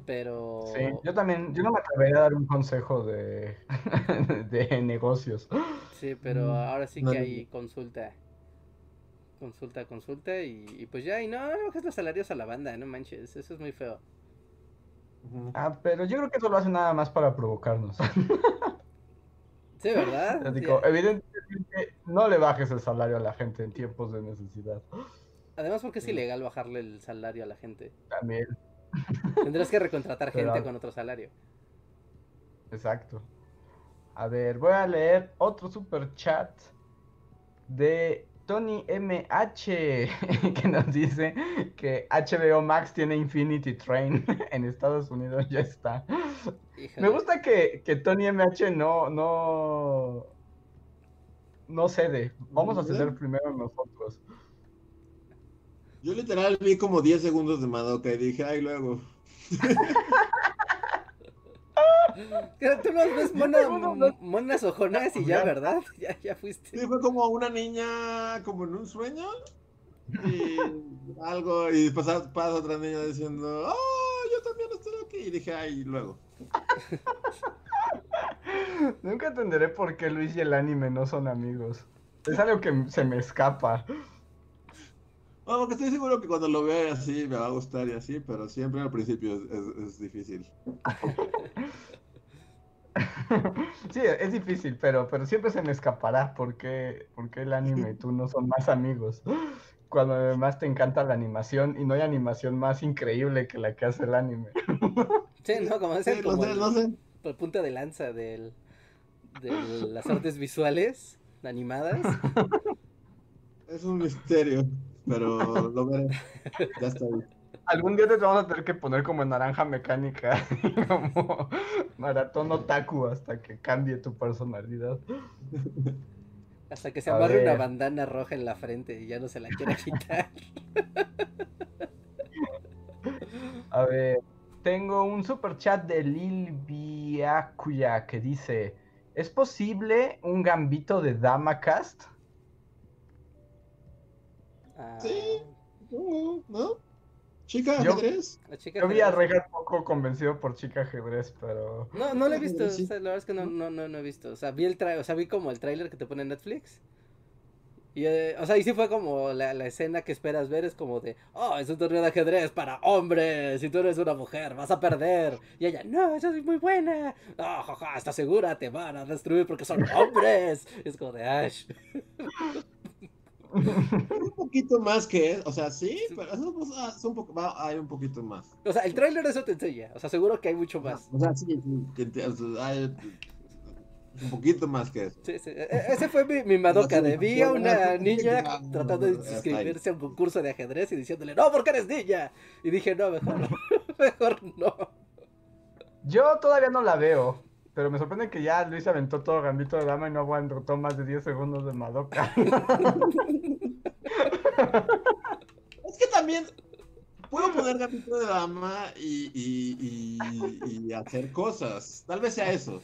Pero. Sí, yo también, yo no me atrevería a dar un consejo de, de negocios. Sí, pero mm, ahora sí que hay consulta. Consulta, consulta y, pues ya, y no, no bajes los salarios a la banda, no manches, eso es muy feo. Ah, pero yo creo que eso lo hace nada más para provocarnos. Sí, ¿verdad? no le bajes el salario a la gente en tiempos de necesidad. Además porque es ilegal bajarle el salario a la gente. También. Tendrás que recontratar gente con otro salario. Exacto. A ver, voy a leer otro super chat de Tony MH que nos dice que HBO Max tiene Infinity Train en Estados Unidos ya está. Me gusta que, que, Tony MH no no no cede. Vamos a ceder primero nosotros. Yo literal vi como 10 segundos de Madoka y dije, ay, luego. Tú los ves monas ojonas y ya, ¿verdad? Ya, ya fuiste. Sí, fue como una niña, como en un sueño. Y algo, y pasa, pasa otra niña diciendo, oh, yo también estoy aquí. Y dije, ay, luego. Nunca entenderé por qué Luis y el anime no son amigos. Es algo que se me escapa. Bueno, porque estoy seguro que cuando lo vea así me va a gustar y así, pero siempre al principio es, difícil. sí, es difícil, pero, pero siempre se me escapará porque, porque el anime y tú no son más amigos. Cuando además te encanta la animación y no hay animación más increíble que la que hace el anime. sí, no, como el, punta de lanza del, de las artes visuales animadas. Es un misterio pero lo veré. Ya está bien. Algún día te vamos a tener que poner como en naranja mecánica, como maratón otaku hasta que cambie tu personalidad. Hasta que se amarre una bandana roja en la frente y ya no se la quiera quitar. A ver, tengo un super chat de Lil Biakuya que dice: ¿Es posible un gambito de Damacast? Sí, ¿no? ¿Chica ajedrez? yo vi a Regar poco convencido por chica ajedrez, pero. No, no lo he visto. O sea, la verdad es que no, no, no, no he visto. O sea, vi el tra o sea, vi como el tráiler que te pone en Netflix. Y, eh, o sea, y sí fue como la, la, escena que esperas ver, es como de, oh, es un torneo de ajedrez para hombres, si tú eres una mujer, vas a perder. Y ella, no, yo soy muy buena. Oh, jaja, ¿estás segura? Te van a destruir porque son hombres. es como de Ash. un poquito más que, o sea, sí, pero ah, un poco, hay un poquito más. O sea, el tráiler eso te enseña, o sea, seguro que hay mucho más. O sea, sí, hay un poquito más que eso. Sí, sí. E, e, ese fue mi, mi Madoka, de vi a una niña tratando de inscribirse a un concurso de ajedrez y diciéndole, no, porque eres niña. Y dije, no, mejor, mejor no. Yo todavía no la veo. Pero me sorprende que ya Luis aventó todo Gambito de Dama y no aguantó más de 10 segundos de Madoka. es que también puedo poner Gambito de Dama y, y, y, hacer cosas. Tal vez sea eso.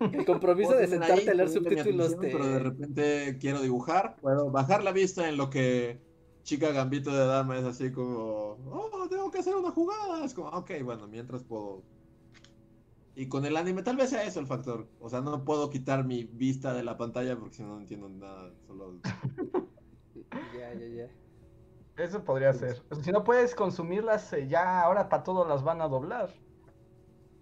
El compromiso de sentarte a leer subtítulos. Pero de repente quiero dibujar. Puedo bajar la vista en lo que chica Gambito de Dama es así como, oh, tengo que hacer una jugada. Es como, ok, bueno, mientras puedo y con el anime tal vez sea eso el factor. O sea, no puedo quitar mi vista de la pantalla porque si no, no entiendo nada. Solo... ya, ya, ya. Eso podría ser. Si no puedes consumirlas, eh, ya ahora para todo las van a doblar.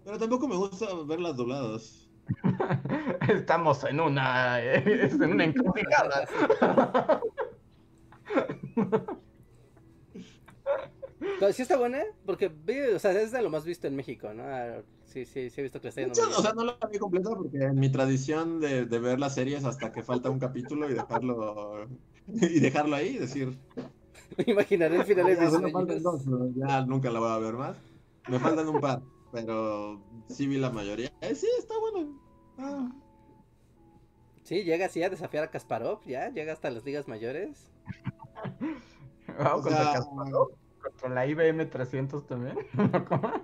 Pero tampoco me gusta verlas dobladas. Estamos en una, eh, en una encrucijada. Pero sí está buena, porque o sea, es de lo más visto en México, ¿no? sí, sí, sí he visto que está yendo O sea, no la vi completa porque en mi tradición de, de, ver las series hasta que falta un capítulo y dejarlo y dejarlo ahí, decir. Me imaginaré el final de ya, ya nunca la voy a ver más. Me faltan un par. Pero sí vi la mayoría. Eh, sí, está bueno. Ah. Sí, llega así a desafiar a Kasparov, ya, llega hasta las ligas mayores. Wow, contra Kasparov, contra la IBM 300 también.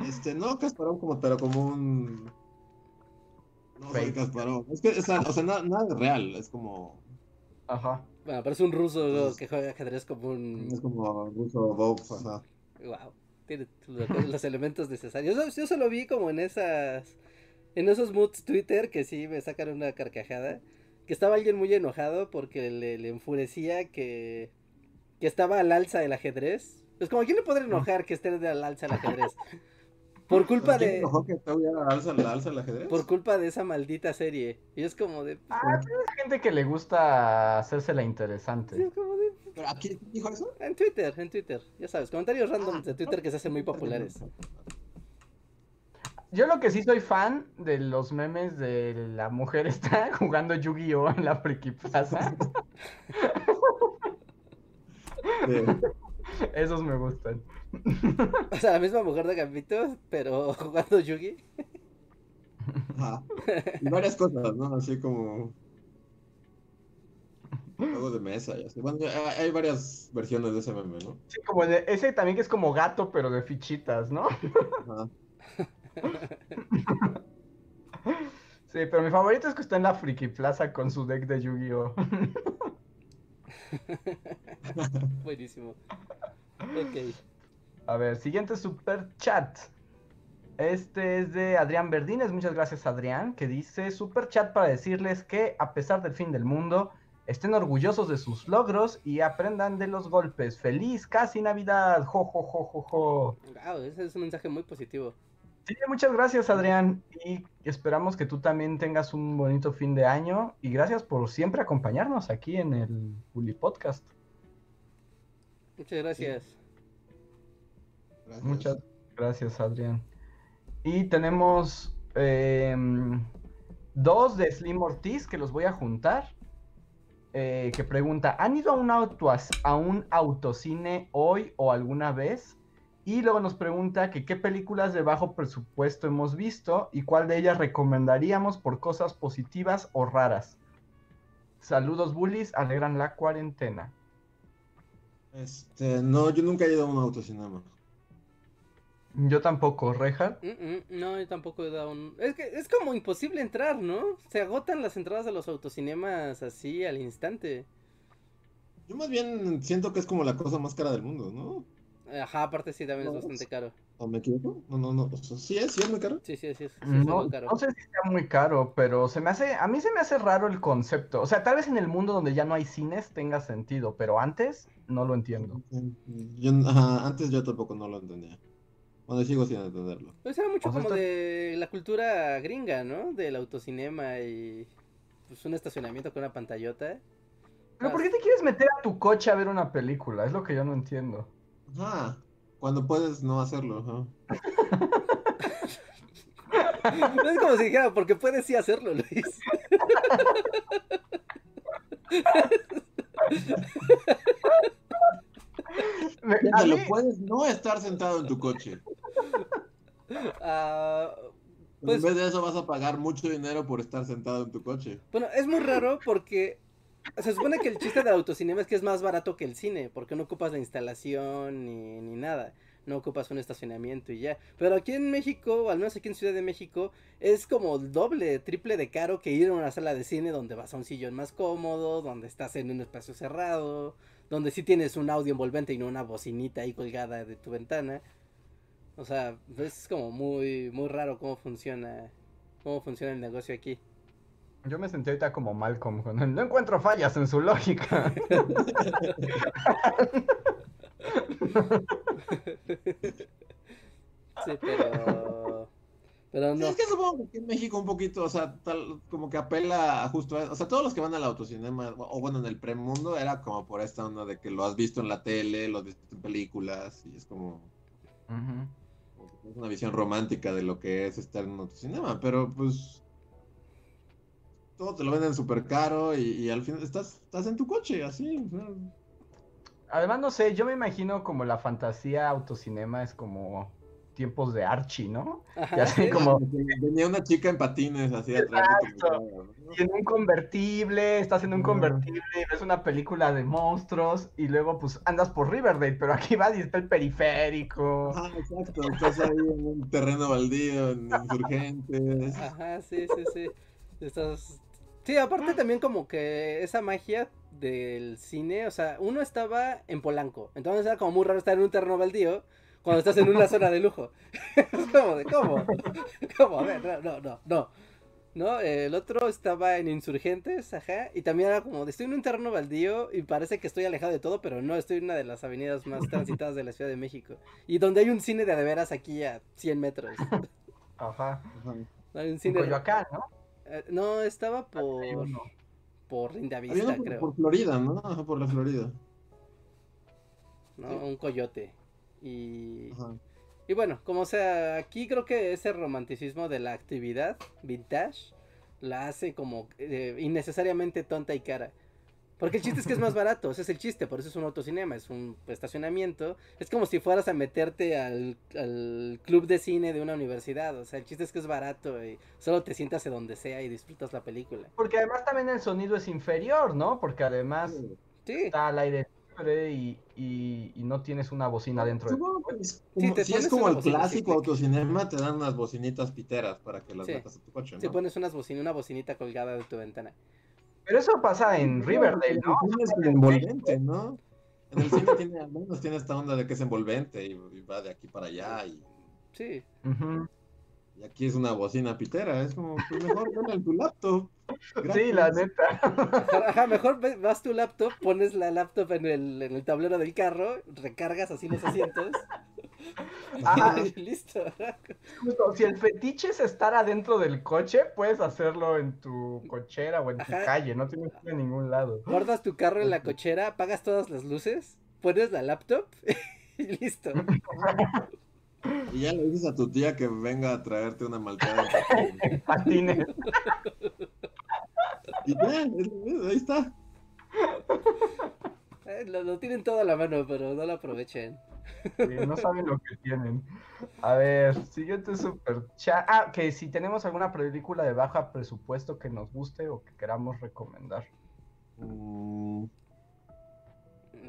este, no Kasparov como, pero como un... No soy Kasparov. Es que, o sea, o sea nada, nada de real, es como... Ajá. Bueno, pero es un ruso que juega ajedrez como un... Es como ruso Bob, ajá. Wow, tiene los elementos necesarios. Yo, yo solo vi como en esas en esos moods Twitter que sí me sacan una carcajada. Que estaba alguien muy enojado porque le, enfurecía que, que estaba al alza el ajedrez. Es como, ¿quién le podría enojar que esté al alza el ajedrez? Por culpa de. Enojó que alza, alza el ajedrez? Por culpa de esa maldita serie. Y es como de. Ah, hay gente que le gusta hacérsela interesante. Sí, como de... ¿Pero a quién dijo eso? En Twitter, en Twitter. Ya sabes, comentarios random de Twitter que se hacen muy populares. Yo lo que sí soy fan de los memes de la mujer está jugando Yu-Gi-Oh! en la Friki Plaza. Esos me gustan. O sea, la misma mujer de Gambito, pero jugando Yugi. Y varias cosas, ¿no? Así como. Juego de mesa y así. Bueno, hay varias versiones de ese meme, ¿no? Sí, como de, ese también que es como gato, pero de fichitas, ¿no? Ajá. Sí, pero mi favorito es que está en la Friki Plaza con su deck de Yu-Gi-Oh! Buenísimo. Ok. A ver, siguiente super chat. Este es de Adrián Verdines. Muchas gracias, Adrián. Que dice: Super chat para decirles que, a pesar del fin del mundo, estén orgullosos de sus logros y aprendan de los golpes. ¡Feliz casi Navidad! ¡Jo, jo, jo, jo, jo! Wow, ese es un mensaje muy positivo. Sí, muchas gracias Adrián y esperamos que tú también tengas un bonito fin de año y gracias por siempre acompañarnos aquí en el Bully Podcast. Muchas gracias. Muchas gracias Adrián. Y tenemos em, dos de Slim Ortiz que los voy a juntar. Eh, que pregunta, ¿han ido a un, auto, a un autocine hoy o alguna vez? Y luego nos pregunta que qué películas de bajo presupuesto hemos visto y cuál de ellas recomendaríamos por cosas positivas o raras. Saludos bullies, alegran la cuarentena. Este, no, yo nunca he ido a un autocinema. Yo tampoco, Reja. Mm, mm, no, yo tampoco he dado un... Es que es como imposible entrar, ¿no? Se agotan las entradas a los autocinemas así al instante. Yo más bien siento que es como la cosa más cara del mundo, ¿no? Ajá, aparte sí, también es bastante caro. ¿O me equivoco? No, no, no. ¿Sí es? ¿Sí es muy caro? Sí, sí, sí, no, caro. No sé si sea muy caro, pero se me hace, a mí se me hace raro el concepto. O sea, tal vez en el mundo donde ya no hay cines tenga sentido, pero antes no lo entiendo. Yo, ajá, antes yo tampoco no lo entendía. Bueno, sigo sin entenderlo. Pues era mucho como de la cultura gringa, ¿no? Del autocinema y pues un estacionamiento con una pantallota. Pero ¿por qué te quieres meter a tu coche a ver una película? Es lo que yo no entiendo. Ajá. Cuando puedes no hacerlo, ajá. no es como si dijera, porque puedes sí hacerlo, Luis. lo puedes no estar sentado en tu coche. Ah, pues, en vez de eso vas a pagar mucho dinero por estar sentado en tu coche. Bueno, es muy raro porque se supone que el chiste del autocinema es que es más barato que el cine, porque no ocupas la instalación ni, ni nada. No ocupas un estacionamiento y ya. Pero aquí en México, o al menos aquí en Ciudad de México, es como doble, triple de caro que ir a una sala de cine donde vas a un sillón más cómodo, donde estás en un espacio cerrado, donde sí tienes un audio envolvente y no una bocinita ahí colgada de tu ventana. O sea, es como muy, muy raro cómo funciona, cómo funciona el negocio aquí. Yo me sentí ahorita como Malcolm, no encuentro fallas en su lógica. sí, pero... Pero no. es que supongo que en México un poquito, o sea, tal, como que apela a justo a, o sea, todos los que van al autocinema, o bueno, en el premundo, era como por esta onda de que lo has visto en la tele, lo has visto en películas, y es como, es una visión romántica de lo que es estar en un autocinema, pero pues todo te lo venden súper caro y, al final estás, estás en tu coche, así. Además, no sé, yo me imagino como la fantasía autocinema es como tiempos de Archie, ¿no? y así como... Venía una chica en patines así atrás. Y en un convertible, estás en un convertible, ves una película de monstruos y luego pues andas por Riverdale, pero aquí vas y está el periférico. Ah, exacto, estás ahí en un terreno baldío, en insurgentes. Ajá, sí, sí, sí. Estás... Sí, aparte también como que esa magia del cine, o sea, uno estaba en Polanco, entonces era como muy raro estar en un terreno baldío cuando estás en una zona de lujo. es como de, ¿cómo? ¿Cómo? A ver, no, no, no, no. El otro estaba en Insurgentes, ajá, y también era como, de, estoy en un terreno baldío y parece que estoy alejado de todo, pero no, estoy en una de las avenidas más transitadas de la Ciudad de México. Y donde hay un cine de de veras aquí a 100 metros. Ajá. Hay un cine... Coyoacán, ¿no? Eh, no, estaba por por Lindavista, creo. Por Florida, ¿no? por la Florida. ¿no? Un coyote. Y. Y bueno, como sea, aquí creo que ese romanticismo de la actividad vintage la hace como eh, innecesariamente tonta y cara. Porque el chiste es que es más barato, ese es el chiste, por eso es un autocinema, es un estacionamiento. Es como si fueras a meterte al, club de cine de una universidad, o sea, el chiste es que es barato y solo te sientas de donde sea y disfrutas la película. Porque además también el sonido es inferior, ¿no? Porque además está al aire libre y, no tienes una bocina dentro de sí, si es como el clásico autocinema, te dan unas bocinitas piteras para que las metas a tu coche, ¿no? Si pones unas bocina, una bocinita colgada de tu ventana. Pero eso pasa en Riverdale, ¿no? Es envolvente, ¿no? En el cine tiene, al menos tiene esta onda de que es envolvente y, va de aquí para allá. Y... Sí. Y aquí es una bocina pitera, es como, pues mejor ven en tu laptop. Sí, la neta. Ajá, mejor vas tu laptop, pones la laptop en el, en el tablero del carro, recargas así los asientos Ah, listo. si el fetiche es estar adentro del coche, puedes hacerlo en tu cochera o en tu calle, no tienes que ir a ningún lado. Guardas tu carro en la cochera, apagas todas las luces, pones la laptop y listo. Y ya le dices a tu tía que venga a traerte una malteada. Patines. Y ya, ahí está. Eh, lo, lo, tienen todo a la mano, pero no lo aprovechen no saben lo que tienen. A ver, siguiente super chat. Ah, que si tenemos alguna película de baja presupuesto que nos guste o que queramos recomendar. Mm.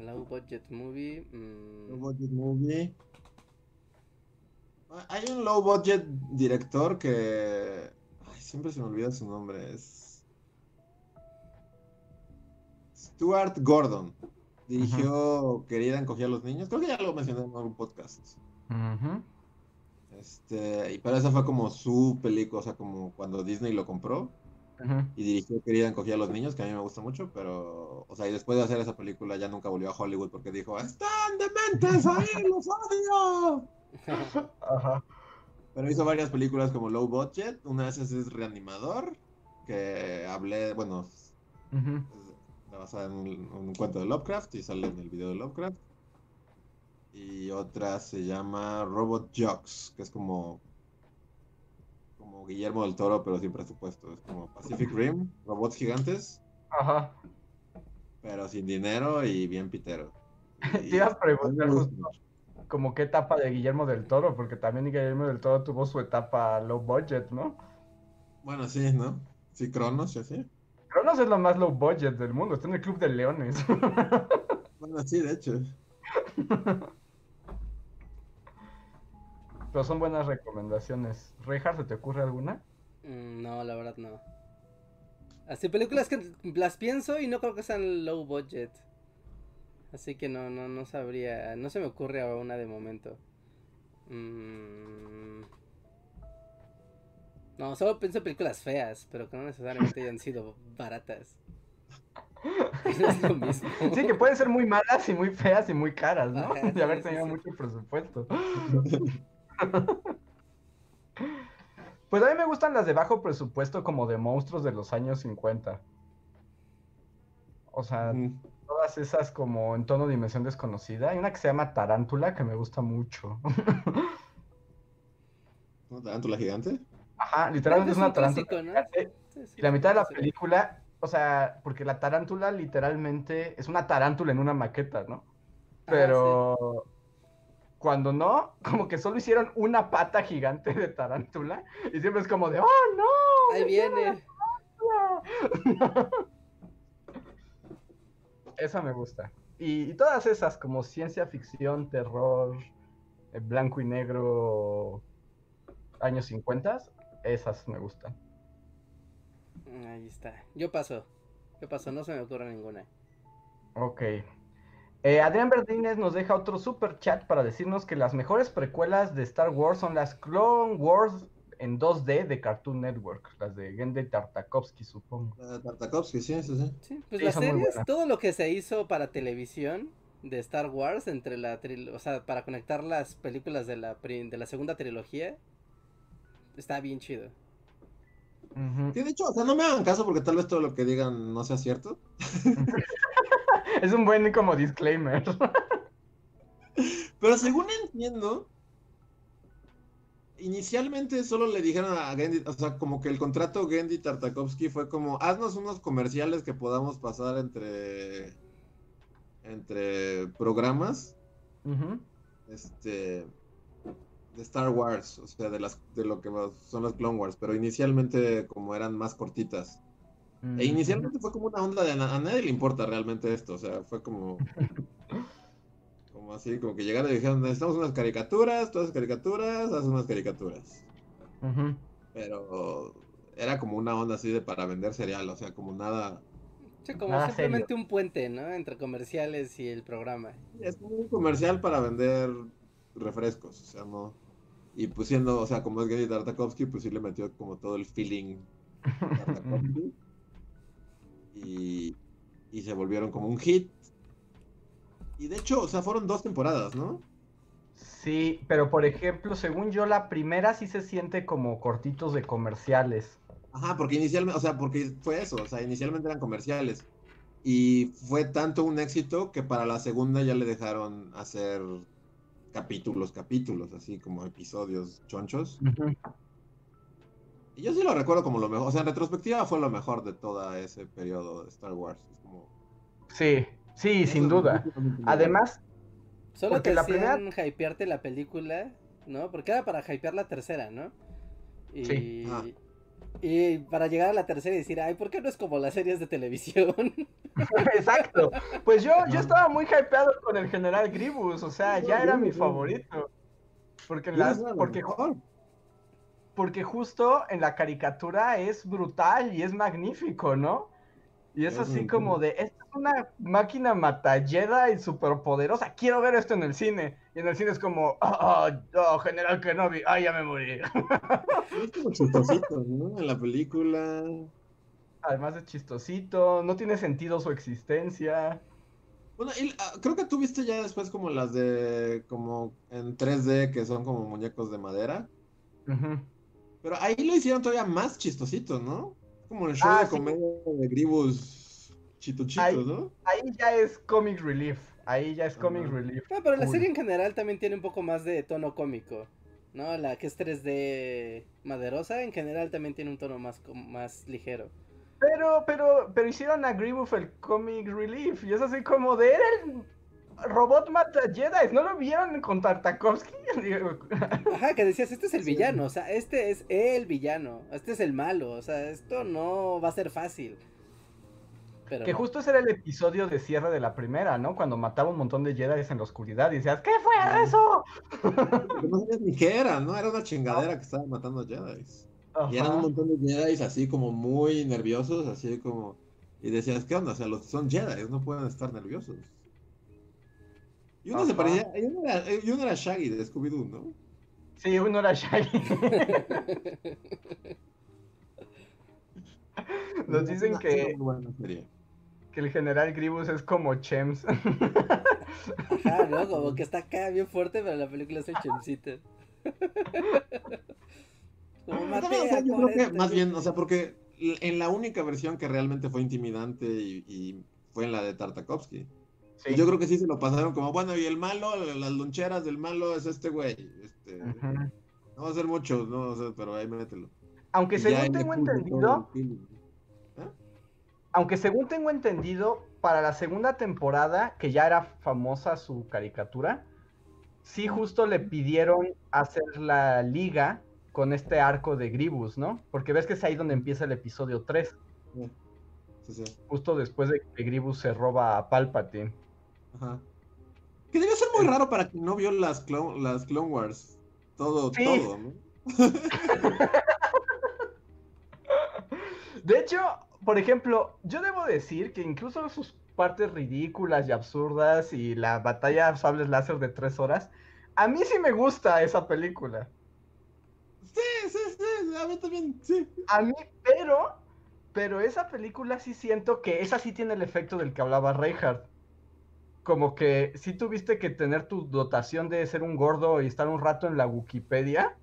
Low budget movie. Mm. Low budget movie. Hay un low budget director que. Ay, siempre se me olvida su nombre. Es. Stuart Gordon. Dirigió Querida encogía a los niños. Creo que ya lo mencioné en algún podcast. Este, y para eso fue como su película, o sea, como cuando Disney lo compró. Y dirigió Querida encogía a los niños, que a mí me gusta mucho, pero, o sea, y después de hacer esa película ya nunca volvió a Hollywood porque dijo, ¡Están dementes ahí, los odio! Ajá. Pero hizo varias películas como Low Budget, una de esas es Reanimador, que hablé, bueno, basada en un, cuento de Lovecraft y sale en el video de Lovecraft. Y otra se llama Robot Jocks, que es como como Guillermo del Toro, pero sin presupuesto. Es como Pacific Rim, robots gigantes. Ajá. Pero sin dinero y bien pitero. Te ibas a preguntar justo como qué etapa de Guillermo del Toro, porque también Guillermo del Toro tuvo su etapa low budget, ¿no? Bueno, sí, ¿no? Sí, Cronos y así. Cronos es lo más low budget del mundo, está en el Club de Leones. bueno, sí, de hecho. Pero son buenas recomendaciones. ¿Reinhardt, ¿se te ocurre alguna? Mm, no, la verdad no. Así películas que las pienso y no creo que sean low budget. Así que no, no, no sabría. No se me ocurre a una de momento. Mmm... No, solo pienso en películas feas, pero que no necesariamente hayan sido baratas. es lo mismo. Sí, que pueden ser muy malas y muy feas y muy caras, ¿no? de haber tenido mucho presupuesto. pues a mí me gustan las de bajo presupuesto como de monstruos de los años 50. O sea, todas esas como en tono dimensión desconocida. Hay una que se llama Tarántula que me gusta mucho. ¿Tarántula gigante? Ajá, literalmente es, una tarántula. y la mitad de la película, o sea, porque la tarántula literalmente es una tarántula en una maqueta, ¿no? Pero cuando no, como que solo hicieron una pata gigante de tarántula y siempre es como de, oh no. Ahí viene. Esa me gusta. Y, todas esas como ciencia ficción, terror, eh, blanco y negro, años 50, esas me gustan. Ahí está. Yo paso. ¿Qué pasó? No se me ocurre ninguna. Ok. Eh, Adrián Verdines nos deja otro super chat para decirnos que las mejores precuelas de Star Wars son las Clone Wars en 2D de Cartoon Network, las de Gende Tartakovsky, supongo. Tartakovsky, sí, sí, sí. Sí, pues las series, todo lo que se hizo para televisión de Star Wars, entre la o sea, para conectar las películas de la, de la segunda trilogía, está bien chido. Sí, de hecho, o sea, no me hagan caso porque tal vez todo lo que digan no sea cierto. es un buen como disclaimer. Pero según entiendo, inicialmente solo le dijeron a Gendy, o sea, como que el contrato Gendy Tartakovsky fue como, haznos unos comerciales que podamos pasar entre entre programas. Este de Star Wars, o sea, de las de lo que son las Clone Wars, pero inicialmente como eran más cortitas. E inicialmente fue como una onda de a nadie le importa realmente esto, o sea, fue como como así, como que llegaron y dijeron, necesitamos unas caricaturas, todas las caricaturas, haz unas caricaturas. Pero era como una onda así de para vender cereal, o sea, como nada... Sí, como simplemente un puente, ¿no? Entre comerciales y el programa. Es un comercial para vender refrescos, o sea, no... Y pues siendo, o sea, como es Gary Tartakovsky, pues sí le metió como todo el feeling Tartakovsky. y, y se volvieron como un hit. Y de hecho, o sea, fueron dos temporadas, ¿no? Sí, pero por ejemplo, según yo, la primera sí se siente como cortitos de comerciales. Ajá, porque inicialmente, o sea, porque fue eso, o sea, inicialmente eran comerciales. Y fue tanto un éxito que para la segunda ya le dejaron hacer capítulos, capítulos, así como episodios chonchos. Y yo sí lo recuerdo como lo mejor, o sea, en retrospectiva fue lo mejor de todo ese periodo de Star Wars. Es como... Sí, Sí, sin duda. Además, solo que la primera hypearte la película, ¿no? Porque era para hypear la tercera, ¿no? Y... Sí. Ah. Y para llegar a la tercera y decir, ay, ¿por qué no es como las series de televisión? Exacto. Pues yo, yo estaba muy hypeado con el general Gribus, o sea, ya era mi favorito. Porque, las, porque, porque justo en la caricatura es brutal y es magnífico, ¿no? Y es así como de, esta es una máquina matalleda y superpoderosa, quiero ver esto en el cine. Y en el cine es como, oh, oh General Kenobi, ay, ya me morí. Es como chistosito, ¿no? En la película. Además de chistosito, no tiene sentido su existencia. Bueno, ah, creo que tú viste ya después como las de, como en 3D, que son como muñecos de madera. Pero ahí lo hicieron todavía más chistosito, ¿no? Como el show ah, de comedia de Gribus Chito Chito, ¿no? Ahí ya es comic relief. Ahí ya es comic relief. No, pero la serie en general también tiene un poco más de tono cómico. ¿No? La que es 3D maderosa en general también tiene un tono más, más ligero. Pero, pero, pero hicieron a Grimmel el comic relief. Y es así como de era el robot mata Jedi, ¿no lo vieron con Tartakovsky? Ajá, que decías, este es el villano, o sea, este es el villano, este es el malo, o sea, esto no va a ser fácil. que justo ese era el episodio de cierre de la primera, ¿no? Cuando mataba un montón de Jedi en la oscuridad y decías, ¿qué fue eso? no sabías ni qué era, ¿no? Era una chingadera que estaba matando a Jedi. Y eran un montón de Jedi así como muy nerviosos, así como... Y decías, ¿qué onda? O sea, los son Jedi, no pueden estar nerviosos. Y uno se parecía. Y uno, era, y uno era Shaggy de Scooby-Doo, ¿no? Sí, uno era Shaggy. Nos dicen que. Que el general Gribus es como Chems. Ajá, ¿no? Como que está acá bien fuerte, pero la película es el Chemsito. Como maté yo creo que más bien, o sea, porque en la única versión que realmente fue intimidante y, y fue en la de Tartakovsky. Yo creo que sí se lo pasaron como, bueno, y el malo, las loncheras del malo es este güey. Este, No va a ser mucho, no, pero ahí mételo. Aunque según tengo entendido, ¿Eh? aunque según tengo entendido, para la segunda temporada, que ya era famosa su caricatura, sí justo le pidieron hacer la liga con este arco de Gribus, ¿no? Porque ves que es ahí donde empieza el episodio 3. Sí, sí. Justo después de que Gribus se roba a Palpatine. Ajá. Que debe ser muy raro para quien no vio las Clone, las Clone Wars. Todo, todo, ¿no? de hecho, por ejemplo, yo debo decir que incluso sus partes ridículas y absurdas y la batalla sables láser de tres horas, a mí sí me gusta esa película. Sí, sí, sí, a mí también, sí. A mí, pero, pero esa película sí siento que esa sí tiene el efecto del que hablaba Reinhardt. Como que sí tuviste que tener tu dotación de ser un gordo y estar un rato en la Wikipedia.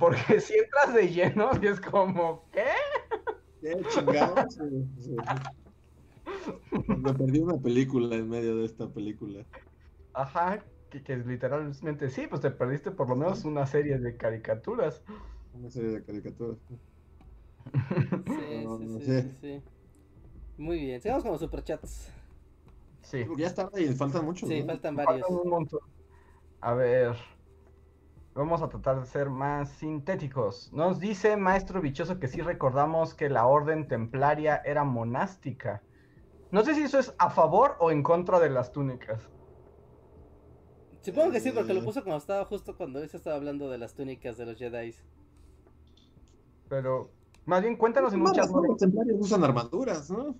Porque si entras de lleno y es como, ¿qué? ¿Qué chingados? Me perdí una película en medio de esta película. Ajá, que, que, literalmente sí, pues te perdiste por lo menos una serie de caricaturas. Una serie de caricaturas. Sí, sí, sí, sí, Muy bien, sigamos con los superchats. Sí. ya está y faltan muchos. Sí, faltan varios. Faltan un montón. A ver. Vamos a tratar de ser más sintéticos. Nos dice Maestro Bichoso que sí recordamos que la orden templaria era monástica. No sé si eso es a favor o en contra de las túnicas. Supongo que sí, porque lo puso cuando estaba justo cuando se estaba hablando de las túnicas de los Jedi. Pero, más bien, cuéntanos en muchas. Los templarios usan armaduras, ¿no?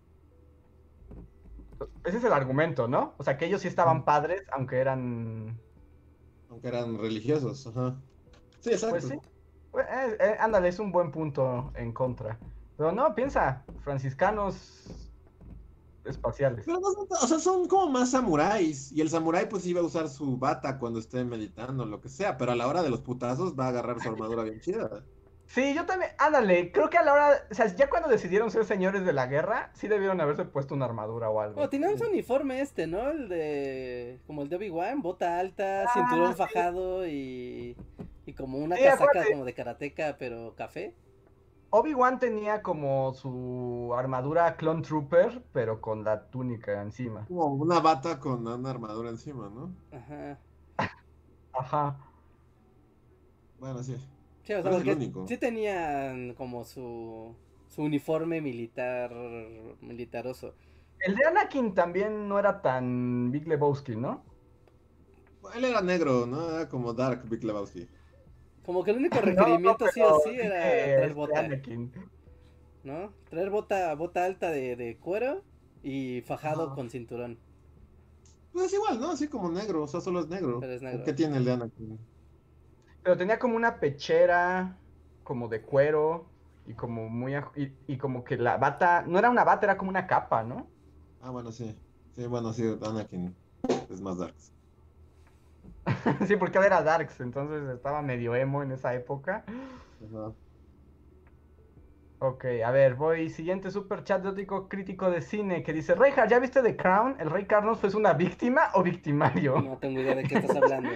Ese es el argumento, ¿no? O sea, que ellos sí estaban padres, aunque eran aunque eran religiosos, ajá. Sí, exacto. Pues sí. Pues, eh, eh, ándale, es un buen punto en contra. Pero no, piensa, franciscanos espaciales. Pero no, o sea, son como más samuráis. Y el samurái pues iba a usar su bata cuando esté meditando, lo que sea. Pero a la hora de los putazos va a agarrar su armadura bien chida. Sí, yo también, ándale, creo que a la hora, o sea, ya cuando decidieron ser señores de la guerra, sí debieron haberse puesto una armadura o algo. Oh, tenía un uniforme este, ¿no? El de, como el de Obi-Wan, bota alta, ah, cinturón fajado y, y como una casaca como de karateca, pero café. Obi-Wan tenía como su armadura Clone Trooper, pero con la túnica encima. Como una bata con una armadura encima, ¿no? Ajá. Ajá. Bueno, sí. Sí, o sea, porque sí tenían como su, su uniforme militar, militaroso. El de Anakin también no era tan Big Lebowski, ¿no? Él era negro, ¿no? Era como Dark Big Lebowski. Como que el único requerimiento sí o sí era traer bota. Anakin. ¿No? Traer bota, bota alta de, de cuero y fajado con cinturón. Pues igual, ¿no? Así como negro, o sea, solo es negro. Pero es negro. ¿Qué tiene el de Anakin? Pero tenía como una pechera, como de cuero, y como muy... Y, como que la bata, no era una bata, era como una capa, ¿no? Ah, bueno, sí. Sí, bueno, sí, Anakin es más Darks. sí, porque él era Darks, entonces estaba medio emo en esa época. Ok, a ver, voy. Siguiente super chat de crítico de cine que dice: Reinhardt, ¿ya viste The Crown? ¿El rey Carlos fue una víctima o victimario? No tengo idea de qué estás hablando.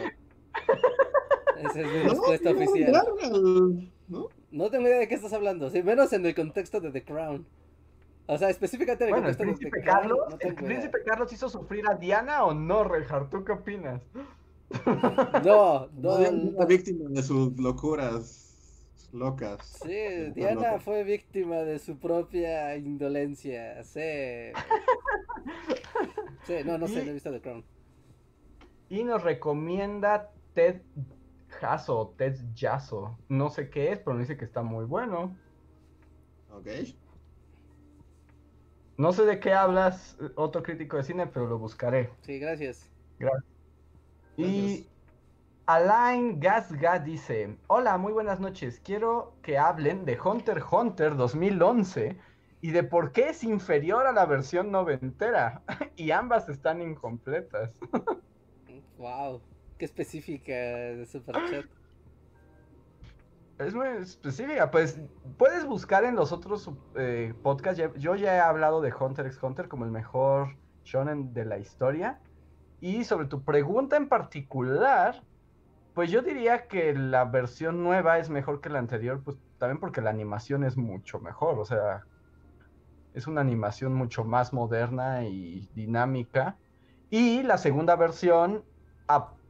Esa es mi respuesta oficial. ¿no? tengo idea de qué estás hablando, sí, menos en el contexto de The Crown. O sea, específicamente en el contexto de The Carlos, Crown. ¿El príncipe Carlos hizo sufrir a Diana o no, Reinhardt? ¿Tú qué opinas? No, no. no víctima de sus locuras locas. Sí, Diana fue víctima de su propia indolencia. Sí. Sí, no, no sé, no he visto The Crown. Y nos recomienda Ted Jaso, Ted Jaso. No sé qué es, pero me dice que está muy bueno. Ok. No sé de qué hablas, otro crítico de cine, pero lo buscaré. Sí, gracias. Gracias. Y Alain Gasga dice: Hola, muy buenas noches. Quiero que hablen de Hunter x Hunter 2011 y de por qué es inferior a la versión noventera. y ambas están incompletas. wow. Específica de Superchat. Es muy específica, pues puedes buscar en los otros eh, podcasts. Yo ya he hablado de Hunter x Hunter como el mejor shonen de la historia. Y sobre tu pregunta en particular, pues yo diría que la versión nueva es mejor que la anterior, pues también porque la animación es mucho mejor, o sea, es una animación mucho más moderna y dinámica. Y la segunda versión,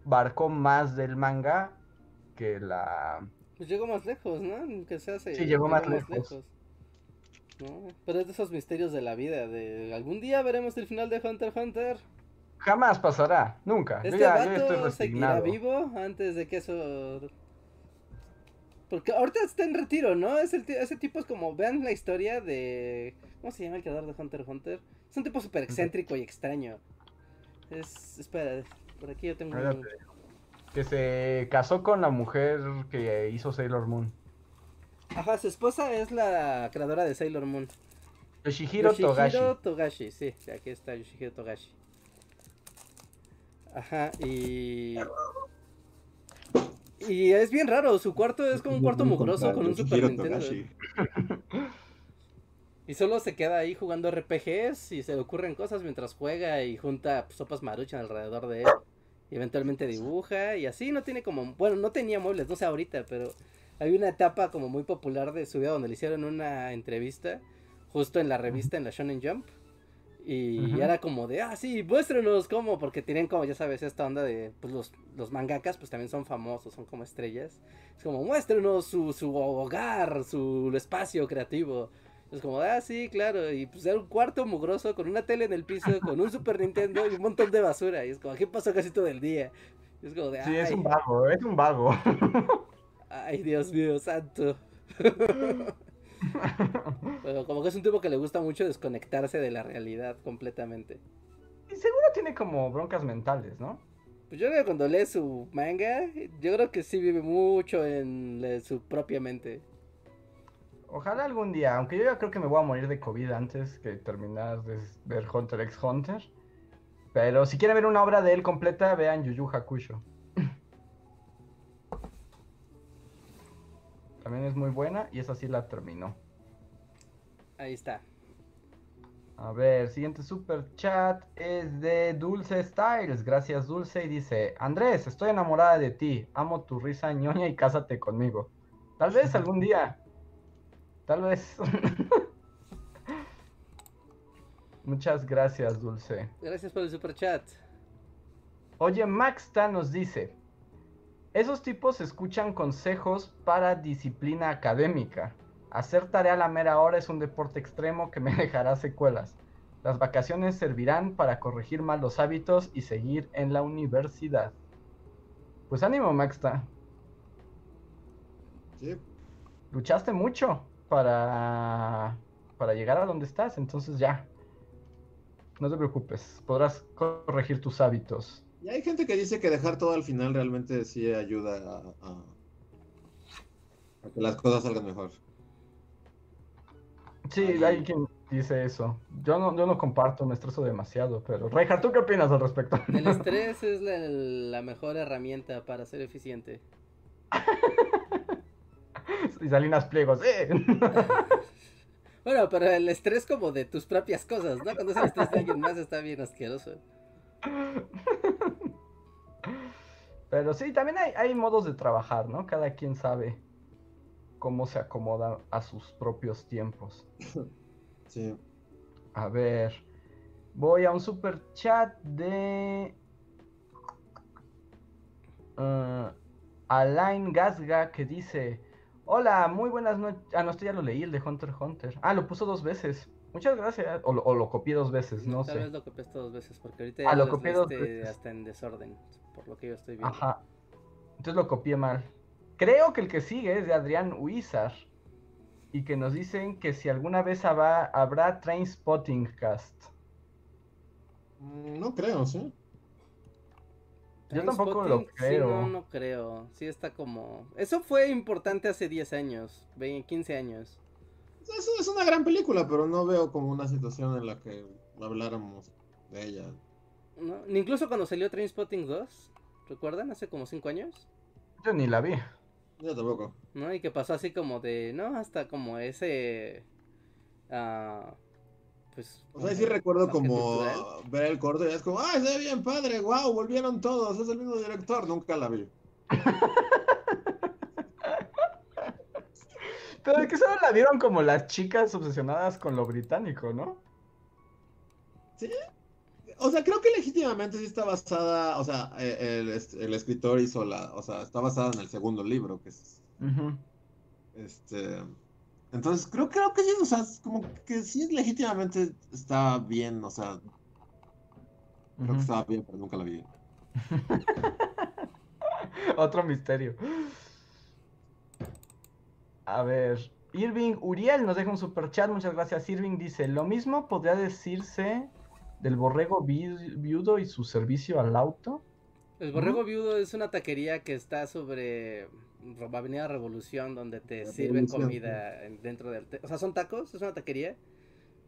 barcó más del manga que la... Pues llegó más lejos, ¿no? Que se hace... Sí, llegó más lejos. Pero es de esos misterios de la vida, de algún día veremos el final de Hunter x Hunter. Jamás pasará, nunca. Este yo ya, vato seguirá vivo antes de que eso... Porque ahorita está en retiro, ¿no? Es el ese tipo es como, vean la historia de... ¿Cómo se llama el creador de Hunter x Hunter? Es un tipo súper excéntrico y extraño. Es... Espera, por aquí yo tengo... Que se casó con la mujer que hizo Sailor Moon. Ajá, su esposa es la creadora de Sailor Moon. Yoshihiro, Togashi. Yoshihiro Togashi, sí, aquí está Yoshihiro Togashi. Ajá, y. Y es bien raro, su cuarto es como un cuarto mugroso con un Super Nintendo. Y solo se queda ahí jugando RPGs y se le ocurren cosas mientras juega y junta sopas maruchan alrededor de él. Y eventualmente dibuja y así no tiene como. Bueno, no tenía muebles, no sé ahorita, pero hay una etapa como muy popular de su vida donde le hicieron una entrevista justo en la revista, en la Shonen Jump. Y era como de, ah, sí, muéstrenos cómo, porque tienen como, ya sabes, esta onda de, pues los, los mangakas, pues también son famosos, son como estrellas. Es como, muéstrenos su, su hogar, su espacio creativo. Es como, ah, sí, claro, y pues era un cuarto mugroso con una tele en el piso, con un Super Nintendo y un montón de basura. Y es como, ¿qué pasó casi todo el día? es como de, sí, es un vago, es un vago. Ay, Dios mío, santo. Pero como que es un tipo que le gusta mucho desconectarse de la realidad completamente. Y seguro tiene como broncas mentales, ¿no? Pues yo creo que cuando lee su manga, yo creo que sí vive mucho en su propia mente. Ojalá algún día, aunque yo ya creo que me voy a morir de COVID antes que terminar de ver Hunter x Hunter. Pero si quieren ver una obra de él completa, vean Yu Yu Hakusho. También es muy buena y esa sí la terminó. Ahí está. A ver, siguiente super chat es de Dulce Styles. Gracias, Dulce. Y dice: Andrés, estoy enamorada de ti. Amo tu risa ñoña y cásate conmigo. Tal vez algún día. Tal vez. Muchas gracias, Dulce. Gracias por el super chat. Oye, Maxta nos dice: esos tipos escuchan consejos para disciplina académica. Hacer tarea a la mera hora es un deporte extremo que me dejará secuelas. Las vacaciones servirán para corregir malos hábitos y seguir en la universidad. Pues ánimo, Maxta. Sí. Luchaste mucho para, para llegar a donde estás, entonces ya. No te preocupes, podrás corregir tus hábitos. Y hay gente que dice que dejar todo al final realmente sí ayuda a, que las cosas salgan mejor. Sí, hay quien dice eso. Yo no, yo no comparto, me estreso demasiado, pero Reinhardt, ¿tú qué opinas al respecto? El estrés es la, mejor herramienta para ser eficiente. y Salinas Pliegos, ¡eh! bueno, pero el estrés como de tus propias cosas, ¿no? Cuando es el estrés de alguien más está bien asqueroso. Pero sí, también hay, modos de trabajar, ¿no? Cada quien sabe cómo se acomoda a sus propios tiempos. Sí. A ver. Voy a un super chat de. Uh, Alain Gasga que dice: Hola, muy buenas noches. Ah, no, esto ya lo leí, el de Hunter x Hunter. Ah, lo puso dos veces. Muchas gracias. O, lo copié dos veces, no sé. Tal vez lo copié dos veces, porque ahorita ah, lo copié dos veces. hasta en desorden, por lo que yo estoy viendo. Ajá. Entonces lo copié mal. Creo que el que sigue es de Adrián Huizar. Y que nos dicen que si alguna vez habrá, habrá Train Spotting Cast. Mm, no creo, ¿sí? Yo tampoco lo creo. Sí, no, no creo. Sí está como... Eso fue importante hace 10 años, 15 años. Es, es una gran película, pero no veo como una situación en la que habláramos de ella. No, ni incluso cuando salió Trainspotting 2, ¿recuerdan? Hace como 5 años. Yo ni la vi. Yo tampoco. ¿No? Y que pasó así como de, ¿no? Hasta como ese... Uh, pues... O sea, sí recuerdo como ver el corto y es como, ¡ay, se ve bien padre! ¡Wow! Volvieron todos, es el mismo director. Nunca la vi. Pero es que solo la vieron como las chicas obsesionadas con lo británico, ¿no? Sí. O sea, creo que legítimamente sí está basada, o sea, e, el, escritor hizo la, o sea, está basada en el segundo libro, que es... Este... Entonces, creo, creo que sí, o sea, como que sí legítimamente está bien, o sea... Creo que estaba bien, pero nunca la vi. Otro misterio. A ver, Irving Uriel nos deja un super chat, muchas gracias. Irving dice, lo mismo podría decirse del borrego viudo y su servicio al auto. El borrego viudo es una taquería que está sobre Avenida Revolución, donde te sirven comida dentro del... O sea, son tacos, es una taquería,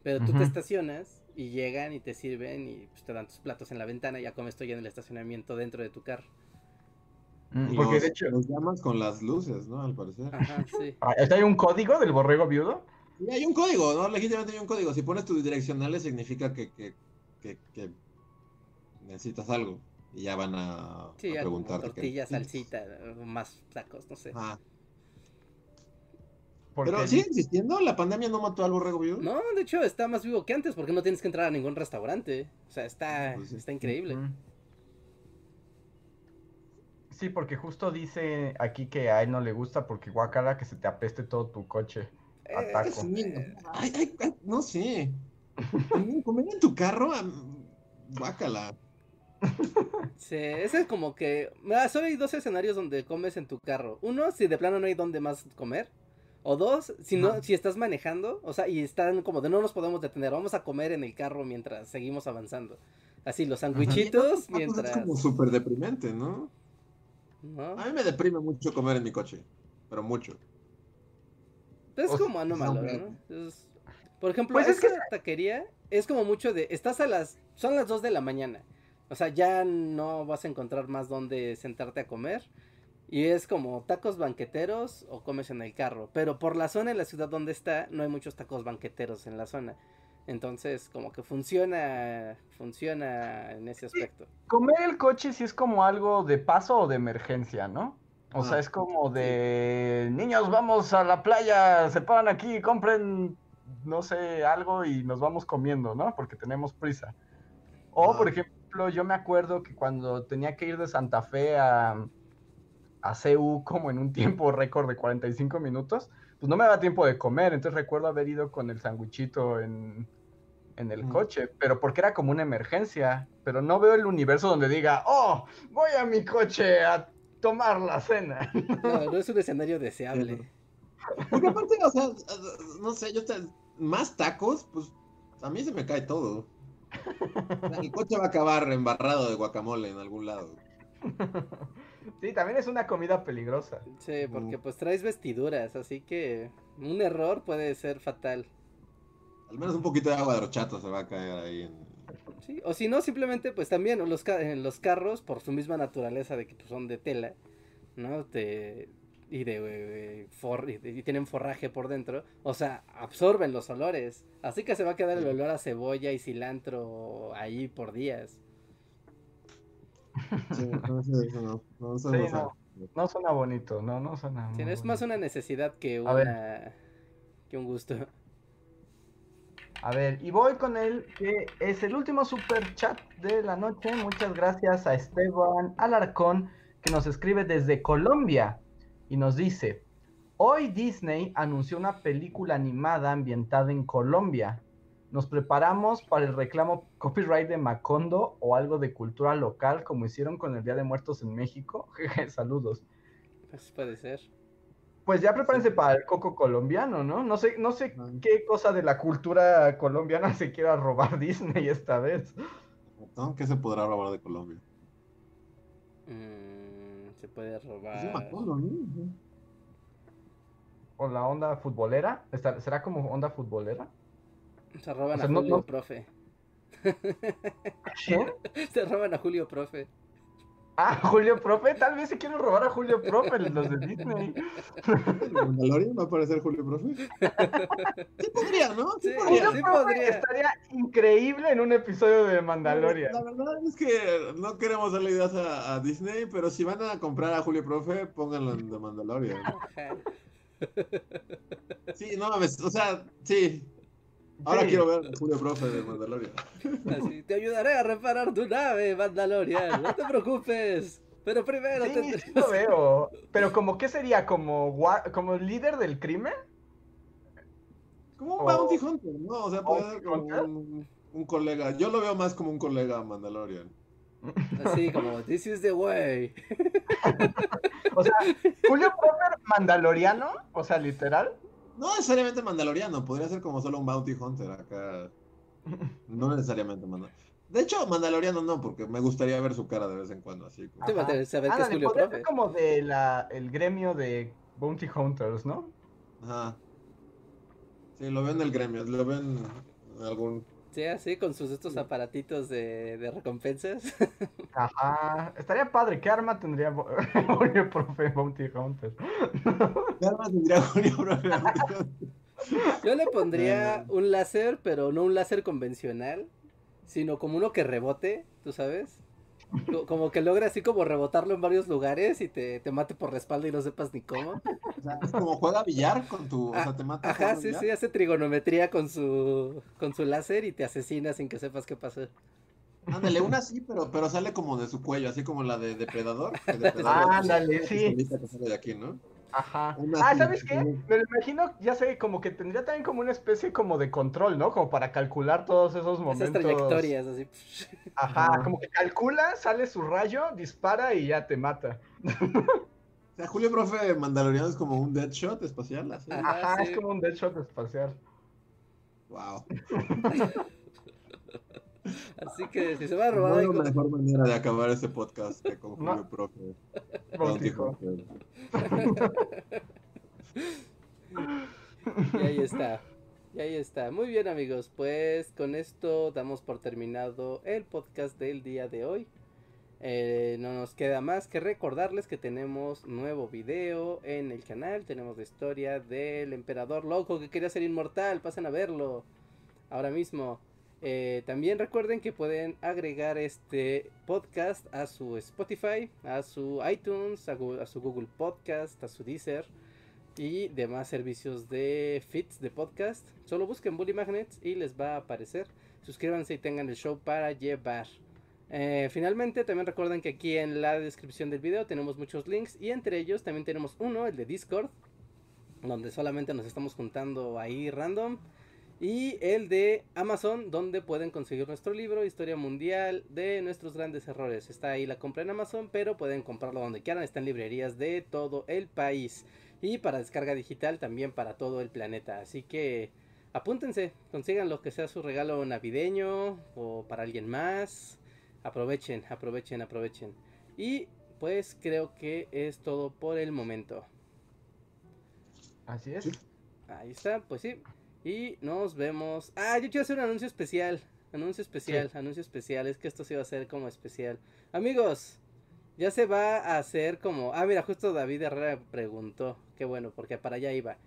pero tú te estacionas y llegan y te sirven y pues, te dan tus platos en la ventana y ya comes tú ya en el estacionamiento dentro de tu carro. Mm, porque de hecho. Los llamas con las luces, ¿no? Al parecer. Ajá, sí. Ah, ¿Hay un código del borrego viudo? Sí, hay un código, ¿no? Legítimamente hay un código. Si pones tus direccionales, significa que, que, que, necesitas algo. Y ya van a, sí, preguntar. Tortilla, salsita, más tacos, no sé. Ah. Pero sigue existiendo, la pandemia no mató al borrego viudo. No, de hecho está más vivo que antes porque no tienes que entrar a ningún restaurante. O sea, está, pues está increíble. Sí, porque justo dice aquí que a él no le gusta porque guacala que se te apeste todo tu coche. A eh, taco. ay, ay, no sé. Comer en tu carro, guacala. Sí, ese es como que. Mira, solo hay dos escenarios donde comes en tu carro. Uno, si de plano no hay donde más comer. O dos, si no, si estás manejando, o sea, y están como de no nos podemos detener, vamos a comer en el carro mientras seguimos avanzando. Así, los sandwichitos mientras. Es como súper deprimente, ¿no? A mí me deprime mucho comer en mi coche, pero mucho. Es como anómalo, ¿no? por ejemplo, pues esa taquería es como mucho de, estás a las, son las 2 de la mañana, o sea, ya no vas a encontrar más donde sentarte a comer. Y es como tacos banqueteros o comes en el carro. Pero por la zona en la ciudad donde está, no hay muchos tacos banqueteros en la zona. Entonces, como que funciona, funciona en ese aspecto. Comer el coche sí es como algo de paso o de emergencia, ¿no? O sea, es como de niños, vamos a la playa, se paran aquí, compren, no sé, algo y nos vamos comiendo, ¿no? Porque tenemos prisa. O, por ejemplo, yo me acuerdo que cuando tenía que ir de Santa Fe a, a CU como en un tiempo récord de 45 minutos, pues no me daba tiempo de comer, entonces recuerdo haber ido con el sanguichito en, en el coche, pero porque era como una emergencia, pero no veo el universo donde diga, oh, voy a mi coche a tomar la cena. No, no es un escenario deseable. Porque aparte, o sea, no sé, yo más tacos, pues a mí se me cae todo. El coche va a acabar embarrado de guacamole en algún lado. Sí, también es una comida peligrosa. Sí, porque pues traes vestiduras, así que un error puede ser fatal. Al menos un poquito de agua de horchata se va a caer ahí. En... Sí, o si no, simplemente pues también los, los carros, por su misma naturaleza de que pues, son de tela, ¿no? Te, y, de, y, tienen forraje por dentro, o sea, absorben los olores. Así que se va a quedar el olor a cebolla y cilantro ahí por días. Sí, no, no, suena, bonito, no, no suena. es más una necesidad que una que un gusto. A ver, y voy con él, que es el último super chat de la noche. Muchas gracias a Esteban Alarcón, que nos escribe desde Colombia y nos dice: Hoy Disney anunció una película animada ambientada en Colombia. Nos preparamos para el reclamo copyright de Macondo o algo de cultura local, como hicieron con el Día de Muertos en México. Saludos. Pues puede ser pues ya prepárense para el coco colombiano, ¿no? No sé, no sé qué cosa de la cultura colombiana se quiera robar Disney esta vez. ¿Qué se podrá robar de Colombia? Mm, se puede robar. ¿O la onda futbolera? ¿Será como onda futbolera? Se roban a Julio Profe. ¿Quién? se roban a Julio Profe. Ah, Julio Profe, tal vez se quieren robar a Julio Profe, los de Disney. ¿Mandalorian va a aparecer Julio Profe? Sí podría, ¿no? Sí, podría. sí podría. Estaría increíble en un episodio de Mandalorian. La verdad es que no queremos darle ideas a, Disney, pero si van a comprar a Julio Profe, pónganlo en The Mandalorian. Sí, no mames, o sea, sí. Ahora quiero ver a Julio Profe de Mandalorian. Así, te ayudaré a reparar tu nave, Mandalorian. No te preocupes. Pero primero sí, te sí lo veo. Pero como qué sería, como como líder del crimen. Como un bounty hunter, ¿no? O sea, puede ser como un, un, colega. Yo lo veo más como un colega Mandalorian. Así como, this is the way. o sea, Julio Profer mandaloriano, o sea, literal. No necesariamente mandaloriano, podría ser como solo un bounty hunter acá. No necesariamente mandaloriano. De hecho, Mandaloriano no, porque me gustaría ver su cara de vez en cuando, así como. saber que es Julio Profe. como de la, el gremio de Bounty Hunters, ¿no? Ajá. Sí, lo ven en el gremio, lo ven en algún Sí, así con sus estos aparatitos de, de recompensas. Ajá, estaría padre. ¿Qué arma tendría Julio Profe Bounty Hunter? ¿Qué arma tendría Julio Profe Yo le pondría un láser, pero no un láser convencional, sino como uno que rebote, ¿tú sabes? Como que logra así como rebotarlo en varios lugares y te, te mate por la espalda y no sepas ni cómo. O sea, es como juega billar con tu. o sea, ah, te mata. Ajá, sí, sí, hace trigonometría con su, con su láser y te asesina sin que sepas qué pasó. Ándale, una sí, pero, pero sale como de su cuello, así como la de Depredador. Ándale, sí. Que sale de aquí, ¿no? Ajá. ah, ¿sabes qué? Me lo imagino, ya sé, como que tendría también como una especie como de control, ¿no? Como para calcular todos esos momentos. Esas trayectorias, así. Ajá, como que calcula, sale su rayo, dispara y ya te mata. O sea, Julio Profe Mandaloriano es como un Deadshot espacial, así. Ajá, es como un Deadshot espacial. Wow. Así que si se va a robar. No hay la mejor manera de acabar este podcast que con Julio Profe. y ahí está. Y ahí está. Muy bien amigos, pues con esto damos por terminado el podcast del día de hoy. Eh, no nos queda más que recordarles que tenemos nuevo video en el canal. Tenemos la historia del emperador loco que quería ser inmortal. Pasen a verlo ahora mismo. Eh, también recuerden que pueden agregar este podcast a su Spotify, a su iTunes, a, su Google Podcast, a su Deezer y demás servicios de feeds de podcast. Solo busquen Bully Magnets y les va a aparecer. Suscríbanse y tengan el show para llevar. Eh, finalmente, también recuerden que aquí en la descripción del video tenemos muchos links y entre ellos también tenemos uno, el de Discord, donde solamente nos estamos juntando ahí random. Y el de Amazon, donde pueden conseguir nuestro libro, Historia Mundial de nuestros grandes errores. Está ahí la compra en Amazon, pero pueden comprarlo donde quieran. Está en librerías de todo el país. Y para descarga digital también para todo el planeta. Así que apúntense, consigan lo que sea su regalo navideño o para alguien más. Aprovechen, aprovechen, aprovechen. Y pues creo que es todo por el momento. Así es. Ahí está, pues sí. Y nos vemos. Ah, yo quiero hacer un anuncio especial. Anuncio especial, anuncio especial. Es que esto sí va a ser como especial. Amigos, ya se va a hacer como. Ah, mira, justo David Herrera preguntó. Qué bueno, porque para allá iba.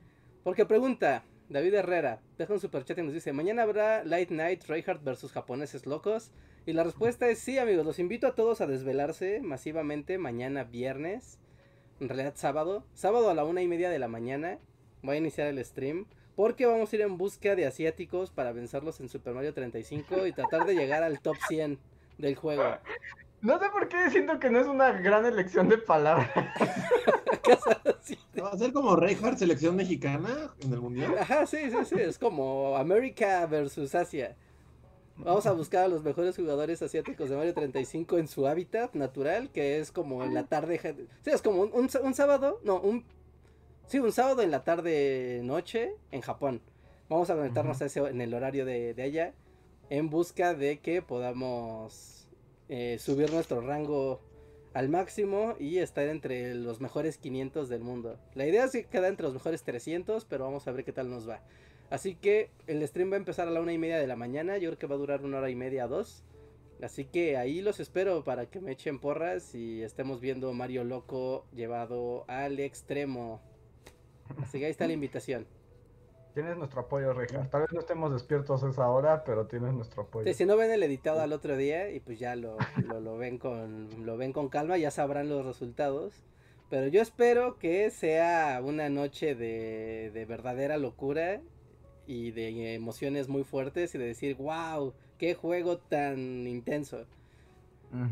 Porque pregunta, David Herrera, deja un superchat y nos dice: ¿Mañana habrá Light Night Reinhardt versus japoneses locos? Y la respuesta es sí, amigos. Los invito a todos a desvelarse masivamente mañana viernes. En realidad, sábado. Sábado a la una y media de la mañana. Voy a iniciar el stream. Porque vamos a ir en busca de asiáticos para vencerlos en Super Mario 35 y tratar de llegar al top 100 del juego. No sé por qué siento que no es una gran elección de palabras. ¿Va a ser como Reinhardt, selección mexicana en el mundial? Ajá, sí, sí, sí. Es como América versus Asia. Vamos a buscar a los mejores jugadores asiáticos de Mario 35 en su hábitat natural, que es como en la tarde. Sí, es como un, un sábado, no, un Sí, un sábado en la tarde noche en Japón. Vamos a conectarnos a ese, en el horario de, allá en busca de que podamos eh, subir nuestro rango al máximo y estar entre los mejores 500 del mundo. La idea es que queda entre los mejores 300, pero vamos a ver qué tal nos va. Así que el stream va a empezar a la una y media de la mañana. Yo creo que va a durar una hora y media, dos. Así que ahí los espero para que me echen porras y estemos viendo Mario Loco llevado al extremo. Así que ahí está la invitación. Tienes nuestro apoyo, Reja. Tal vez no estemos despiertos a esa hora, pero tienes nuestro apoyo. si no ven el editado al otro día y pues ya lo, lo, ven con, lo ven con calma, ya sabrán los resultados. Pero yo espero que sea una noche de, de verdadera locura y de emociones muy fuertes y de decir, wow, qué juego tan intenso.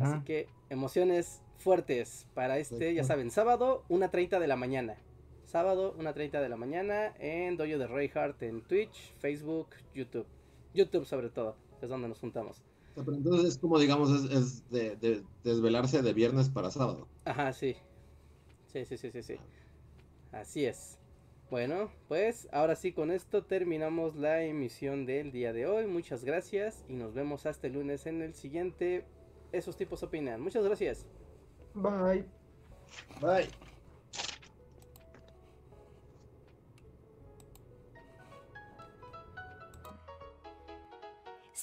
Así que emociones fuertes para este, ya saben, sábado 1.30 de la mañana. Sábado 1.30 de la mañana en Dojo de Reinhardt en Twitch, Facebook, YouTube. YouTube sobre todo, es donde nos juntamos. Pero entonces es como, digamos, es, de, desvelarse de viernes para sábado. Ajá, sí. Sí, sí, sí, sí, sí. Así es. Bueno, pues ahora sí con esto terminamos la emisión del día de hoy. Muchas gracias y nos vemos hasta el lunes en el siguiente. Esos tipos opinan. Muchas gracias. Bye. Bye.